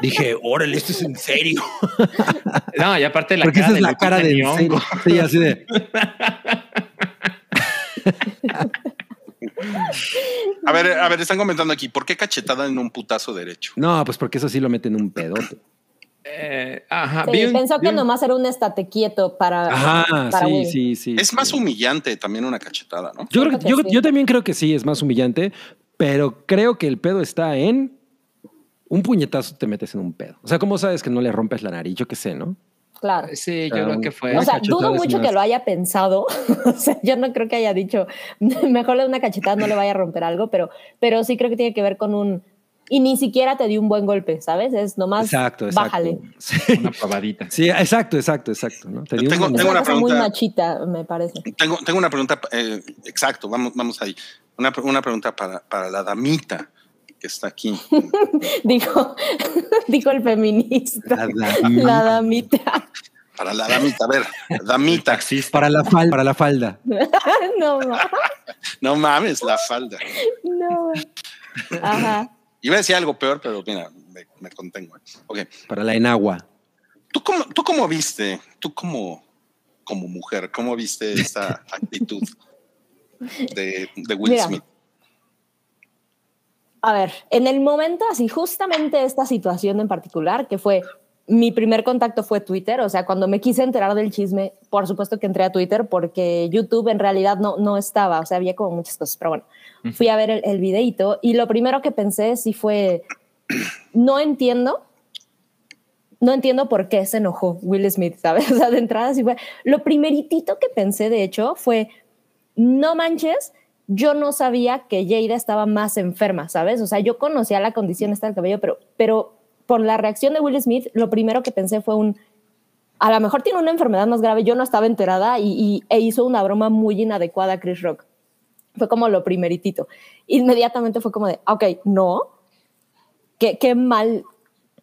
dije, órale, esto es en serio. (laughs) No, y aparte la Porque cara esa es de la cara de en serio. Sí, así de. A ver, a ver, están comentando aquí, ¿por qué cachetada en un putazo derecho? No, pues porque eso sí lo meten en un pedote. Eh, ajá. Sí, vi un- pensó que un- nomás era un estate quieto para. Ajá, para sí, Will. sí, sí. Es sí. más humillante también una cachetada, ¿no? Yo, creo, yo, sí. yo también creo que sí, es más humillante, pero creo que el pedo está en un puñetazo te metes en un pedo. O sea, ¿cómo sabes que no le rompes la nariz? Yo qué sé, ¿no? Claro. Sí, yo Ah, creo que fue. O sea, dudo mucho más- que lo haya pensado. (laughs) o sea, yo no creo que haya dicho, (laughs) mejor le una cachetada, no le vaya a romper algo, pero, pero sí creo que tiene que ver con un. Y ni siquiera te dio un buen golpe, ¿sabes? Es nomás. Exacto, exacto. Bájale. Sí, una probadita. Sí, exacto, exacto, exacto. ¿no? Te dio Tengo- un- tengo una cosa muy pregunta. machita, me parece. Tengo, tengo una pregunta, eh, exacto, vamos, vamos ahí. Una, una pregunta para, para la damita que está aquí. (laughs) Dijo, (laughs) dijo el feminista. La damita. La damita. Para la damita, a ver, damita. Para la falda. Para la falda. no, ma- No mames, la falda. no. Ajá. Iba a decir algo peor, pero mira, me, me contengo. Ok, Para la enagua. ¿tú cómo, tú cómo viste, tú como, como mujer, cómo viste esta (laughs) actitud de, de Will Mira. Smith? A ver, en el momento así, justamente esta situación en particular, que fue mi primer contacto fue Twitter, o sea, cuando me quise enterar del chisme, por supuesto que entré a Twitter porque YouTube en realidad no, no estaba, o sea, había como muchas cosas, pero bueno, fui a ver el, el videito y lo primero que pensé sí fue, no entiendo, no entiendo por qué se enojó Will Smith, ¿sabes? (laughs) O sea, de entrada sí fue, lo primeritito que pensé, de hecho, fue, no manches, yo no sabía que Jada estaba más enferma, ¿sabes? O sea, yo conocía la condición esta del cabello, pero, pero por la reacción de Will Smith, lo primero que pensé fue un, a lo mejor tiene una enfermedad más grave, yo no estaba enterada y, y- e hizo una broma muy inadecuada a Chris Rock. Fue como lo primeritito. Inmediatamente fue como de, ok, no, qué, qué mal,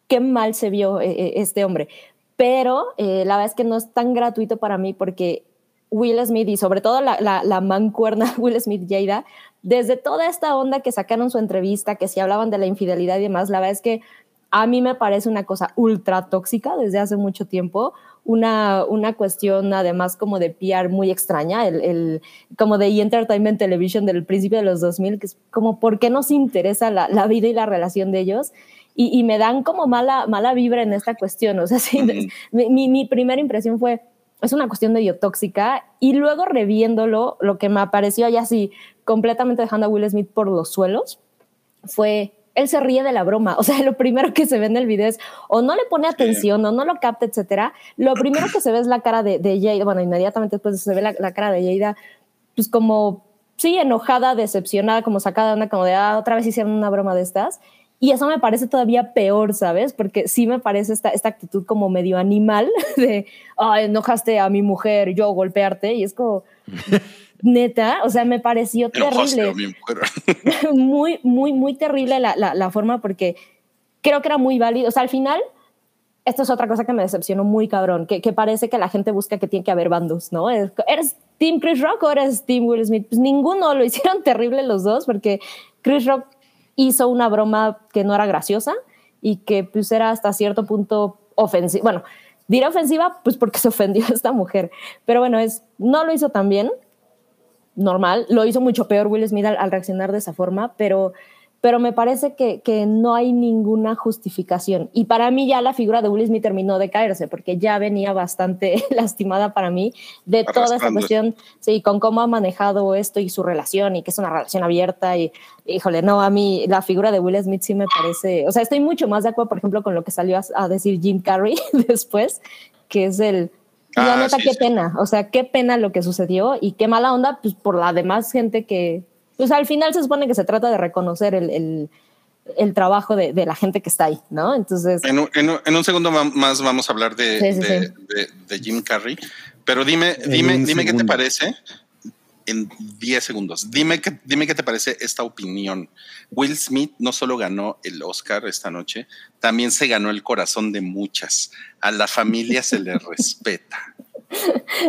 qué mal se vio eh, eh, este hombre. Pero eh, la verdad es que no es tan gratuito para mí porque Will Smith y sobre todo la, la, la mancuerna (laughs) Will Smith-Jada, desde toda esta onda que sacaron su entrevista, que si hablaban de la infidelidad y demás, la verdad es que a mí me parece una cosa ultra tóxica desde hace mucho tiempo, una, una cuestión además como de PR muy extraña, el, el- como de E! Entertainment Television del principio de los 2000, que es como, ¿por qué nos interesa la, la vida y la relación de ellos? y, me dan como mala, mala vibra en esta cuestión. O sea, sí, mi, mi, primera impresión fue, es una cuestión medio tóxica y luego reviéndolo, lo que me apareció ya así completamente dejando a Will Smith por los suelos fue él se ríe de la broma. O sea, lo primero que se ve en el video es o no le pone atención o no lo capta, etcétera. Lo primero que se ve es la cara de, de Jada. Bueno, inmediatamente después se ve la, la, cara de Jada, pues como, sí, enojada, decepcionada, como sacada de onda, como de, ah, otra vez hicieron una broma de estas. Y eso me parece todavía peor, ¿sabes? Porque sí me parece esta, esta actitud como medio animal (laughs) de, ah, enojaste a mi mujer, yo golpearte. Y es como, neta, o sea, me pareció terrible. (laughs) muy, muy, muy terrible la, la, la, forma porque creo que era muy válido. O sea, al final, esto es otra cosa que me decepcionó muy cabrón, que, que parece que la gente busca que tiene que haber bandos, ¿no? ¿Eres Team Chris Rock o eres Team Will Smith? Pues ninguno, lo (laughs) hicieron terrible los dos porque Chris Rock hizo una broma que no era graciosa y que pues era hasta cierto punto ofensiva. Bueno, diré ofensiva pues porque se ofendió a (laughs) esta mujer, pero bueno, es, no lo hizo tan bien normal. Lo hizo mucho peor Will Smith al, reaccionar de esa forma, pero, pero me parece que, que, no hay ninguna justificación. Y para mí ya la figura de Will Smith terminó de caerse, porque ya venía bastante (laughs) lastimada para mí de toda esta cuestión, sí, con cómo ha manejado esto y su relación, y que es una relación abierta. Y híjole, no, a mí la figura de Will Smith sí me parece, o sea, estoy mucho más de acuerdo, por ejemplo, con lo que salió a, a decir Jim Carrey (laughs) después, que es el la ah, neta, qué pena, o sea, qué pena lo que sucedió y qué mala onda, pues por la demás gente que, pues al final se supone que se trata de reconocer el, el, el trabajo de, de, la gente que está ahí, ¿no? Entonces... En un, en un, segundo más vamos a hablar de, de, de Jim Carrey, pero dime, dime, dime qué te parece en 10 segundos. Dime, que, dime qué te parece esta opinión. Will Smith no solo ganó el Oscar esta noche, también se ganó el corazón de muchas. A la familia se le (laughs) respeta.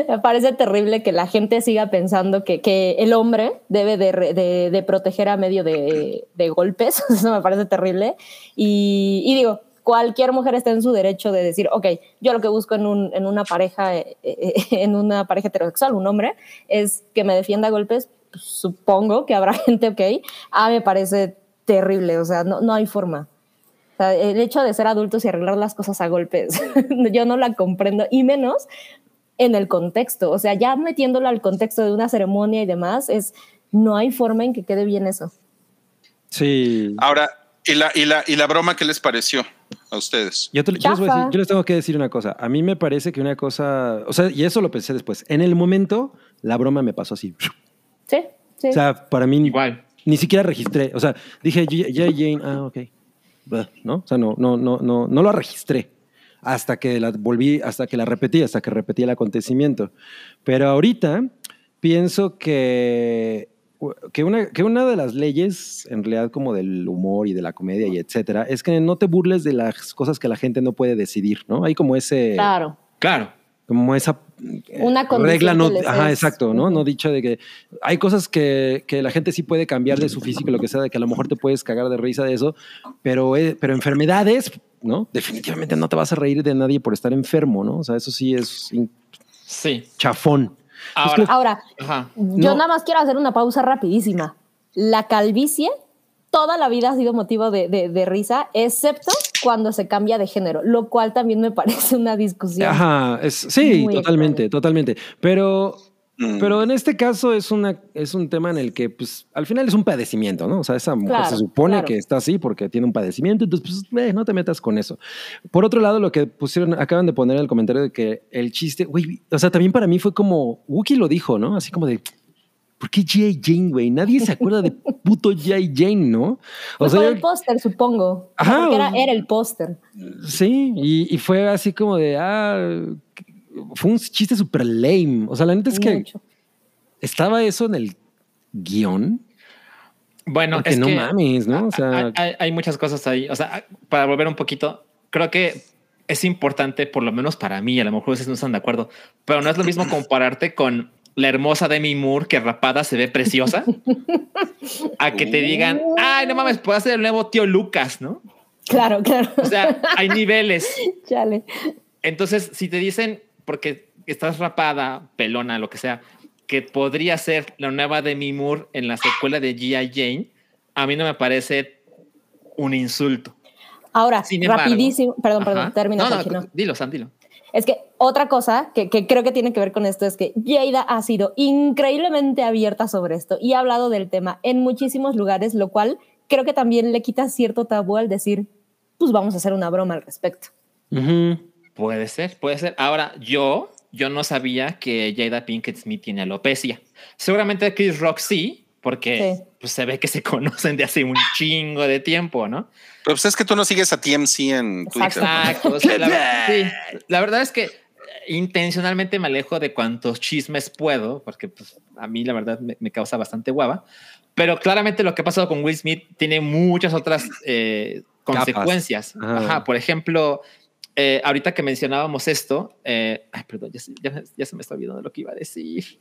Me parece terrible que la gente siga pensando que, que el hombre debe de, de, de, proteger a medio de, golpes. (laughs) Eso me parece terrible. Y, y digo, cualquier mujer está en su derecho de decir, ok, yo lo que busco en, un, en una pareja, eh, eh, (laughs) en una pareja heterosexual, un hombre, es que me defienda a golpes. Pues, supongo que habrá (laughs) gente, ok. A mí me parece terrible, o sea, no, no hay forma. O sea, el hecho de ser adultos y arreglar las cosas a golpes, (laughs) yo no la comprendo, y menos en el contexto. O sea, ya metiéndolo al contexto de una ceremonia y demás, es no hay forma en que quede bien eso. Sí. Ahora, ¿y la, y la, y la broma qué les pareció? A ustedes. Yo, les tengo que decir una cosa. A mí me parece que una cosa, o sea, y eso lo pensé después. En el momento, la broma me pasó así. Sí, sí. O sea, para mí igual. Ni siquiera registré. O sea, dije, ya Jane, ah, ok. ¿No? O sea, no, no, no, no, no lo registré hasta que la volví, hasta que la repetí, hasta que repetí el acontecimiento. Pero ahorita pienso que que una, que una de las leyes, en realidad, como del humor y de la comedia y etcétera, es que no te burles de las cosas que la gente no puede decidir, ¿no? Hay como ese. Claro. Claro. Como esa eh, una regla no, ajá, exacto, ¿no? No dicho de que hay cosas que, que, la gente sí puede cambiar de su físico, lo que sea, de que a lo mejor te puedes cagar de risa de eso, pero, eh, pero enfermedades, ¿no? Definitivamente no te vas a reír de nadie por estar enfermo, ¿no? O sea, eso sí es sí. chafón. Ahora, yo nada más quiero hacer una pausa rapidísima. La calvicie toda la vida ha sido motivo de, de, risa, excepto cuando se cambia de género, lo cual también me (laughs) parece una discusión. Ajá, sí, totalmente, totalmente. Pero Mm. Pero en este caso es, una, es un tema en el que, pues, al final es un padecimiento, ¿no? O sea, esa mujer se supone que está así porque tiene un padecimiento, entonces, pues, eh, no te metas con eso. Por otro lado, lo que pusieron, acaban de poner en el comentario de que el chiste, güey, o sea, también para mí fue como, Wookie lo dijo, ¿no? Así como de, ¿por qué J. Jane, güey? Nadie se acuerda de (laughs) puto J. Jane, ¿no? O pues sea, el póster, supongo. Ajá. Era, era, el póster. Sí, y, y, fue así como de, ah, fue un chiste súper lame. O sea, la neta es que estaba eso en el guion. Bueno, es no mames, ¿no? O sea, hay, muchas cosas ahí. O sea, para volver un poquito, creo que es importante, por lo menos para mí, a lo mejor ustedes no están de acuerdo, pero no es lo mismo (laughs) compararte con la hermosa Demi Moore que rapada se ve preciosa a que te digan, ay, no mames, puede ser el nuevo tío Lucas, ¿no? Claro, claro. O sea, hay (laughs) niveles. Chale. Entonces, si te dicen, porque estás rapada, pelona, lo que sea, que podría ser la nueva Demi Moore en la secuela de G.I. Jane, a mí no me parece un insulto. Ahora, embargo- rapidísimo, perdón, perdón, Ajá. termina, No, no, no. dilo, Sam, dilo. Es que otra cosa que, que creo que tiene que ver con esto es que Jada ha sido increíblemente abierta sobre esto y ha hablado del tema en muchísimos lugares, lo cual creo que también le quita cierto tabú al decir, pues vamos a hacer una broma al respecto. Ujú. Puede ser, puede ser. Ahora, yo, yo no sabía que Jada Pinkett Smith tiene alopecia. Seguramente Chris Rock sí, porque Sí. pues, se ve que se (laughs) conocen de hace un chingo de tiempo, ¿no? Pero pues es que tú no sigues a TMC en Twitter. Exacto. Exacto. o sea, la, (laughs) sí, la verdad es que eh, intencionalmente me alejo de cuantos chismes puedo, porque pues, a mí la verdad me, me causa bastante guava. Pero claramente lo que ha pasado con Will Smith tiene muchas otras eh, consecuencias. Ajá. Ajá, por ejemplo, eh, ahorita que mencionábamos esto, eh, ay, perdón, ya, se- ya- ya se me está olvidando lo que iba a decir.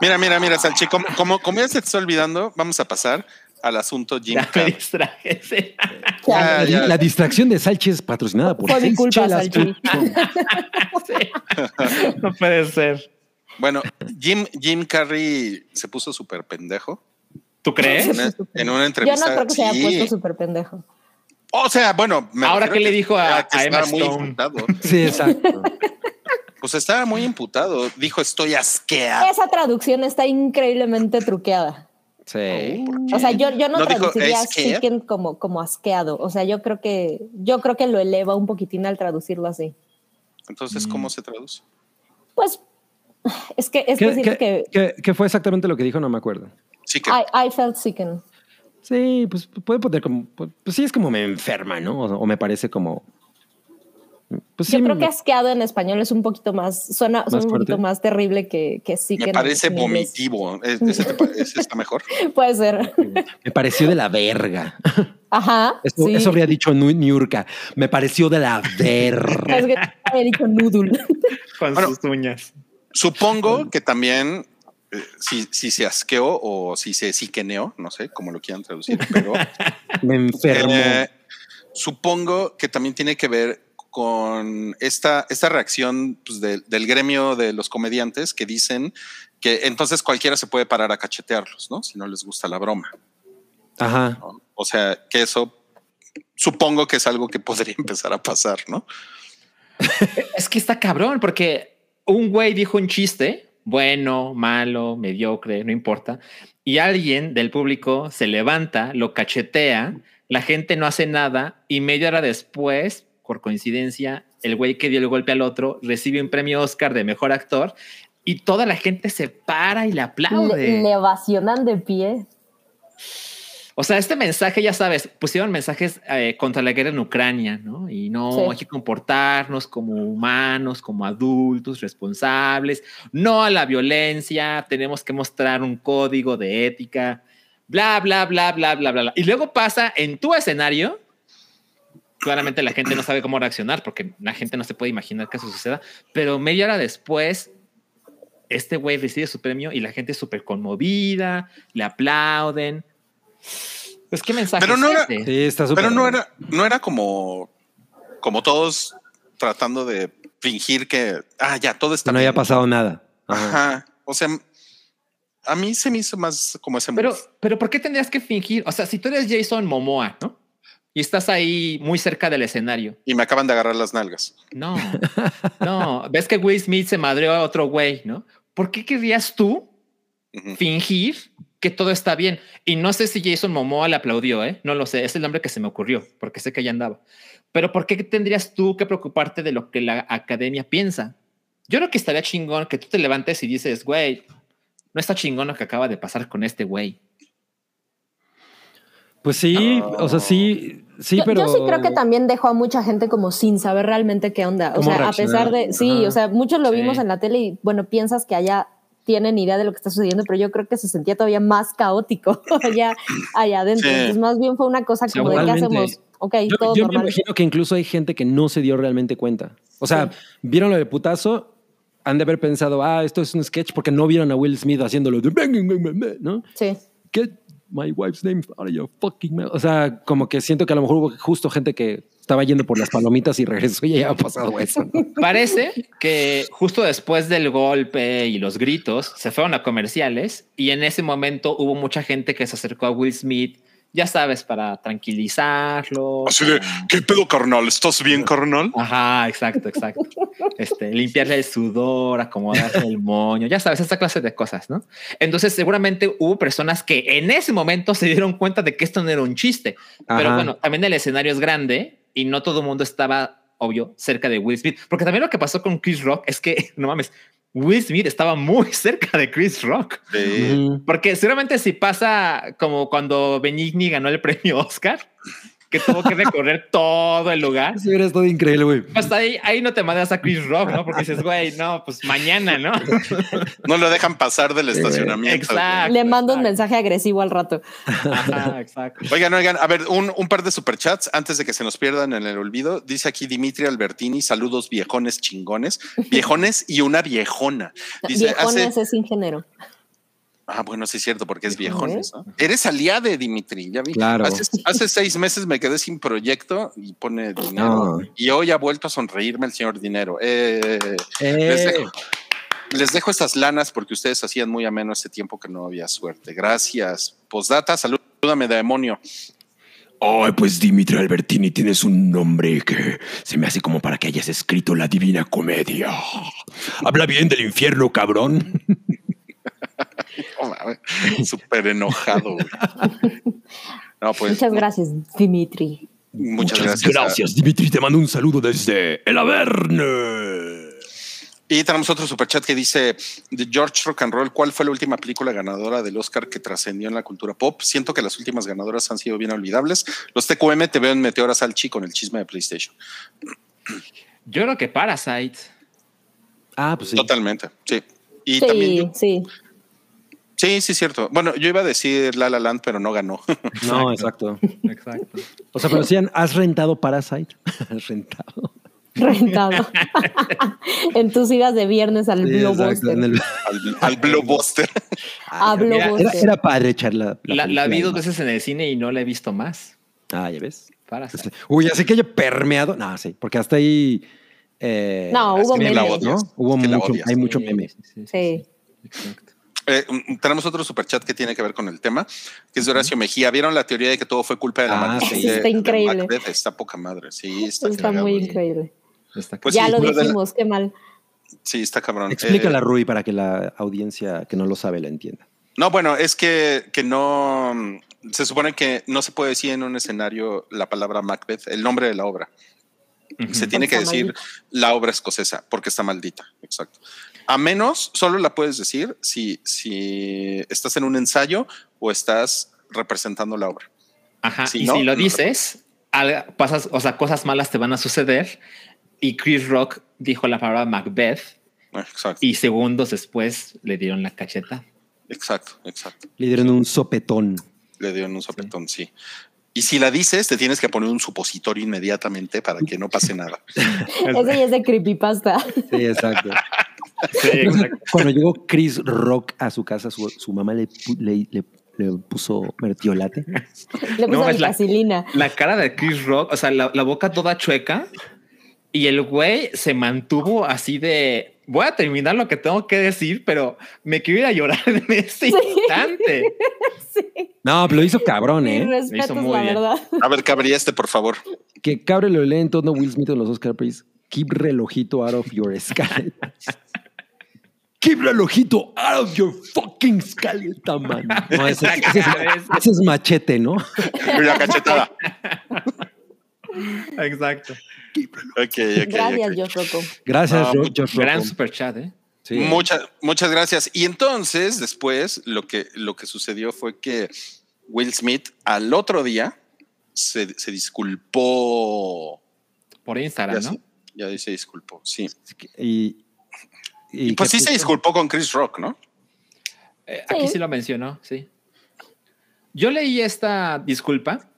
Mira, mira, mira, Salchi, como, como, como ya se te está olvidando, vamos a pasar al asunto Jim Ya me Carrey. distraje. sí. (laughs) Ya, La, ya. la distracción de Salchi es patrocinada por mi culpa, chelas. (laughs) Sí. No puede ser. Bueno, Jim, Jim Carrey se puso súper pendejo ¿Tú crees? en una, en una Yo entrevista. no creo que se haya puesto súper pendejo. O sea, bueno, me Ahora, ¿qué le que- dijo a- que a Emma muy Stone? imputado. (laughs) Sí, exacto. Pues estaba muy imputado. Dijo, estoy asqueado. Esa traducción está increíblemente truqueada. Sí. O sea, yo, yo no, ¿No dijo traduciría sicken como, como asqueado. O sea, yo creo que yo creo que lo eleva un poquitín al traducirlo así. Entonces, Mm. ¿cómo se traduce? Pues es que es ¿Qué, que siento qué- que qué- qué fue exactamente lo que dijo? No me acuerdo. Sí que I, I felt sickened. Sí, pues puede poner como. Pues, pues sí, es como me enferma, ¿no? O, o me parece como. Pues sí, Yo creo que asqueado en español es un poquito más, suena, suena ¿Más un poquito más terrible que, que sí me que parece vomitivo. ¿E- ¿Ese, ese está mejor? (laughs) Puede ser. me pareció de la verga. Ajá. Eso, sí. eso habría dicho Niurka. Me pareció de la verga. (laughs) Es que había dicho noodle. Con Bueno. sus uñas. Supongo que también, si, si se asqueó o si se siqueneó, no sé cómo lo quieran traducir, (laughs) pero Me enfermó. eh, supongo que también tiene que ver con esta, esta reacción pues, del- del gremio de los comediantes que dicen que entonces cualquiera se puede parar a cachetearlos, ¿no? Si no les gusta la broma. Ajá. ¿no? O sea, que eso supongo que es algo que podría (laughs) empezar a pasar, ¿no? Es que está cabrón, porque un güey dijo un chiste, bueno, malo, mediocre, no importa, y alguien del público se levanta, lo cachetea, la gente no hace nada, y media hora después, por coincidencia, el güey que dio el golpe al otro recibe un premio Oscar de mejor actor, y toda la gente se para y le aplaude. Le, le de pie. O sea, este mensaje, ya sabes, pusieron mensajes eh, contra la guerra en Ucrania, ¿no? Y no, Sí. hay que comportarnos como humanos, como adultos responsables, no a la violencia, tenemos que mostrar un código de ética, bla, bla, bla, bla, bla, bla. bla. Y luego pasa en tu escenario. Claramente la gente no sabe cómo reaccionar porque la gente no se puede imaginar que eso suceda, pero media hora después este güey recibe su premio y la gente es súper conmovida, le aplauden. Pues qué mensaje Pero es no era- este? Sí, está súper. Pero no era, no era como, como todos tratando de fingir que, ah, ya, todo está No haya bien. pasado nada. Ajá. Ajá. O sea, a mí se me hizo más como ese Pero, move. pero ¿por qué tendrías que fingir? O sea, si tú eres Jason Momoa, ¿no? Y estás ahí muy cerca del escenario. Y me acaban de agarrar las nalgas. No, no. Ves que Will Smith se madreó a otro güey, ¿no? ¿Por qué querrías tú fingir que todo está bien? Y no sé si Jason Momoa le aplaudió, ¿eh? No lo sé. Es el nombre que se me ocurrió, porque sé que ya andaba. Pero ¿por qué tendrías tú que preocuparte de lo que la academia piensa? Yo creo que estaría chingón que tú te levantes y dices, güey, no está chingón lo que acaba de pasar con este güey. Pues sí, No. o sea, sí, sí, yo, pero. yo sí creo que también dejó a mucha gente como sin saber realmente qué onda. O ¿Cómo sea, a pesar de, sí, Ajá. o sea, muchos lo Sí. vimos en la tele y bueno, piensas que allá tienen idea de lo que está sucediendo, pero yo creo que se sentía todavía más caótico (laughs) allá, allá adentro. Sí. Entonces, más bien fue una cosa como de qué hacemos. Ok, Yo, todo yo me normal. imagino que incluso hay gente que no se dio realmente cuenta. O sea, vieron lo de putazo, han de haber pensado, ah, esto es un sketch porque no vieron a Will Smith haciéndolo de, ¿no? Sí. Get my wife's name out of your fucking mouth. O sea, como que siento que a lo mejor hubo justo gente que estaba yendo por las palomitas y regresó y ya había pasado eso. ¿no? Parece que justo después del golpe y los gritos se fueron a comerciales y en ese momento hubo mucha gente que se acercó a Will Smith ya sabes, para tranquilizarlo. Así de, ¿qué pedo, carnal? ¿Estás bien, carnal? Ajá, exacto, exacto. Este, limpiarle el sudor, acomodarle el moño, ya sabes, esta clase de cosas, ¿no? Entonces, seguramente hubo personas que en ese momento se dieron cuenta de que esto no era un chiste. Pero bueno, también el escenario es grande y no todo el mundo estaba, obvio, cerca de Will Smith. Porque también lo que pasó con Chris Rock es que, (laughs) no mames, Will Smith estaba muy (laughs) cerca de Chris Rock. Porque seguramente si pasa como cuando Benigni ganó el premio Oscar, que tuvo que recorrer todo el lugar. Eso hubiera estado increíble, güey. Hasta pues ahí, ahí no te mandas a Chris Rock, ¿no? Porque dices, güey, no, pues mañana, ¿no? No lo dejan pasar del estacionamiento. Exacto. Le mando un mensaje agresivo al rato. Ajá, exacto. Oigan, oigan, a ver, un, un, par de superchats antes de que se nos pierdan en el olvido. Dice aquí Dimitri Albertini, saludos viejones chingones, viejones y una viejona. Dice, viejones es ingeniero. Ah, bueno, sí es cierto, porque es viejones. ¿no? Eres aliado de Dimitri, ya vi. Claro. Hace, seis meses me quedé sin proyecto y pone dinero. Y hoy ha vuelto a sonreírme el señor dinero. Eh, eh. Les, dejo, estas lanas porque ustedes hacían muy ameno ese tiempo que no había suerte. Gracias. Postdata, salúdame de demonio. Ay, pues Dimitri Albertini, tienes un nombre que se me hace como para que hayas escrito la divina comedia. Habla bien del infierno, cabrón. (laughs) (laughs) Súper enojado. Pues, Muchas gracias, Dimitri. Muchas, gracias. Gracias, Dimitri. Te mando un saludo desde el Averne. Y tenemos otro superchat que dice de George Rock and Roll, ¿cuál fue la última película ganadora del Oscar que trascendió en la cultura pop? Siento que las últimas ganadoras han sido bien olvidables. Los TQM te veo en Meteora Salchi con el chisme de PlayStation. Yo creo que Parasite. Ah, pues sí. Totalmente, sí. Y sí, también sí. Sí, sí, cierto. Bueno, yo iba a decir La La Land, pero no ganó. (laughs) No, exacto. exacto. O sea, pero decían, ¿has rentado Parasite? (laughs) ¿Has rentado? Rentado. (laughs) en tus idas de viernes al sí, Blockbuster. Al, al Blockbuster. a Blockbuster. Era, era, padre echar la. La, la, vi dos veces en el cine y no la he visto más. Ah, ya ves. Parasite. Uy, así que haya permeado. No, sí, porque hasta ahí. Eh, no, hubo memes. ¿no? Hubo mucho, hay mucho meme. Sí. sí. Exacto. Eh, tenemos otro superchat que tiene que ver con el tema, que es de Horacio Mejía. ¿Vieron la teoría de que todo fue culpa de la ah, sí. Está increíble. Está poca madre. Sí, está, está muy increíble. Pues ya lo dijimos, qué mal. Sí, está cabrón. Explícala, eh, Rui, para que la audiencia que no lo sabe la entienda. No, bueno, es que, que no. Se supone que no se puede decir en un escenario la palabra Macbeth, el nombre de la obra. Se tiene que decir la obra escocesa porque está maldita. Exacto. A menos, solo la puedes decir si, si estás en un ensayo o estás representando la obra. Ajá. y si lo dices, pasas, o sea, cosas malas te van a suceder. Y Chris Rock dijo la palabra Macbeth. Exacto. Y segundos después le dieron la cacheta. Exacto, exacto. Le dieron un sopetón. Le dieron un sopetón, sí. Y si la dices, te tienes que poner un supositorio inmediatamente para que no pase nada. (laughs) Eso ya es de creepypasta. Sí, exacto. (laughs) Cuando llegó Chris Rock a su casa, su, mamá le, le, puso mertiolate. Le puso no, la, cara de Chris Rock, o sea, la, boca toda chueca. Y el güey se mantuvo así de voy a terminar lo que tengo que decir, pero me quiero ir a llorar en ese instante. (laughs) No, pero lo hizo cabrón, ¿eh? lo hizo muy la verdad. A ver, cabría este, por favor. Que cabre lo leen todo Will Smith en los Oscar, please. Keep relojito out of your (laughs) sky. Keep el ojito out of your fucking skeleton, man. (laughs) No, ese, es, machete, ¿no? (laughs) La cachetada. Exacto. Okay, okay, gracias, Josh Rocco. Gracias, uh, Josh Rocco. Gran super chat, ¿eh? Sí. Muchas, muchas gracias. Y entonces, después, lo que, lo que sucedió fue que Will Smith al otro día se, se disculpó. Por Instagram, ya ¿no? ya se disculpó, sí. Y, y, pues sí se disculpó con Chris Rock, ¿no? Eh, aquí sí lo mencionó, sí. Yo leí esta disculpa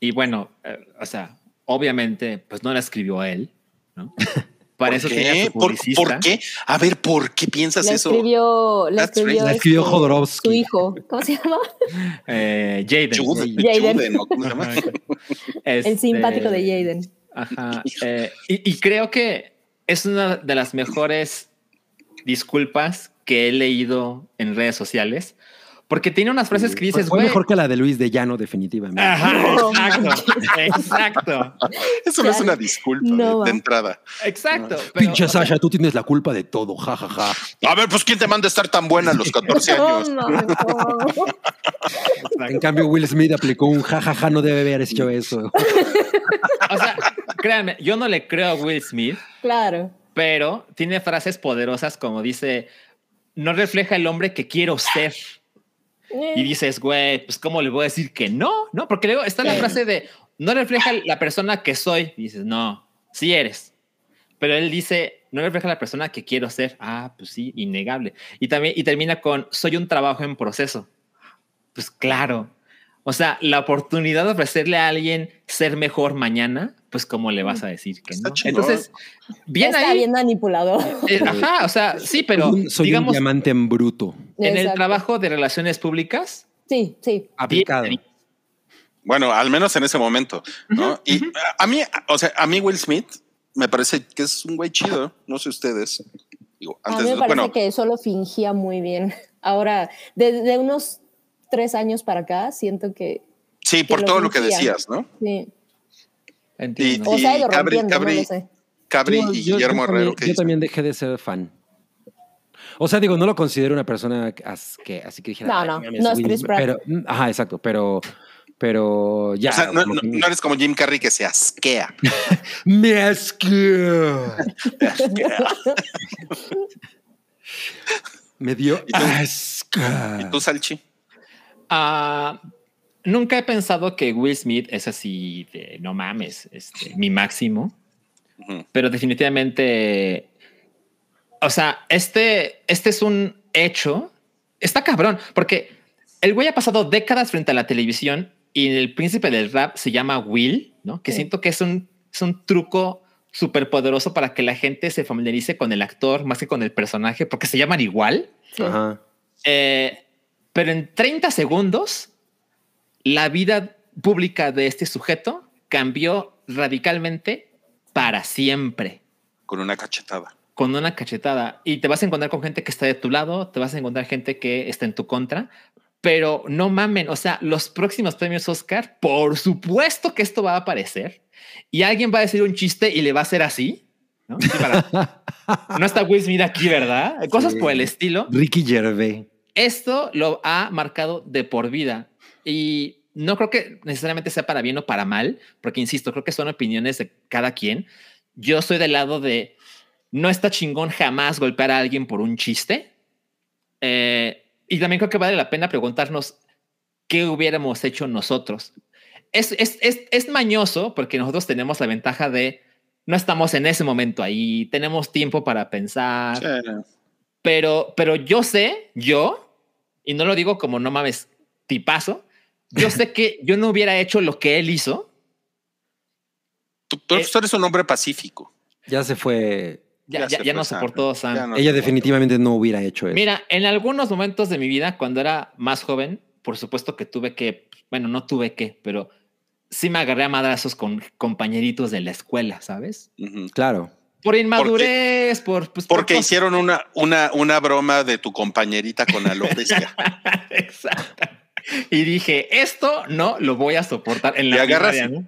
y bueno, eh, o sea, obviamente, pues no la escribió él, ¿no? (laughs) Para eso tenía su ¿Por, ¿Por, qué? A ver, ¿por qué piensas la eso? Escribió, la escribió, la escribió este, Jodorowsky. Su hijo. ¿Cómo se llama? (laughs) Eh, Jaden. Jaden. ¿Cómo se llama? (laughs) El simpático de este, Jaden. Ajá. Eh, y, y, creo que es una de las mejores disculpas que he leído en redes sociales, Porque tiene unas frases que dices, güey. mejor que la de Luis de Llano, definitivamente. Ajá, No exacto, exacto, (laughs) Eso no es una disculpa No de, entrada. exacto. pero- Pinche Sasha, tú tienes la culpa de todo, jajaja. A ver, pues ¿quién te manda a estar tan buena a los 14 No, años? no, no. En cambio, Will Smith aplicó un jajaja, no debe haber hecho eso. O sea, créanme, yo no le creo a Will Smith, Claro. Pero tiene frases poderosas como dice, no refleja el hombre que quiero ser. Y dices, güey, pues ¿cómo le voy a decir que no? No, porque luego está la frase de, no refleja la persona que soy. Y dices, no, sí eres. Pero él dice, no refleja la persona que quiero ser. Ah, pues sí, innegable. Y también, y termina con, soy un trabajo en proceso. Pues claro. O sea, la oportunidad de ofrecerle a alguien ser mejor mañana, pues ¿cómo le vas a decir que Está no? chingón. Entonces, bien Está ahí. bien manipulador. eh, ajá, o sea, sí, pero soy un, diamante en bruto. en el trabajo de relaciones públicas, Sí, sí. Aplicado. Bueno, al menos en ese momento, ¿no? y a mí, o sea, a mí Will Smith me parece que es un güey chido. No sé ustedes. Digo, A antes, mí me parece bueno, que eso lo fingía muy bien. Ahora, desde unos tres años para acá, siento que sí, por lo todo lo que decías, ¿no? sí. Entiendo. O sea, Cabri- Cabri- no lo sé. Cabri Yo- y yo- Guillermo yo también- Herrero. ¿qué Yo también dejé de ser fan. O sea, digo, no lo considero una persona as- que así que dijera. No, "Ay, no, no es Chris Smith", Pratt. Pero, mm, ajá, exacto, pero, pero ya. o sea, no, no- no eres como Jim Carrey que se asquea. (laughs) Me asquea. (laughs) Me dio ¿Y tú? asco. ¿Y tú, Salchi? Ah, nunca he pensado que Will Smith es así de no mames, este, mi máximo, pero definitivamente, o sea, este, este es un hecho, está cabrón, porque el güey ha pasado décadas frente a la televisión y el príncipe del rap se llama Will, ¿no? Que Sí. siento que es un, es un truco súper poderoso para que la gente se familiarice con el actor más que con el personaje, porque se llaman igual. Sí. Ajá. Eh, pero en 30 segundos, la vida pública de este sujeto cambió radicalmente para siempre, Con una cachetada. con una cachetada. Y te vas a encontrar con gente que está de tu lado, te vas a encontrar gente que está en tu contra, pero no mamen, o sea, los próximos premios Oscar, por supuesto que esto va a aparecer y alguien va a decir un chiste y le va a hacer así. ¿no? Sí, para- (laughs) no está Will Smith aquí, ¿verdad? Cosas Sí. por el estilo Ricky Gervais. esto lo ha marcado de por vida y no creo que necesariamente sea para bien o para mal, porque insisto, creo que son opiniones de cada quien. Yo soy del lado de no está chingón jamás golpear a alguien por un chiste. Eh, y también creo que vale la pena preguntarnos qué hubiéramos hecho nosotros. Es, es, es, es mañoso porque nosotros tenemos la ventaja de no estamos en ese momento ahí, tenemos tiempo para pensar, Sí. pero, pero yo sé, yo, y no lo digo como no mames, tipazo, yo sé que yo no hubiera hecho lo que él hizo. Tú, pero Eh, tú eres un hombre pacífico. Ya se fue. Ya, Ya ya, se ya fue no Sam. soportó Sam. No Ella soportó. definitivamente no hubiera hecho eso. Mira, en algunos momentos de mi vida, cuando era más joven, por supuesto que tuve que, bueno, no tuve que, pero sí me agarré a madrazos con compañeritos de la escuela, ¿sabes? Claro. Por inmadurez, por... Pues, por Porque hicieron una, una, una broma de tu compañerita con (laughs) alopecia. Exacto. (laughs) Y dije, esto no lo voy a soportar en Y la agarras primaria, ¿no?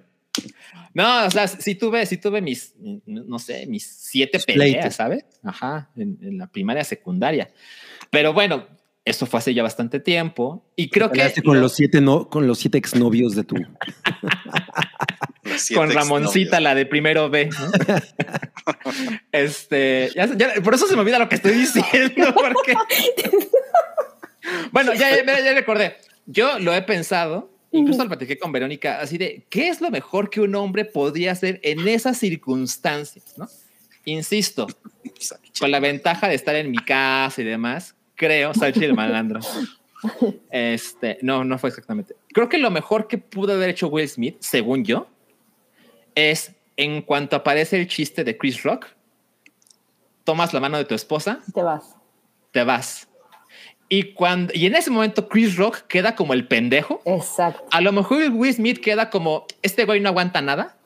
No, o sea, sí tuve, sí tuve mis, no sé, mis siete peleas. ¿sabes? Ajá, en, en la primaria, secundaria. Pero bueno, eso fue hace ya bastante tiempo y creo que con lo- los siete no, con los siete exnovios de tu. (laughs) Con Ramoncita, la de primero B. ¿no? (laughs) este, ya- ya- por eso se me olvida lo que estoy diciendo, porque. bueno, ya, ya, ya recordé. Yo lo he pensado, incluso lo platiqué con Verónica, así de qué es lo mejor que un hombre podría hacer en esas circunstancias, ¿no? Insisto, (laughs) con la ventaja de estar en mi casa y demás, creo, Salchi el malandro. Este, no, no fue exactamente. Creo que lo mejor que pudo haber hecho Will Smith, según yo, es en cuanto aparece el chiste de Chris Rock, tomas la mano de tu esposa, Te vas. te vas. Y cuando y en ese momento Chris Rock queda como el pendejo. Exacto. A lo mejor Will Smith queda como este güey no aguanta nada,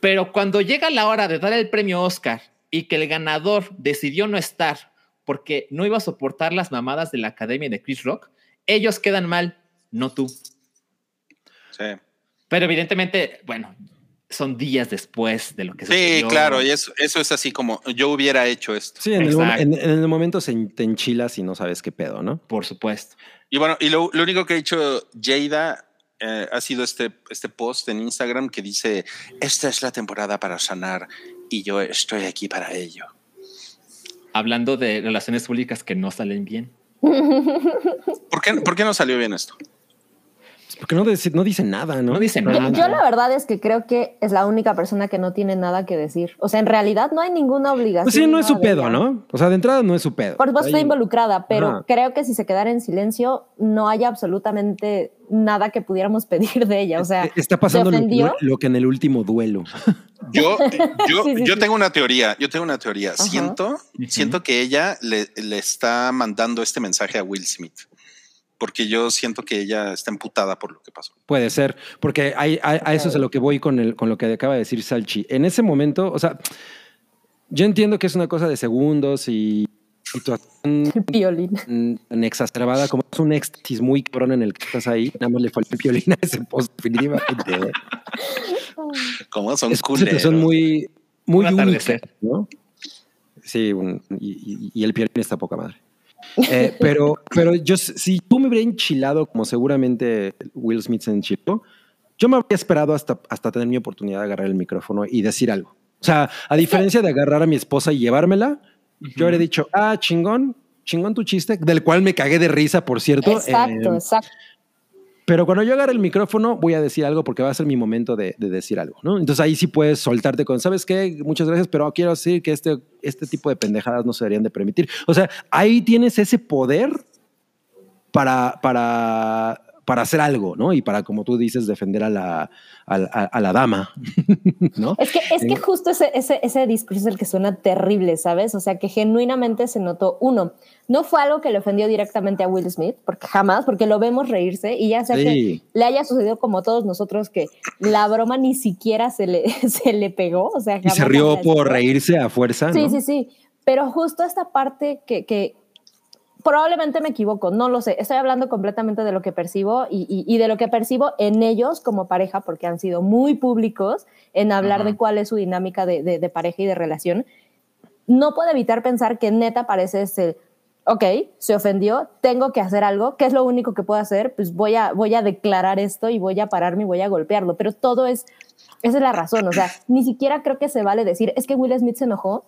pero cuando llega la hora de dar el premio Oscar y que el ganador decidió no estar porque no iba a soportar las mamadas de la academia de Chris Rock, ellos quedan mal, no tú. Sí. Pero evidentemente, bueno, son días después de lo que Sí, sucedió. claro, y eso, eso es así como yo hubiera hecho esto. Sí, en el, en- en el momento se en- te enchilas y no sabes qué pedo, ¿no? Por supuesto. Y bueno, y lo, lo único que ha hecho Jada eh, ha sido este, este post en Instagram que dice, esta es la temporada para sanar y yo estoy aquí para ello. Hablando de relaciones públicas que no salen bien. ¿Por qué, por qué no salió bien esto? Porque no dice, no dice nada, ¿no? No dice Yo, nada. Yo la verdad es que creo que es la única persona que no tiene nada que decir. O sea, en realidad no hay ninguna obligación. Pues sí, no es su pedo. ¿no? O sea, de entrada no es su pedo. Por supuesto, estoy involucrada, pero Ajá. creo que si se quedara en silencio, no hay absolutamente nada que pudiéramos (laughs) pedir de ella. O sea, Eh, Está pasando ¿se lo, que en el último duelo. Yo, yo, (laughs) Sí, sí, yo sí. tengo una teoría, yo tengo una teoría. Siento, siento que ella le, le está mandando este mensaje a Will Smith, porque yo siento que ella está emputada por lo que pasó. Puede ser, porque hay- hay- a eso es a lo que voy con, el, con lo que acaba de decir Salchi. En ese momento, o sea, yo entiendo que es una cosa de segundos y situación (laughs) Violín. exacerbada, como es un éxtasis muy cabrón en el que estás ahí, nada más le falta el violín a ese post, definitivamente. ¿eh? (laughs) ¿Cómo son Es una culeros? situación muy, muy atardecer. ¿no? Sí, un- y, y- y el violín está poca madre. Eh, pero, pero yo, si tú me hubiera enchilado, como seguramente Will Smith se enchiló, yo me habría esperado hasta, hasta tener mi oportunidad de agarrar el micrófono y decir algo. O sea, a diferencia de agarrar a mi esposa y llevármela, yo habría dicho, ah, chingón, chingón tu chiste, del cual me cagué de risa, por cierto. Exacto, Eh, exacto. Pero cuando yo agarre el micrófono, voy a decir algo porque va a ser mi momento de, de decir algo, ¿no? Entonces ahí sí puedes soltarte con, ¿sabes qué? Muchas gracias, pero quiero decir que este, este tipo de pendejadas no se deberían de permitir. O sea, ahí tienes ese poder para, para, para hacer algo, ¿no? Y para, como tú dices, defender a la, a, la- a la dama, (laughs) ¿no? Es que, es que justo ese, ese, ese discurso es el que suena terrible, ¿sabes? O sea, que genuinamente se notó, uno, no fue algo que le ofendió directamente a Will Smith, porque jamás, porque lo vemos reírse y ya sea Sí. que le haya sucedido como todos nosotros que la broma ni siquiera se le, (laughs) se le pegó, o sea, Y se rió por reírse a fuerza, Sí, ¿no? sí, sí. Pero justo esta parte que, que probablemente me equivoco, no lo sé. Estoy hablando completamente de lo que percibo y, y- y de lo que percibo en ellos como pareja, porque han sido muy públicos en hablar Ajá. de cuál es su dinámica de, de- de pareja y de relación. No puedo evitar pensar que neta parece ese, ok, se ofendió, tengo que hacer algo, ¿qué es lo único que puedo hacer? Pues voy a, voy a declarar esto y voy a pararme y voy a golpearlo, pero todo es, esa es la razón, o sea, ni siquiera creo que se vale decir, es que Will Smith se enojó,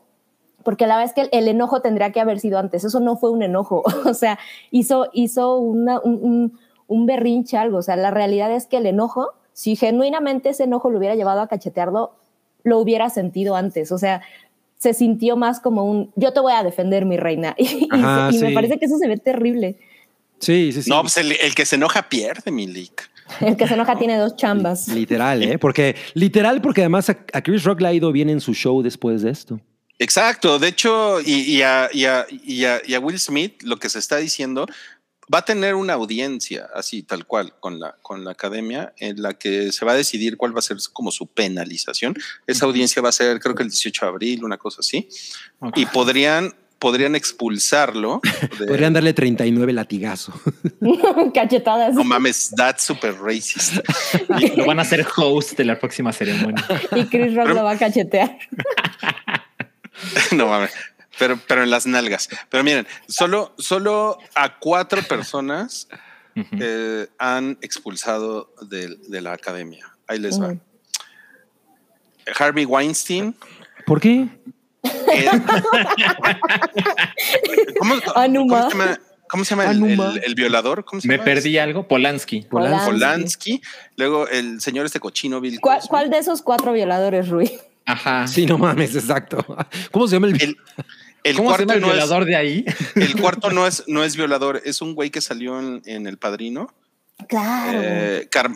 porque la verdad es que el, el enojo tendría que haber sido antes, eso no fue un enojo, (laughs) o sea, hizo, hizo una- un, un- un berrinche, algo, o sea, la realidad es que el enojo, si genuinamente ese enojo lo hubiera llevado a cachetearlo, lo hubiera sentido antes, o sea, se sintió más como un, yo te voy a defender, mi reina, (laughs) y, Ajá, y me sí. parece que eso se ve terrible. Sí, sí, sí. No, pues el, el que se enoja pierde, mi leak. (laughs) El que se enoja tiene dos chambas. Literal, ¿eh? Porque, literal, porque además a, a Chris Rock le ha ido bien en su show después de esto. Exacto. De hecho, y, y a, y a- y a- y a Will Smith, lo que se está diciendo, va a tener una audiencia así, tal cual, con la, con la academia, en la que se va a decidir cuál va a ser como su penalización. Esa audiencia va a ser, creo que el 18 de abril, una cosa así. Ok. Y podrían, podrían expulsarlo. (laughs) de- Podrían darle 39 latigazos. (laughs) Cachetadas. no mames, that's super racist. (laughs) Lo van a hacer host de la próxima ceremonia. Y Chris Rock lo va a cachetear. (laughs) no mames. Pero, pero en las nalgas. Pero miren, solo, solo a cuatro personas eh, han expulsado de, de la academia. Ahí les va. Ujú. Harvey Weinstein. ¿Por qué? eh, (laughs) ¿cómo, Anuma. cómo se llama, cómo se llama el, Anuma. el- el violador? ¿Cómo se Me llama? perdí algo. Polanski. Polanski. Polanski. Luego el señor este cochino Bill ¿Cuál, cuál de esos cuatro violadores, Rui? Ajá. Sí, no mames, exacto. (laughs) ¿Cómo se llama el, El, el ¿Cómo se llama cuarto el no es, violador de ahí? el (laughs) cuarto no es, no es violador, es un güey que salió en, en El Padrino. Claro. eh, Car-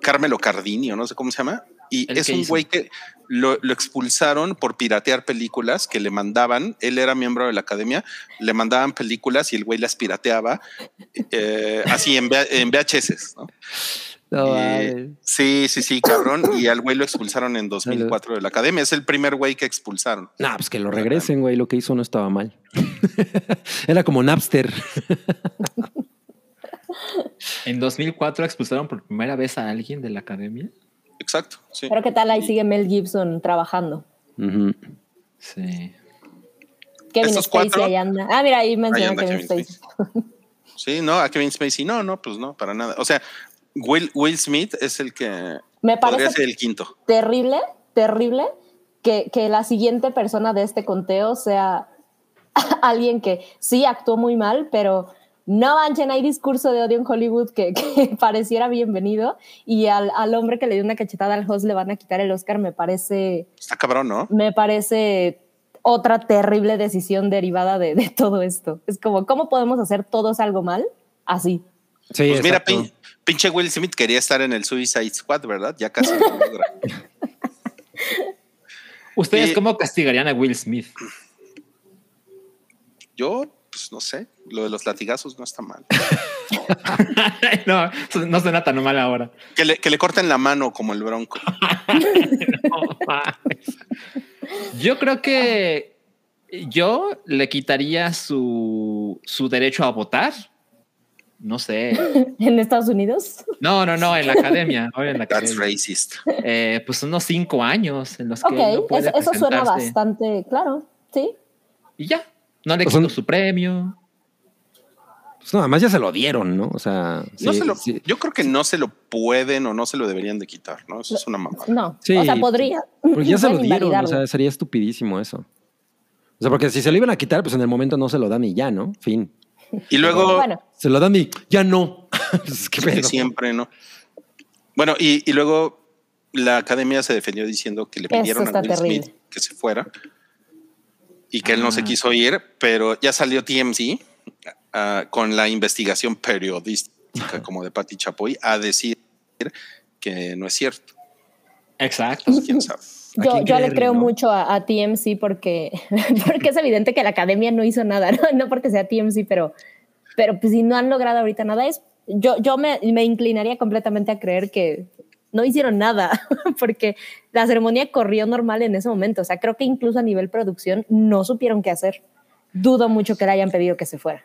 Carmelo Cardini, o no sé cómo se llama. Y ¿El es un hizo? güey que lo, lo expulsaron por piratear películas que le mandaban. Él era miembro de la academia, le mandaban películas y el güey las pirateaba eh, así en, en VHS. ¿no? No, Eh, sí, sí, sí, cabrón. Y al güey lo expulsaron en 2004 de la academia. Es el primer güey que expulsaron. Nah, pues que lo regresen, güey. Lo que hizo no estaba mal. (laughs) Era como Napster. (laughs) En 2004 expulsaron por primera vez a alguien de la academia. Exacto, sí. Pero qué tal ahí sigue Mel Gibson trabajando. Sí. Kevin Estos Spacey cuatro- ahí anda. Ah, mira, ahí anda Kevin Kevin Spacey. Sí, no, a Kevin Spacey, no, no, pues no, para nada. O sea, Will, Will Smith es el que Me parece ser el quinto. terrible, terrible que, que la siguiente persona de este conteo sea (laughs) alguien que sí actuó muy mal, pero no manchen, hay discurso de odio en Hollywood que, (laughs) que pareciera bienvenido y al, al hombre que le dio una cachetada al host le van a quitar el Oscar, me parece, Está cabrón, ¿no? me parece otra terrible decisión derivada de, de todo esto. Es como, ¿cómo podemos hacer todos algo mal? Así. Sí, Pues mira. Pin- pinche Will Smith quería estar en el Suicide Squad, ¿verdad? Ya casi lo logra. (laughs) ¿Ustedes Y- cómo castigarían a Will Smith? Yo, pues no sé, lo de los latigazos no está mal. (laughs) no, no suena tan mal ahora. Que le, que le corten la mano como el bronco. (laughs) No. Yo creo que yo le quitaría su, su derecho a votar. No sé. (laughs) ¿En Estados Unidos? No, no, no, en la academia. (laughs) en la That's academia. racist. Eh, pues unos cinco años en los que Ok, no puede eso, eso suena bastante claro, sí. Y ya, no le Pues quito son- su premio. Pues no, además ya se lo dieron, ¿no? O sea, No sí, se lo- sí. Yo creo que no se lo pueden o no se lo deberían de quitar, ¿no? Eso es una mamada. No, Sí, o sea, podría. Porque ya (laughs) se lo dieron, o sea, sería estupidísimo eso. O sea, porque si se lo iban a quitar, pues en el momento no se lo dan y ya, ¿no? Fin. Y luego, Bueno, Se lo dan y ya no. (laughs) ¿Qué que pedo? siempre, ¿no? Bueno, y, y luego la academia se defendió diciendo que le Eso pidieron a Will terrible. Smith que se fuera y que él no se Ah. quiso ir, pero ya salió TMZ ah, con la investigación periodística como de Patti Chapoy a decir que no es cierto. Exacto. Pues, quién sabe. ¿A yo, yo le creo no? mucho a, a TMC porque, (laughs) porque es evidente que la academia no hizo nada, no, No porque sea TMC, pero, pero pues si no han logrado ahorita nada, es, yo, yo me, me inclinaría completamente a creer que no hicieron nada, (laughs) porque la ceremonia corrió normal en ese momento. O sea, creo que incluso a nivel producción no supieron qué hacer. Dudo mucho que le hayan pedido que se fuera.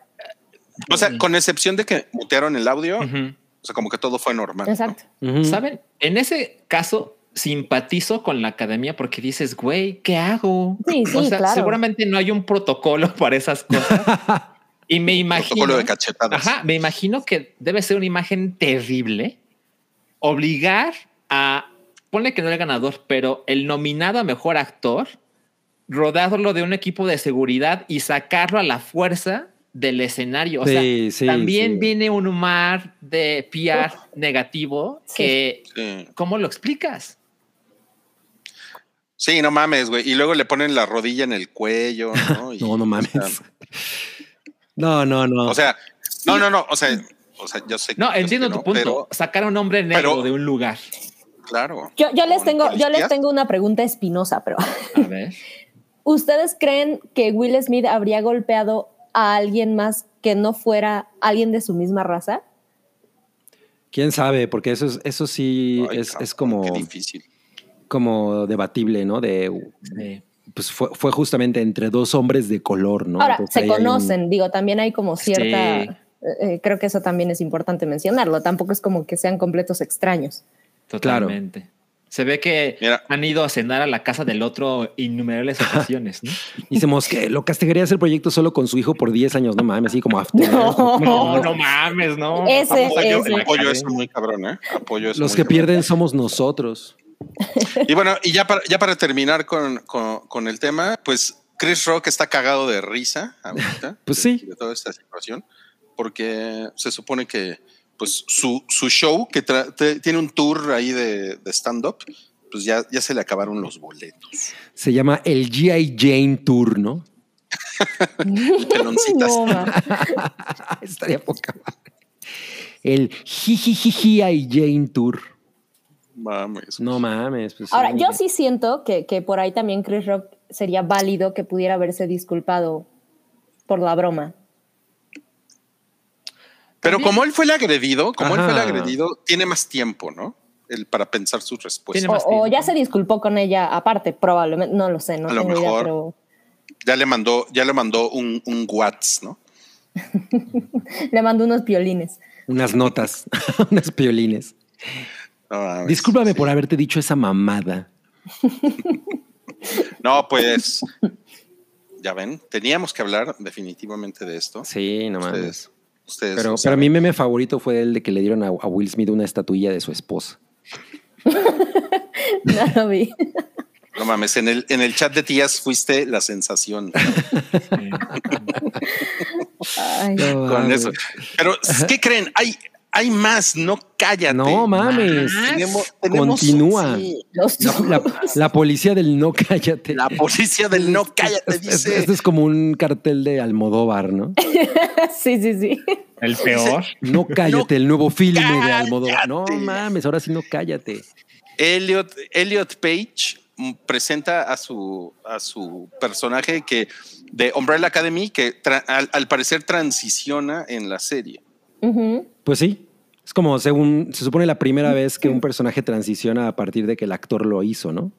O sea, con excepción de que mutearon el audio, Ujú. o sea, como que todo fue normal. ¿no? Exacto. Ujú. ¿Saben? En ese caso, simpatizo con la academia porque dices, güey, ¿qué hago? Sí, (clears throat) sí, o sea, claro. seguramente no hay un protocolo (laughs) para esas cosas. (laughs) y me imagino. Protocolo de cachetadas. Ajá, me imagino que debe ser una imagen terrible obligar a, ponle que no el ganador, pero el nominado a mejor actor, rodarlo de un equipo de seguridad y sacarlo a la fuerza del escenario. O Sí, sea, sí, también sí. viene un mar de PR negativo Sí. que, Sí. ¿cómo lo explicas? Sí, no mames, güey. Y luego le ponen la rodilla en el cuello, ¿no? (laughs) Y, No, no mames. O sea, No, no, no. o sea, no, no, no. O sea, o sea, yo sé No, entiendo que tu no, punto. pero Sacar a un hombre negro pero- de un lugar. claro. Yo, yo les tengo, yo les tengo una pregunta espinosa, pero A (laughs) ver. ¿Ustedes creen que Will Smith habría golpeado a alguien más que no fuera alguien de su misma raza? ¿Quién sabe? Porque eso es, eso sí Ay, es, cabrón, es como, Qué difícil. Como debatible, ¿no? De pues fue, fue justamente entre dos hombres de color, ¿no? Ahora, Entonces se un- conocen, digo, también hay como cierta, Sí. eh, eh, creo que eso también es importante mencionarlo, tampoco es como que sean completos extraños. Totalmente. Se ve que Mira. han ido a cenar a la casa del otro innumerables ocasiones, ¿no? (laughs) Decimos que lo castigaría hacer proyecto solo con su hijo por 10 años, no mames, así como after. (laughs) No. No, no mames, no. Ese, Apoyo, ese. apoyo eso muy cabrón, ¿eh? Apoyo eso Los muy que cabrón. pierden somos nosotros. Y bueno, y ya para, ya para terminar con, con, con el tema, pues Chris Rock está cagado de risa ahorita. Pues de- sí. De toda esta situación, porque se supone que pues su, su show, que tiene un tour ahí de, de stand-up, pues ya, ya se le acabaron los boletos. Se llama el G.I. Jane Tour, ¿no? Peloncitas. Estaría poca madre. El G.I. Jane Tour. Mames. No mames. Pues Ahora, sí. yo sí siento que, que por ahí también Chris Rock sería válido que pudiera haberse disculpado por la broma. Pero como él fue el agredido, como él fue el agredido, tiene más tiempo, ¿no? El, para pensar sus respuestas. O, ya se disculpó con ella aparte, probablemente, no lo sé, no A lo tengo idea, mejor. pero Ya le mandó, ya le mandó un, un WhatsApp, ¿no? (laughs) le mandó unos violines. Unas notas, (laughs) unas piolines. No, mames. Discúlpame por haberte dicho esa mamada. (laughs) No, pues ya ven, teníamos que hablar definitivamente de esto. Sí, no mames. Ustedes, ustedes Pero, pero saben. mi meme favorito fue el de que le dieron a, a Will Smith una estatuilla de su esposa. (laughs) No lo vi. No mames, en el, en el chat de tías fuiste la sensación (laughs) Ay, No con mames. eso. Pero, ¿qué creen? Hay, hay más, no cállate. No mames. Tenemos- tenemos- Continúa. sí, los La, la- la policía del no cállate. la policía del no cállate Es- dice. Esto es como un cartel de Almodóvar, ¿no? (laughs) sí, sí, sí. El peor. No cállate, el nuevo filme de Almodóvar. No mames, ahora sí no cállate. Elliot, Elliot Page mm, presenta a su, a su personaje que de Umbrella Academy que tra- al, al parecer transiciona en la serie. Pues sí. Es como según se supone la primera vez que un personaje transiciona a partir de que el actor lo hizo, ¿no?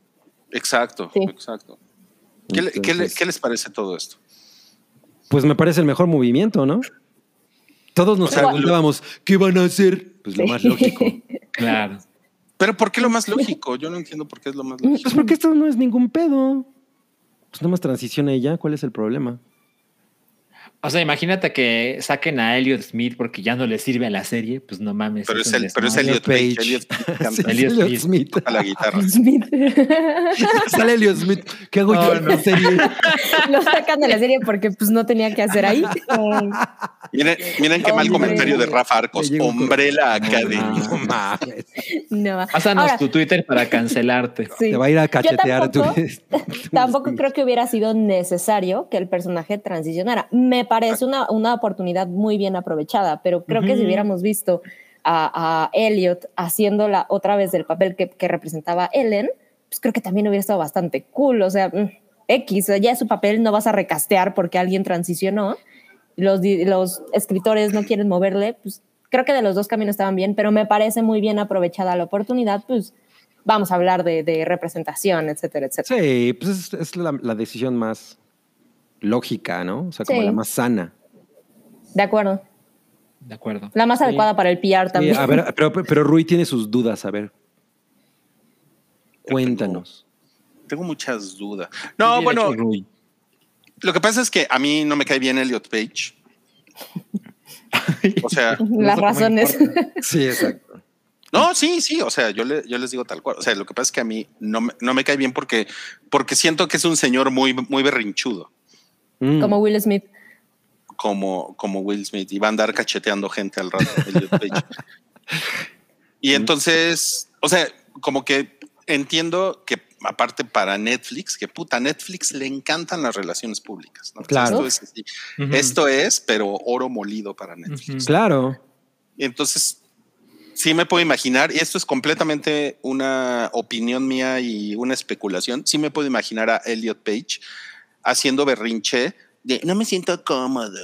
Exacto, Sí. exacto. ¿Qué, le- qué le- Entonces- qué les parece todo esto? Pues me parece el mejor movimiento, ¿no? Todos nos preguntábamos, ¿qué van a hacer? Pues lo más lógico. (laughs) Claro. Pero ¿por qué lo más lógico? Yo no entiendo por qué es lo más lógico. Pues porque esto no es ningún pedo. Pues nada más transiciona ella, ¿cuál es el problema? O sea, imagínate que saquen a Elliot Smith porque ya no le sirve a la serie. Pues no mames. Pero es, el, pero es. Elliot Page. Page. (laughs) Elliot Sí, Elliot Elliot Smith. Smith. a la guitarra. Smith. (laughs) Sale Elliot Smith. ¿Qué hago No, yo en no. la serie? (laughs) Lo sacan de la serie porque pues no tenía que hacer ahí. Miren, miren qué mal Hombre. comentario de Rafa Arcos. Llegó un Umbrella No. Pásanos Ahora, tu Twitter para cancelarte. sí. Te va a ir a cachetear tu. tampoco- Tampoco creo que hubiera sido necesario que el personaje transicionara. Me parece una, una oportunidad muy bien aprovechada, pero creo que si hubiéramos visto a, a Elliot haciéndola otra vez del papel que, que representaba Ellen, pues creo que también hubiera estado bastante cool. O sea, mm, X, ya es su papel, no vas a recastear porque alguien transicionó. Los, los escritores no quieren moverle, pues creo que de los dos caminos estaban bien, pero me parece muy bien aprovechada la oportunidad, pues vamos a hablar de, de representación, etcétera, etcétera. Sí, pues es, es la, la decisión más lógica, ¿no? O sea, como Sí. la más sana. De acuerdo. De acuerdo. La más Sí. adecuada para el PR Sí, también. a ver, (laughs) pero, pero Rui tiene sus dudas, a ver. Cuéntanos. Tengo muchas dudas. No, bueno, Rui. lo que pasa es que a mí no me cae bien Elliot Page. (laughs) O sea, Las razones. Sí, exacto. no, sí, sí, o sea, yo, le- yo les digo tal cual. O sea, lo que pasa es que a mí no me, no me cae bien porque, porque siento que es un señor muy, muy berrinchudo, Mm. Como Will Smith. como, como Will Smith, y va a andar cacheteando gente al rato. Elliot Page. (laughs) y entonces, o sea, como que entiendo que aparte para Netflix, que puta, a Netflix le encantan las relaciones públicas. Claro. Esto es, así. Ujú. Esto es, pero oro molido para Netflix. Claro. Entonces, sí me puedo imaginar, y esto es completamente una opinión mía y una especulación, sí me puedo imaginar a Elliot Page haciendo berrinche de no me siento cómodo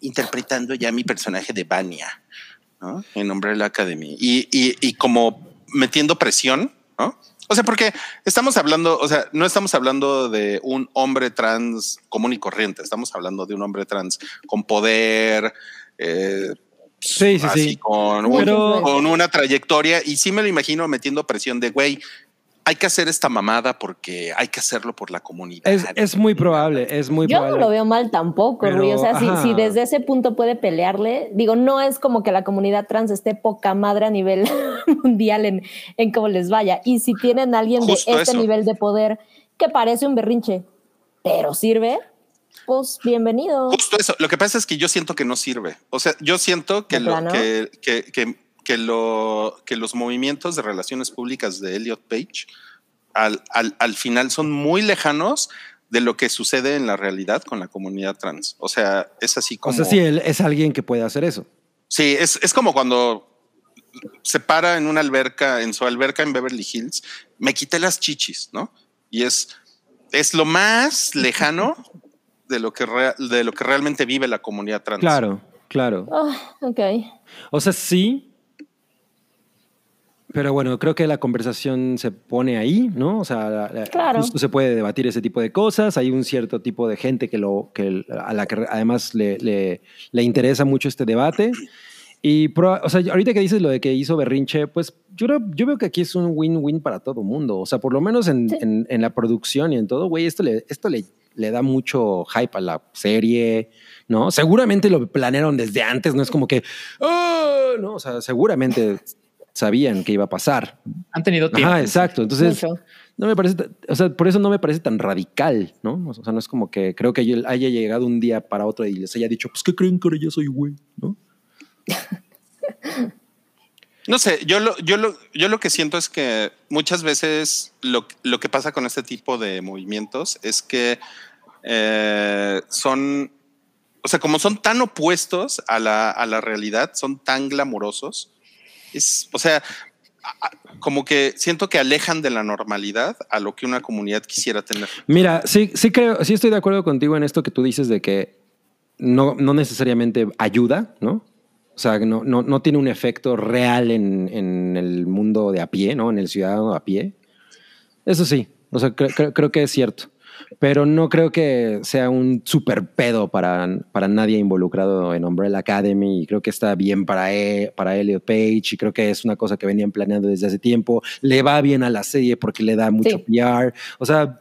interpretando ya mi personaje de Vania, ¿no? En Umbrella Academy. Y, y, y como metiendo presión, ¿no? O sea, porque estamos hablando, o sea, no estamos hablando de un hombre trans común y corriente, estamos hablando de un hombre trans con poder, eh, Sí, sí, así sí. con, un- Pero- con una trayectoria y sí me lo imagino metiendo presión de güey, hay que hacer esta mamada porque hay que hacerlo por la comunidad. Es, es muy probable, es muy Yo no probable. lo veo mal tampoco, Pero, Rui. O sea, si, desde ese punto puede pelearle, digo, no es como que la comunidad trans esté poca madre a nivel (laughs) mundial en, en cómo les vaya. Y si tienen a alguien Justo de este eso. nivel de poder que parece un berrinche, pero sirve, pues bienvenido. Justo eso. Lo que pasa es que yo siento que no sirve. O sea, yo siento que, ¿De lo, que, que, que, que lo, que los movimientos de relaciones públicas de Elliot Page al, al, al final son muy lejanos de lo que sucede en la realidad con la comunidad trans. O sea, es así O como... sea, sí, él es alguien que puede hacer eso. Sí, es, es como cuando se para en una alberca, en su alberca en Beverly Hills, me quité las chichis, ¿no? Y es, es lo más lejano de lo, que rea- de lo que realmente vive la comunidad trans. Claro, claro. Oh, ok. O sea, sí. Pero bueno, creo que la conversación se pone ahí, ¿no? O sea, la- la- Claro. justo se puede debatir ese tipo de cosas. Hay un cierto tipo de gente que lo, que a la que además le, le- le interesa mucho este debate. Y, pro- o sea, ahorita que dices lo de que hizo Berrinche, pues yo, creo- yo veo que aquí es un win-win para todo mundo. O sea, por lo menos en, Sí. en- en la producción y en todo, güey, esto le, esto le, le da mucho hype a la serie, ¿no? Seguramente lo planearon desde antes, no es como que, "Ah", no, o sea, seguramente sabían que iba a pasar. Han tenido tiempo. Ajá, exacto. Entonces, Mucho. no me parece, o sea, por eso no me parece tan radical, ¿no? O sea, no es como que creo que él haya llegado un día para otro y les haya dicho, pues, ¿qué creen que ahora ya soy güey? ¿No? (laughs) No sé, yo lo, yo lo, yo lo que siento es que muchas veces lo, lo que pasa con este tipo de movimientos es que eh, son, o sea, como son tan opuestos a la, a la realidad, son tan glamurosos, es, o sea, como que siento que alejan de la normalidad a lo que una comunidad quisiera tener. Mira, sí, sí creo, sí estoy de acuerdo contigo en esto que tú dices de que no, no necesariamente ayuda, ¿no? O sea, no, no, no tiene un efecto real en, en el mundo de a pie, ¿no? En el ciudadano a pie. Eso sí, o sea, cre- cre- creo que es cierto. Pero no creo que sea un super pedo para, para nadie involucrado en Umbrella Academy. Y creo que está bien para, E- para Elliot Page. Y creo que es una cosa que venían planeando desde hace tiempo. Le va bien a la serie porque le da mucho Sí. PR. O sea,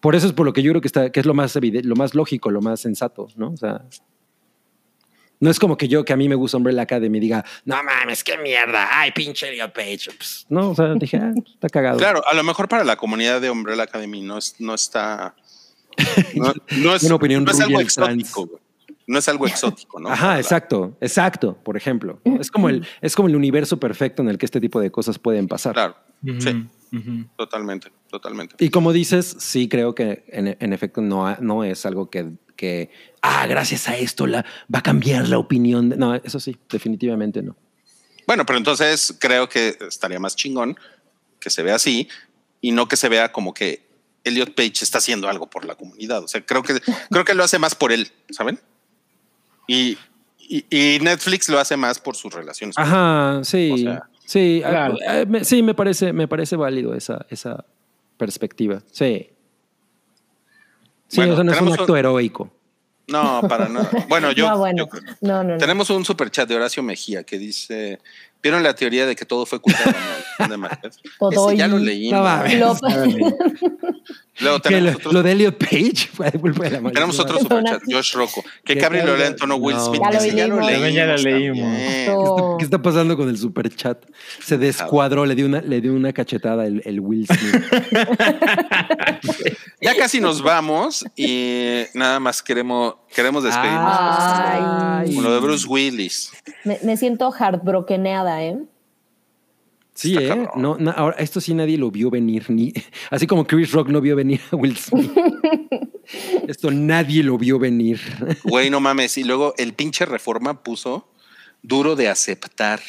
por eso es por lo que yo creo que, está, que es lo más evidente, lo más lógico, lo más sensato, ¿no? O sea, no es como que yo, que a mí me gusta Umbrella Academy, diga, no mames, qué mierda, ay, pinche Elliot Page. Pues, no, o sea, dije, ah, está cagado. Claro, a lo mejor para la comunidad de Umbrella Academy no, es, no está. No, no es, (laughs) Una opinión no es algo trans. exótico. No es algo exótico, ¿no? Ajá, Para la- exacto, exacto, por ejemplo. Es como, el, es como el universo perfecto en el que este tipo de cosas pueden pasar. Claro, sí, totalmente, totalmente. Y como dices, sí creo que en, en efecto no, no es algo que, que, ah, gracias a esto la, va a cambiar la opinión. de-". No, eso sí, definitivamente no. Bueno, pero entonces creo que estaría más chingón que se vea así y no que se vea como que Elliot Page está haciendo algo por la comunidad. O sea, creo que (laughs) creo que lo hace más por él, ¿saben? Y, y, y Netflix lo hace más por sus relaciones. Ajá, sí, O sea, sí, ah, claro. eh, me- sí, me parece, me parece válido esa, esa perspectiva. Sí. Sí, Bueno, o sea, no es un tenemos un- acto heroico. No, para nada. Bueno, (laughs) yo, no, bueno. yo- no, no, no. tenemos un super chat de Horacio Mejía que dice: ¿Vieron la teoría de que todo fue culpa de, (laughs) Ese ya lo leí. No mames. Lo- (laughs) Luego tenemos lo, lo de Elliot Page fue culpa de la maldición. Tenemos otro superchat, Josh Rocco. Que Cabri lo lea en tono Will no. Smith. Ya lo Ese leímos. Ya lo leímos. ¿Qué está pasando con el super chat? Se descuadró, le dio una, le dio una cachetada el, el Will Smith. (laughs) Ya casi nos vamos y nada más queremos, queremos despedirnos Ay. con lo de Bruce Willis. Me, me siento heartbrokeneada, ¿eh? Sí, Está ¿eh? No, na- ahora, esto sí nadie lo vio venir, ni, (laughs) así como Chris Rock no vio venir a Will Smith. (laughs) esto nadie lo vio venir. Güey, no (laughs) mames. Y luego el pinche reforma puso duro de aceptar.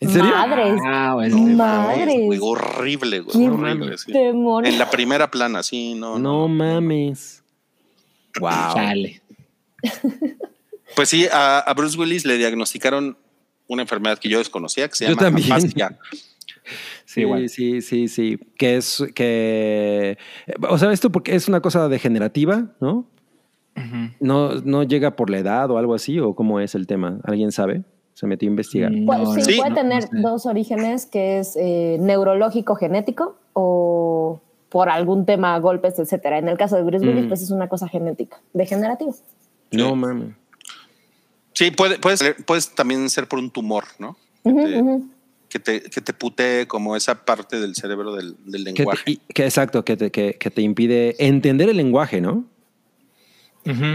¿En serio? Madres. Ah, bueno. No Madres. güey, horrible, güey. Horrible, sí. En la primera plana, sí, no. No mames. Wow. Chale. (laughs) Pues sí, a, a Bruce Willis le diagnosticaron una enfermedad que yo desconocía que se Yo llama también. afasia. Sí, sí, sí, sí. Que es que. O sea, esto porque es una cosa degenerativa, ¿no? No, no llega por la edad o algo así, o cómo es el tema. ¿Alguien sabe? Se metió a investigar. Pu- no, sí, Sí. puede no, tener no sé. dos orígenes, que es eh, neurológico genético o por algún tema, golpes, etcétera. En el caso de Bruce Willis, Mm. pues es una cosa genética, degenerativa. No mames. Sí, puede, puedes, puedes también ser por un tumor, ¿no? Que te, que te putee como esa parte del cerebro del, del Que te- lenguaje. que exacto, que te, que, que te impide entender el lenguaje, ¿no?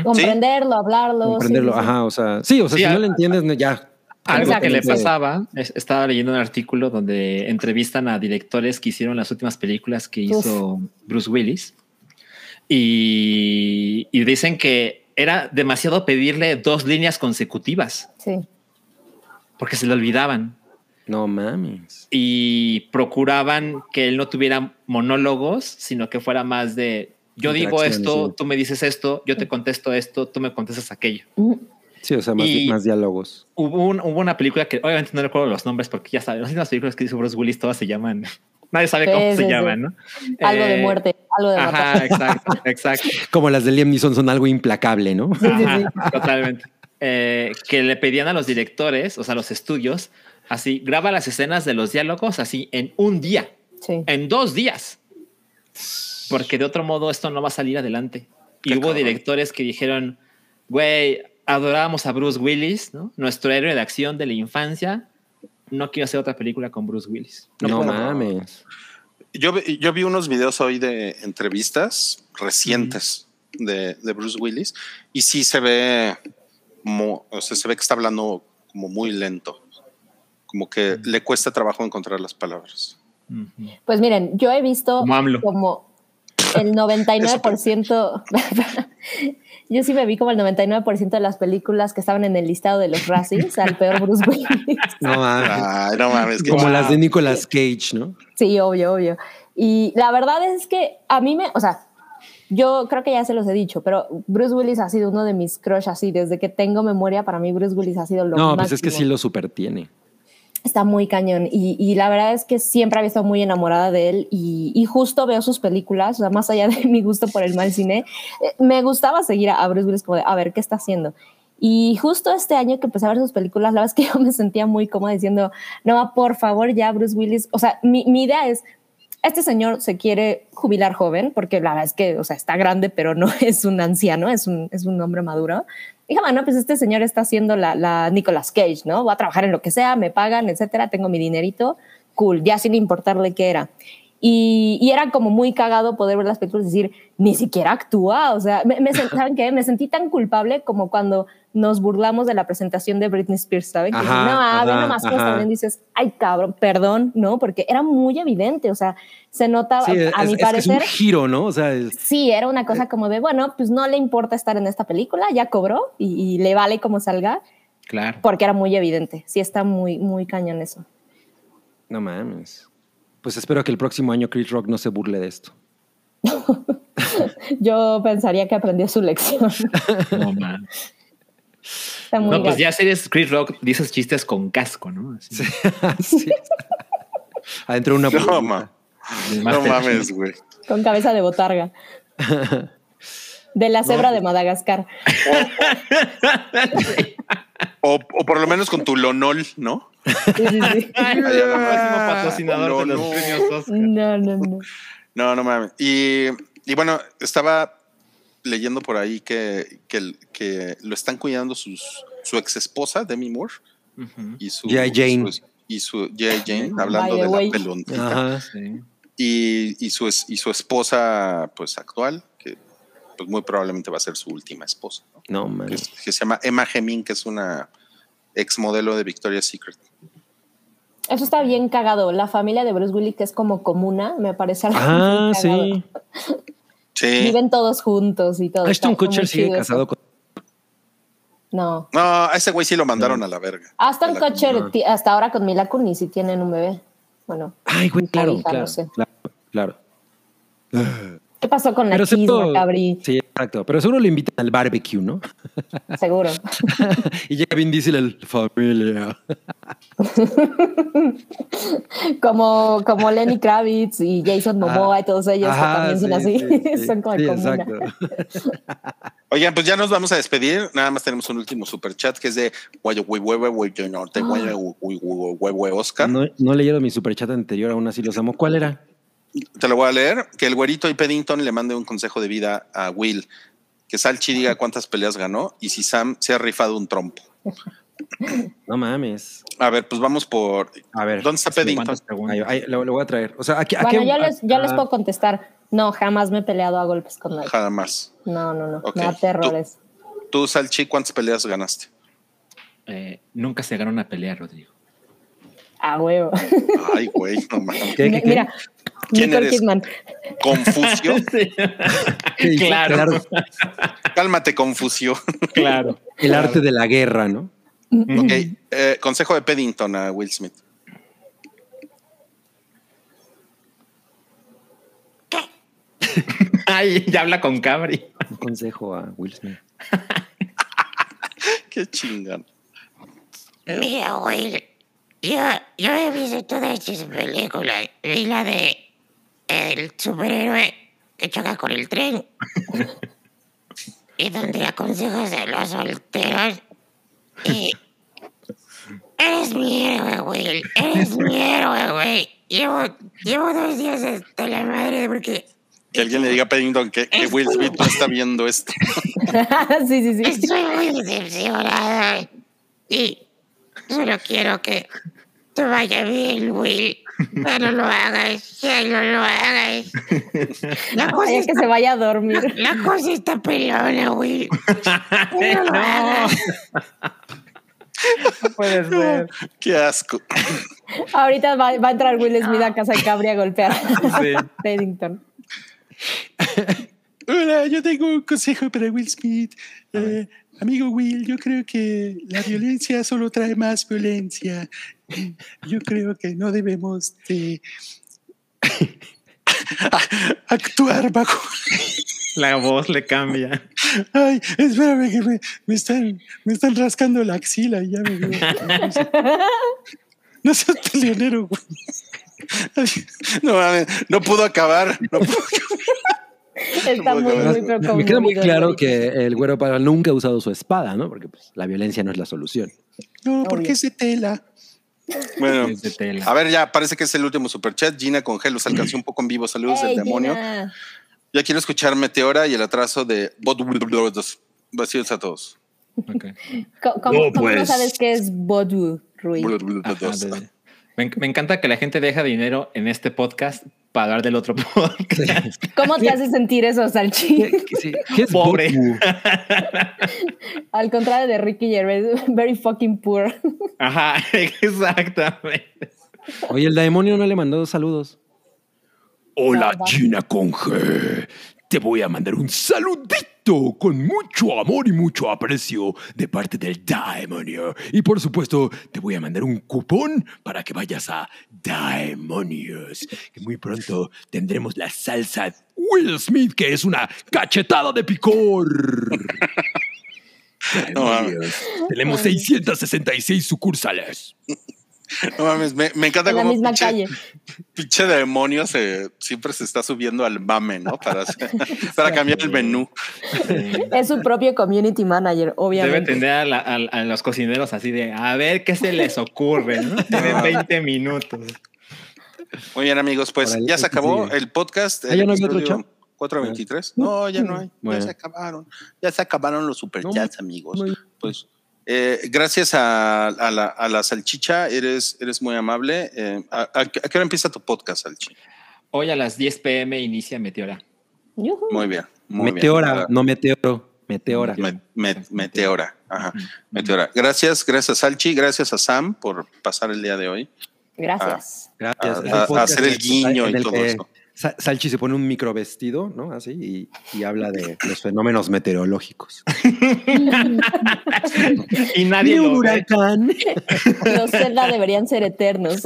Comprenderlo, hablarlo. Comprenderlo. sí, sí, sí. Ajá, o sea, sí, o sea, Sí, si a- no lo entiendes, ya. Algo que le pasaba, es- estaba leyendo un artículo donde entrevistan a directores que hicieron las últimas películas que hizo Bruce Willis y, y dicen que era demasiado pedirle dos líneas consecutivas Sí. porque se le olvidaban No mames. y procuraban que él no tuviera monólogos, sino que fuera más de yo digo esto, sí. tú me dices esto, yo te contesto esto, tú me contestas aquello. Ujú. Sí, o sea, más, más diálogos. Hubo, un- hubo una película que obviamente no recuerdo los nombres porque ya saben, las últimas películas que hizo Bruce Willis todas se llaman, (laughs) nadie sabe Sí, cómo sí, se sí. llaman, ¿no? Algo de Eh, muerte, algo de matar. Ajá, exacto, (laughs) exacto. Como las de Liam Neeson son algo implacable, ¿no? Sí, sí, Ajá, totalmente. eh, que le pedían a los directores, o sea, a los estudios, así, graba las escenas de los diálogos así en un día, Sí. en dos días, porque de otro modo esto no va a salir adelante. Y Qué hubo cabrón. directores que dijeron, güey, adorábamos a Bruce Willis, ¿no? Nuestro héroe de acción de la infancia. No quiero hacer otra película con Bruce Willis. No, mames. Yo, vi- yo vi unos videos hoy de entrevistas recientes de, de Bruce Willis y sí se ve, o sea, se ve que está hablando como muy lento, como que le cuesta trabajo encontrar las palabras. Pues miren, yo he visto Como como el (laughs) 99%, (laughs) yo sí me vi como el 99% de las películas que estaban en el listado de los Razzies al peor Bruce Willis. (laughs) No mames. Ay, no mames, Como las de Nicolas Cage, ¿no? Sí, obvio, obvio. Y la verdad es que a mí me, o sea, yo creo que ya se los he dicho, pero Bruce Willis ha sido uno de mis crush así, desde que tengo memoria, para mí Bruce Willis ha sido lo No, pues es que máximo. sí lo super tiene. Está muy cañón y, y la verdad es que siempre había estado muy enamorada de él y, y justo veo sus películas, o sea, más allá de (laughs) mi gusto por el mal cine, eh, me gustaba seguir a, Bruce Willis como de, a ver, ¿qué está haciendo? Y justo este año que empecé a ver sus películas, la verdad es que (laughs) yo me sentía muy cómoda diciendo, no, por favor, ya Bruce Willis, o sea, mi, mi idea es, este señor se quiere jubilar joven, porque la verdad es que, o sea, está grande, pero no (laughs) es un anciano, es un, es un hombre maduro. Dije, bueno, pues este señor está haciendo la, la Nicolas Cage, ¿no? Voy a trabajar en lo que sea, me pagan, etcétera, tengo mi dinerito, cool, ya sin importarle qué era. Y, y era como muy cagado poder ver las películas y decir, ni siquiera actúa, o sea, me, me (laughs) ¿saben qué? Me sentí tan culpable como cuando nos burlamos de la presentación de Britney Spears, ¿saben? Que Ajá, dicen, no, a ver ajá, nomás bien", dices, ay, cabrón, perdón, ¿no? Porque era muy evidente, o sea, se notaba, Sí, es, a mi es que es parecer, un giro, ¿no? O sea, es- sí, era una cosa como de, bueno, pues no le importa estar en esta película, ya cobró y, y le vale como salga, Claro. porque era muy evidente. Sí, está muy, muy cañón eso. no mames. Pues espero que el próximo año Chris Rock no se burle de esto. (laughs) Yo pensaría que aprendió su lección. (laughs) No, man. Está muy No, pues ya series Chris Rock dices chistes con casco, ¿no? Así. Sí. (laughs) Adentro de una No, ma- no mames, güey. Con cabeza de botarga. De la cebra de Madagascar. O, o por lo menos con tu lonol, ¿no? Sí, sí, sí. (laughs) Ay, no, no, patrocinador de los no. premios Oscar. No, no, no. No, no mames. Y, y bueno, estaba leyendo por ahí que, que, que lo están cuidando sus, su ex esposa, Demi Moore, Ujú. y su G.I. Jane. su- y su G.I. Jane, hablando By de way. la peloncita. Ajá. Sí. Y, y, su, y su esposa, pues actual, que pues muy probablemente va a ser su última esposa, ¿no? No que, que se llama Emma Heming, que es una ex modelo de Victoria's Secret. Eso está bien cagado. La familia de Bruce Willis, que es como comuna, me parece algo Ah, sí. Sí. Viven todos juntos y todo. Ashton Está muy Kutcher sigue casado eso. con. No. No, a ese güey sí lo mandaron a la verga. La- Kutcher, hasta ahora con Mila Kunis, sí tienen un bebé. Bueno. Ay, güey, hija, claro, hija, claro, no sé. claro, claro. (laughs) ¿Qué pasó con la Cabri? sí, exacto. Pero seguro lo invitan al barbecue, ¿no? (laughs) Seguro. y llega Vin Diesel el familia. (laughs) como, como Lenny Kravitz y Jason Momoa y todos ellos Ajá, que también sí, son así. sí, sí. (laughs) son como exacto. Oigan, pues ya nos vamos a despedir. Nada más tenemos un último super chat que es de Guayo, te lo voy a leer. Que el güerito y Peddington le mande un consejo de vida a Will. Que Salchi diga cuántas peleas ganó y si Sam se ha rifado un trompo. (laughs) No mames. A ver, pues vamos por. A ver. ¿Dónde está Peddington? Ahí, ahí, lo, lo voy a traer. O sea, aquí. Bueno, aquí- yo les, yo les ah, puedo contestar. No, jamás me he peleado a golpes con nadie. Jamás. No, no, no. Ok. Me da terrores. Tú, Salchi, ¿cuántas peleas ganaste? Eh, nunca se gana una pelea, Rodrigo. A huevo. Ay, güey, no mames. ¿Qué, qué, qué? Mira, ¿Quién Nicole eres? Kidman. Confucio. (laughs) Sí, claro, claro. Cálmate, Confucio. claro. El arte de la guerra, ¿no? ok. eh, consejo de Peddington a Will Smith. (laughs) Ay, ya habla con Cabri. Un consejo a Will Smith. Qué chingón. Mira, Will, yo, yo he visto todas estas películas. Vi la de el superhéroe que choca con el tren. y donde aconsejas a los solteros Y eres mi héroe, Will. Eres mi héroe, güey. Llevo, llevo dos días hasta la madre porque Que alguien le diga a Paddington que, que Will Smith no está viendo esto. (laughs) sí, sí, sí. estoy muy decepcionada. Y solo quiero que te vaya bien, Will. Pero no lo hagas, ya no lo hagas. (laughs) La cosa, Vaya que está, se vaya a dormir. la cosa está pelona, Will. (laughs) No lo hagas. No puede ser. (laughs) Qué asco. Ahorita va, va a entrar Will Smith a casa de Cabri a golpear a Sí. Paddington. Hola, yo tengo un consejo para Will Smith. Eh, amigo Will, yo creo que la violencia solo trae más violencia. Yo creo que no debemos de (laughs) actuar bajo. La voz le cambia. Ay, espérame que me, me están, me están rascando la axila y ya me veo. No seas peleonero, güey. No, no pudo acabar. No pudo Está muy, muy pero Me queda muy claro que el güero para nunca ha usado su espada, ¿no? Porque pues, la violencia no es la solución. No, porque es de tela. Bueno, (laughs) a ver, ya parece que es el último superchat. Gina con Gel los alcanzó un poco en vivo. Saludos del demonio. Gina. Ya quiero escuchar Meteora y el atraso de Bot Vacíos a todos. Ok. Co- ¿Cómo, No, cómo no pues. sabes qué es Bodu, Rui? Ajá, de- me, me encanta que la gente deja dinero en este podcast hablar del otro (laughs) podcast. ¿Cómo te hace sentir eso, Salchi? Sí, ¿Qué es Pobre. Al contrario de Ricky Gervais, very fucking poor. Ajá, (laughs) exactamente. Oye, el demonio no le mandó saludos. Hola, Nada. Gina Conge. Te voy a mandar un saludito con mucho amor y mucho aprecio de parte del Daemonio. Y por supuesto, te voy a mandar un cupón para que vayas a Daemonios. Que muy pronto tendremos la salsa Will Smith, que es una cachetada de picor. (laughs) No. Daemonios. Tenemos 666 sucursales. No mames, me, me encanta En la cómo misma pinche- calle. pinche demonio se, siempre se está subiendo al mame, ¿no? Para, hacer- para cambiar el menú. Es su propio community manager, Debe obviamente. tener a, la- a- a los cocineros así de a ver qué se les ocurre, ¿no? (laughs) Tienen 20 minutos. Muy bien, amigos, pues ya se que acabó el podcast. Ah, el ¿ya no había otro chat? 423. No, ya no hay. Bueno. Ya se acabaron. Ya se acabaron los superchats, amigos. muy- Pues eh, gracias a, a la, a la salchicha, eres, eres muy amable. Eh, ¿a, a- a qué hora empieza tu podcast, Salchi? Hoy a las 10 pm inicia Meteora. Muy bien. Muy Meteora, bien. no meteoro. Meteora. Me- me- meteora. Ajá. Meteora. Gracias, gracias, Salchi. Gracias a Sam por pasar el día de hoy. Gracias. Gracias. Hacer el guiño y todo eso. Sa- Salchi se pone un microvestido, ¿no? Así, y, y habla de los fenómenos meteorológicos. (laughs) Y nadie lo ve. huracán. (laughs) Los Zelda deberían ser eternos.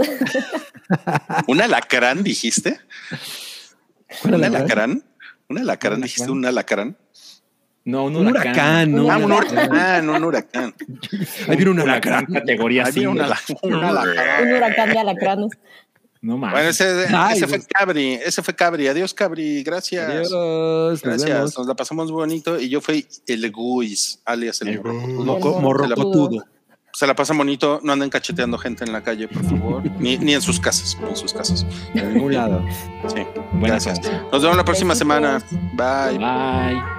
(laughs) ¿Un alacrán dijiste? ¿Cuál ¿Un alacrán? ¿Un alacrán? ¿Dijiste un alacrán? No, un Un huracán. ¿no? Ah, un huracán, un huracán. Ahí viene un Huracán alacrán. categoría Ahí viene un 5. ala- un alacrán. Un huracán de alacranes. No mames. Bueno, ese, Ay, ese fue. Cabri, ese fue Cabri. Adiós, Cabri. Gracias. Adiós. Gracias. Nos la pasamos bonito. Y yo fui el Guis, alias el, El morrocotudo. Morrocotudo. Se la pasan bonito. No anden cacheteando gente en la calle, por favor. (laughs) ni, ni en sus casas. ni en sus casas. De ningún lado. Sí. Buena Gracias. Nos vemos la próxima Besitos. semana. Bye. Bye.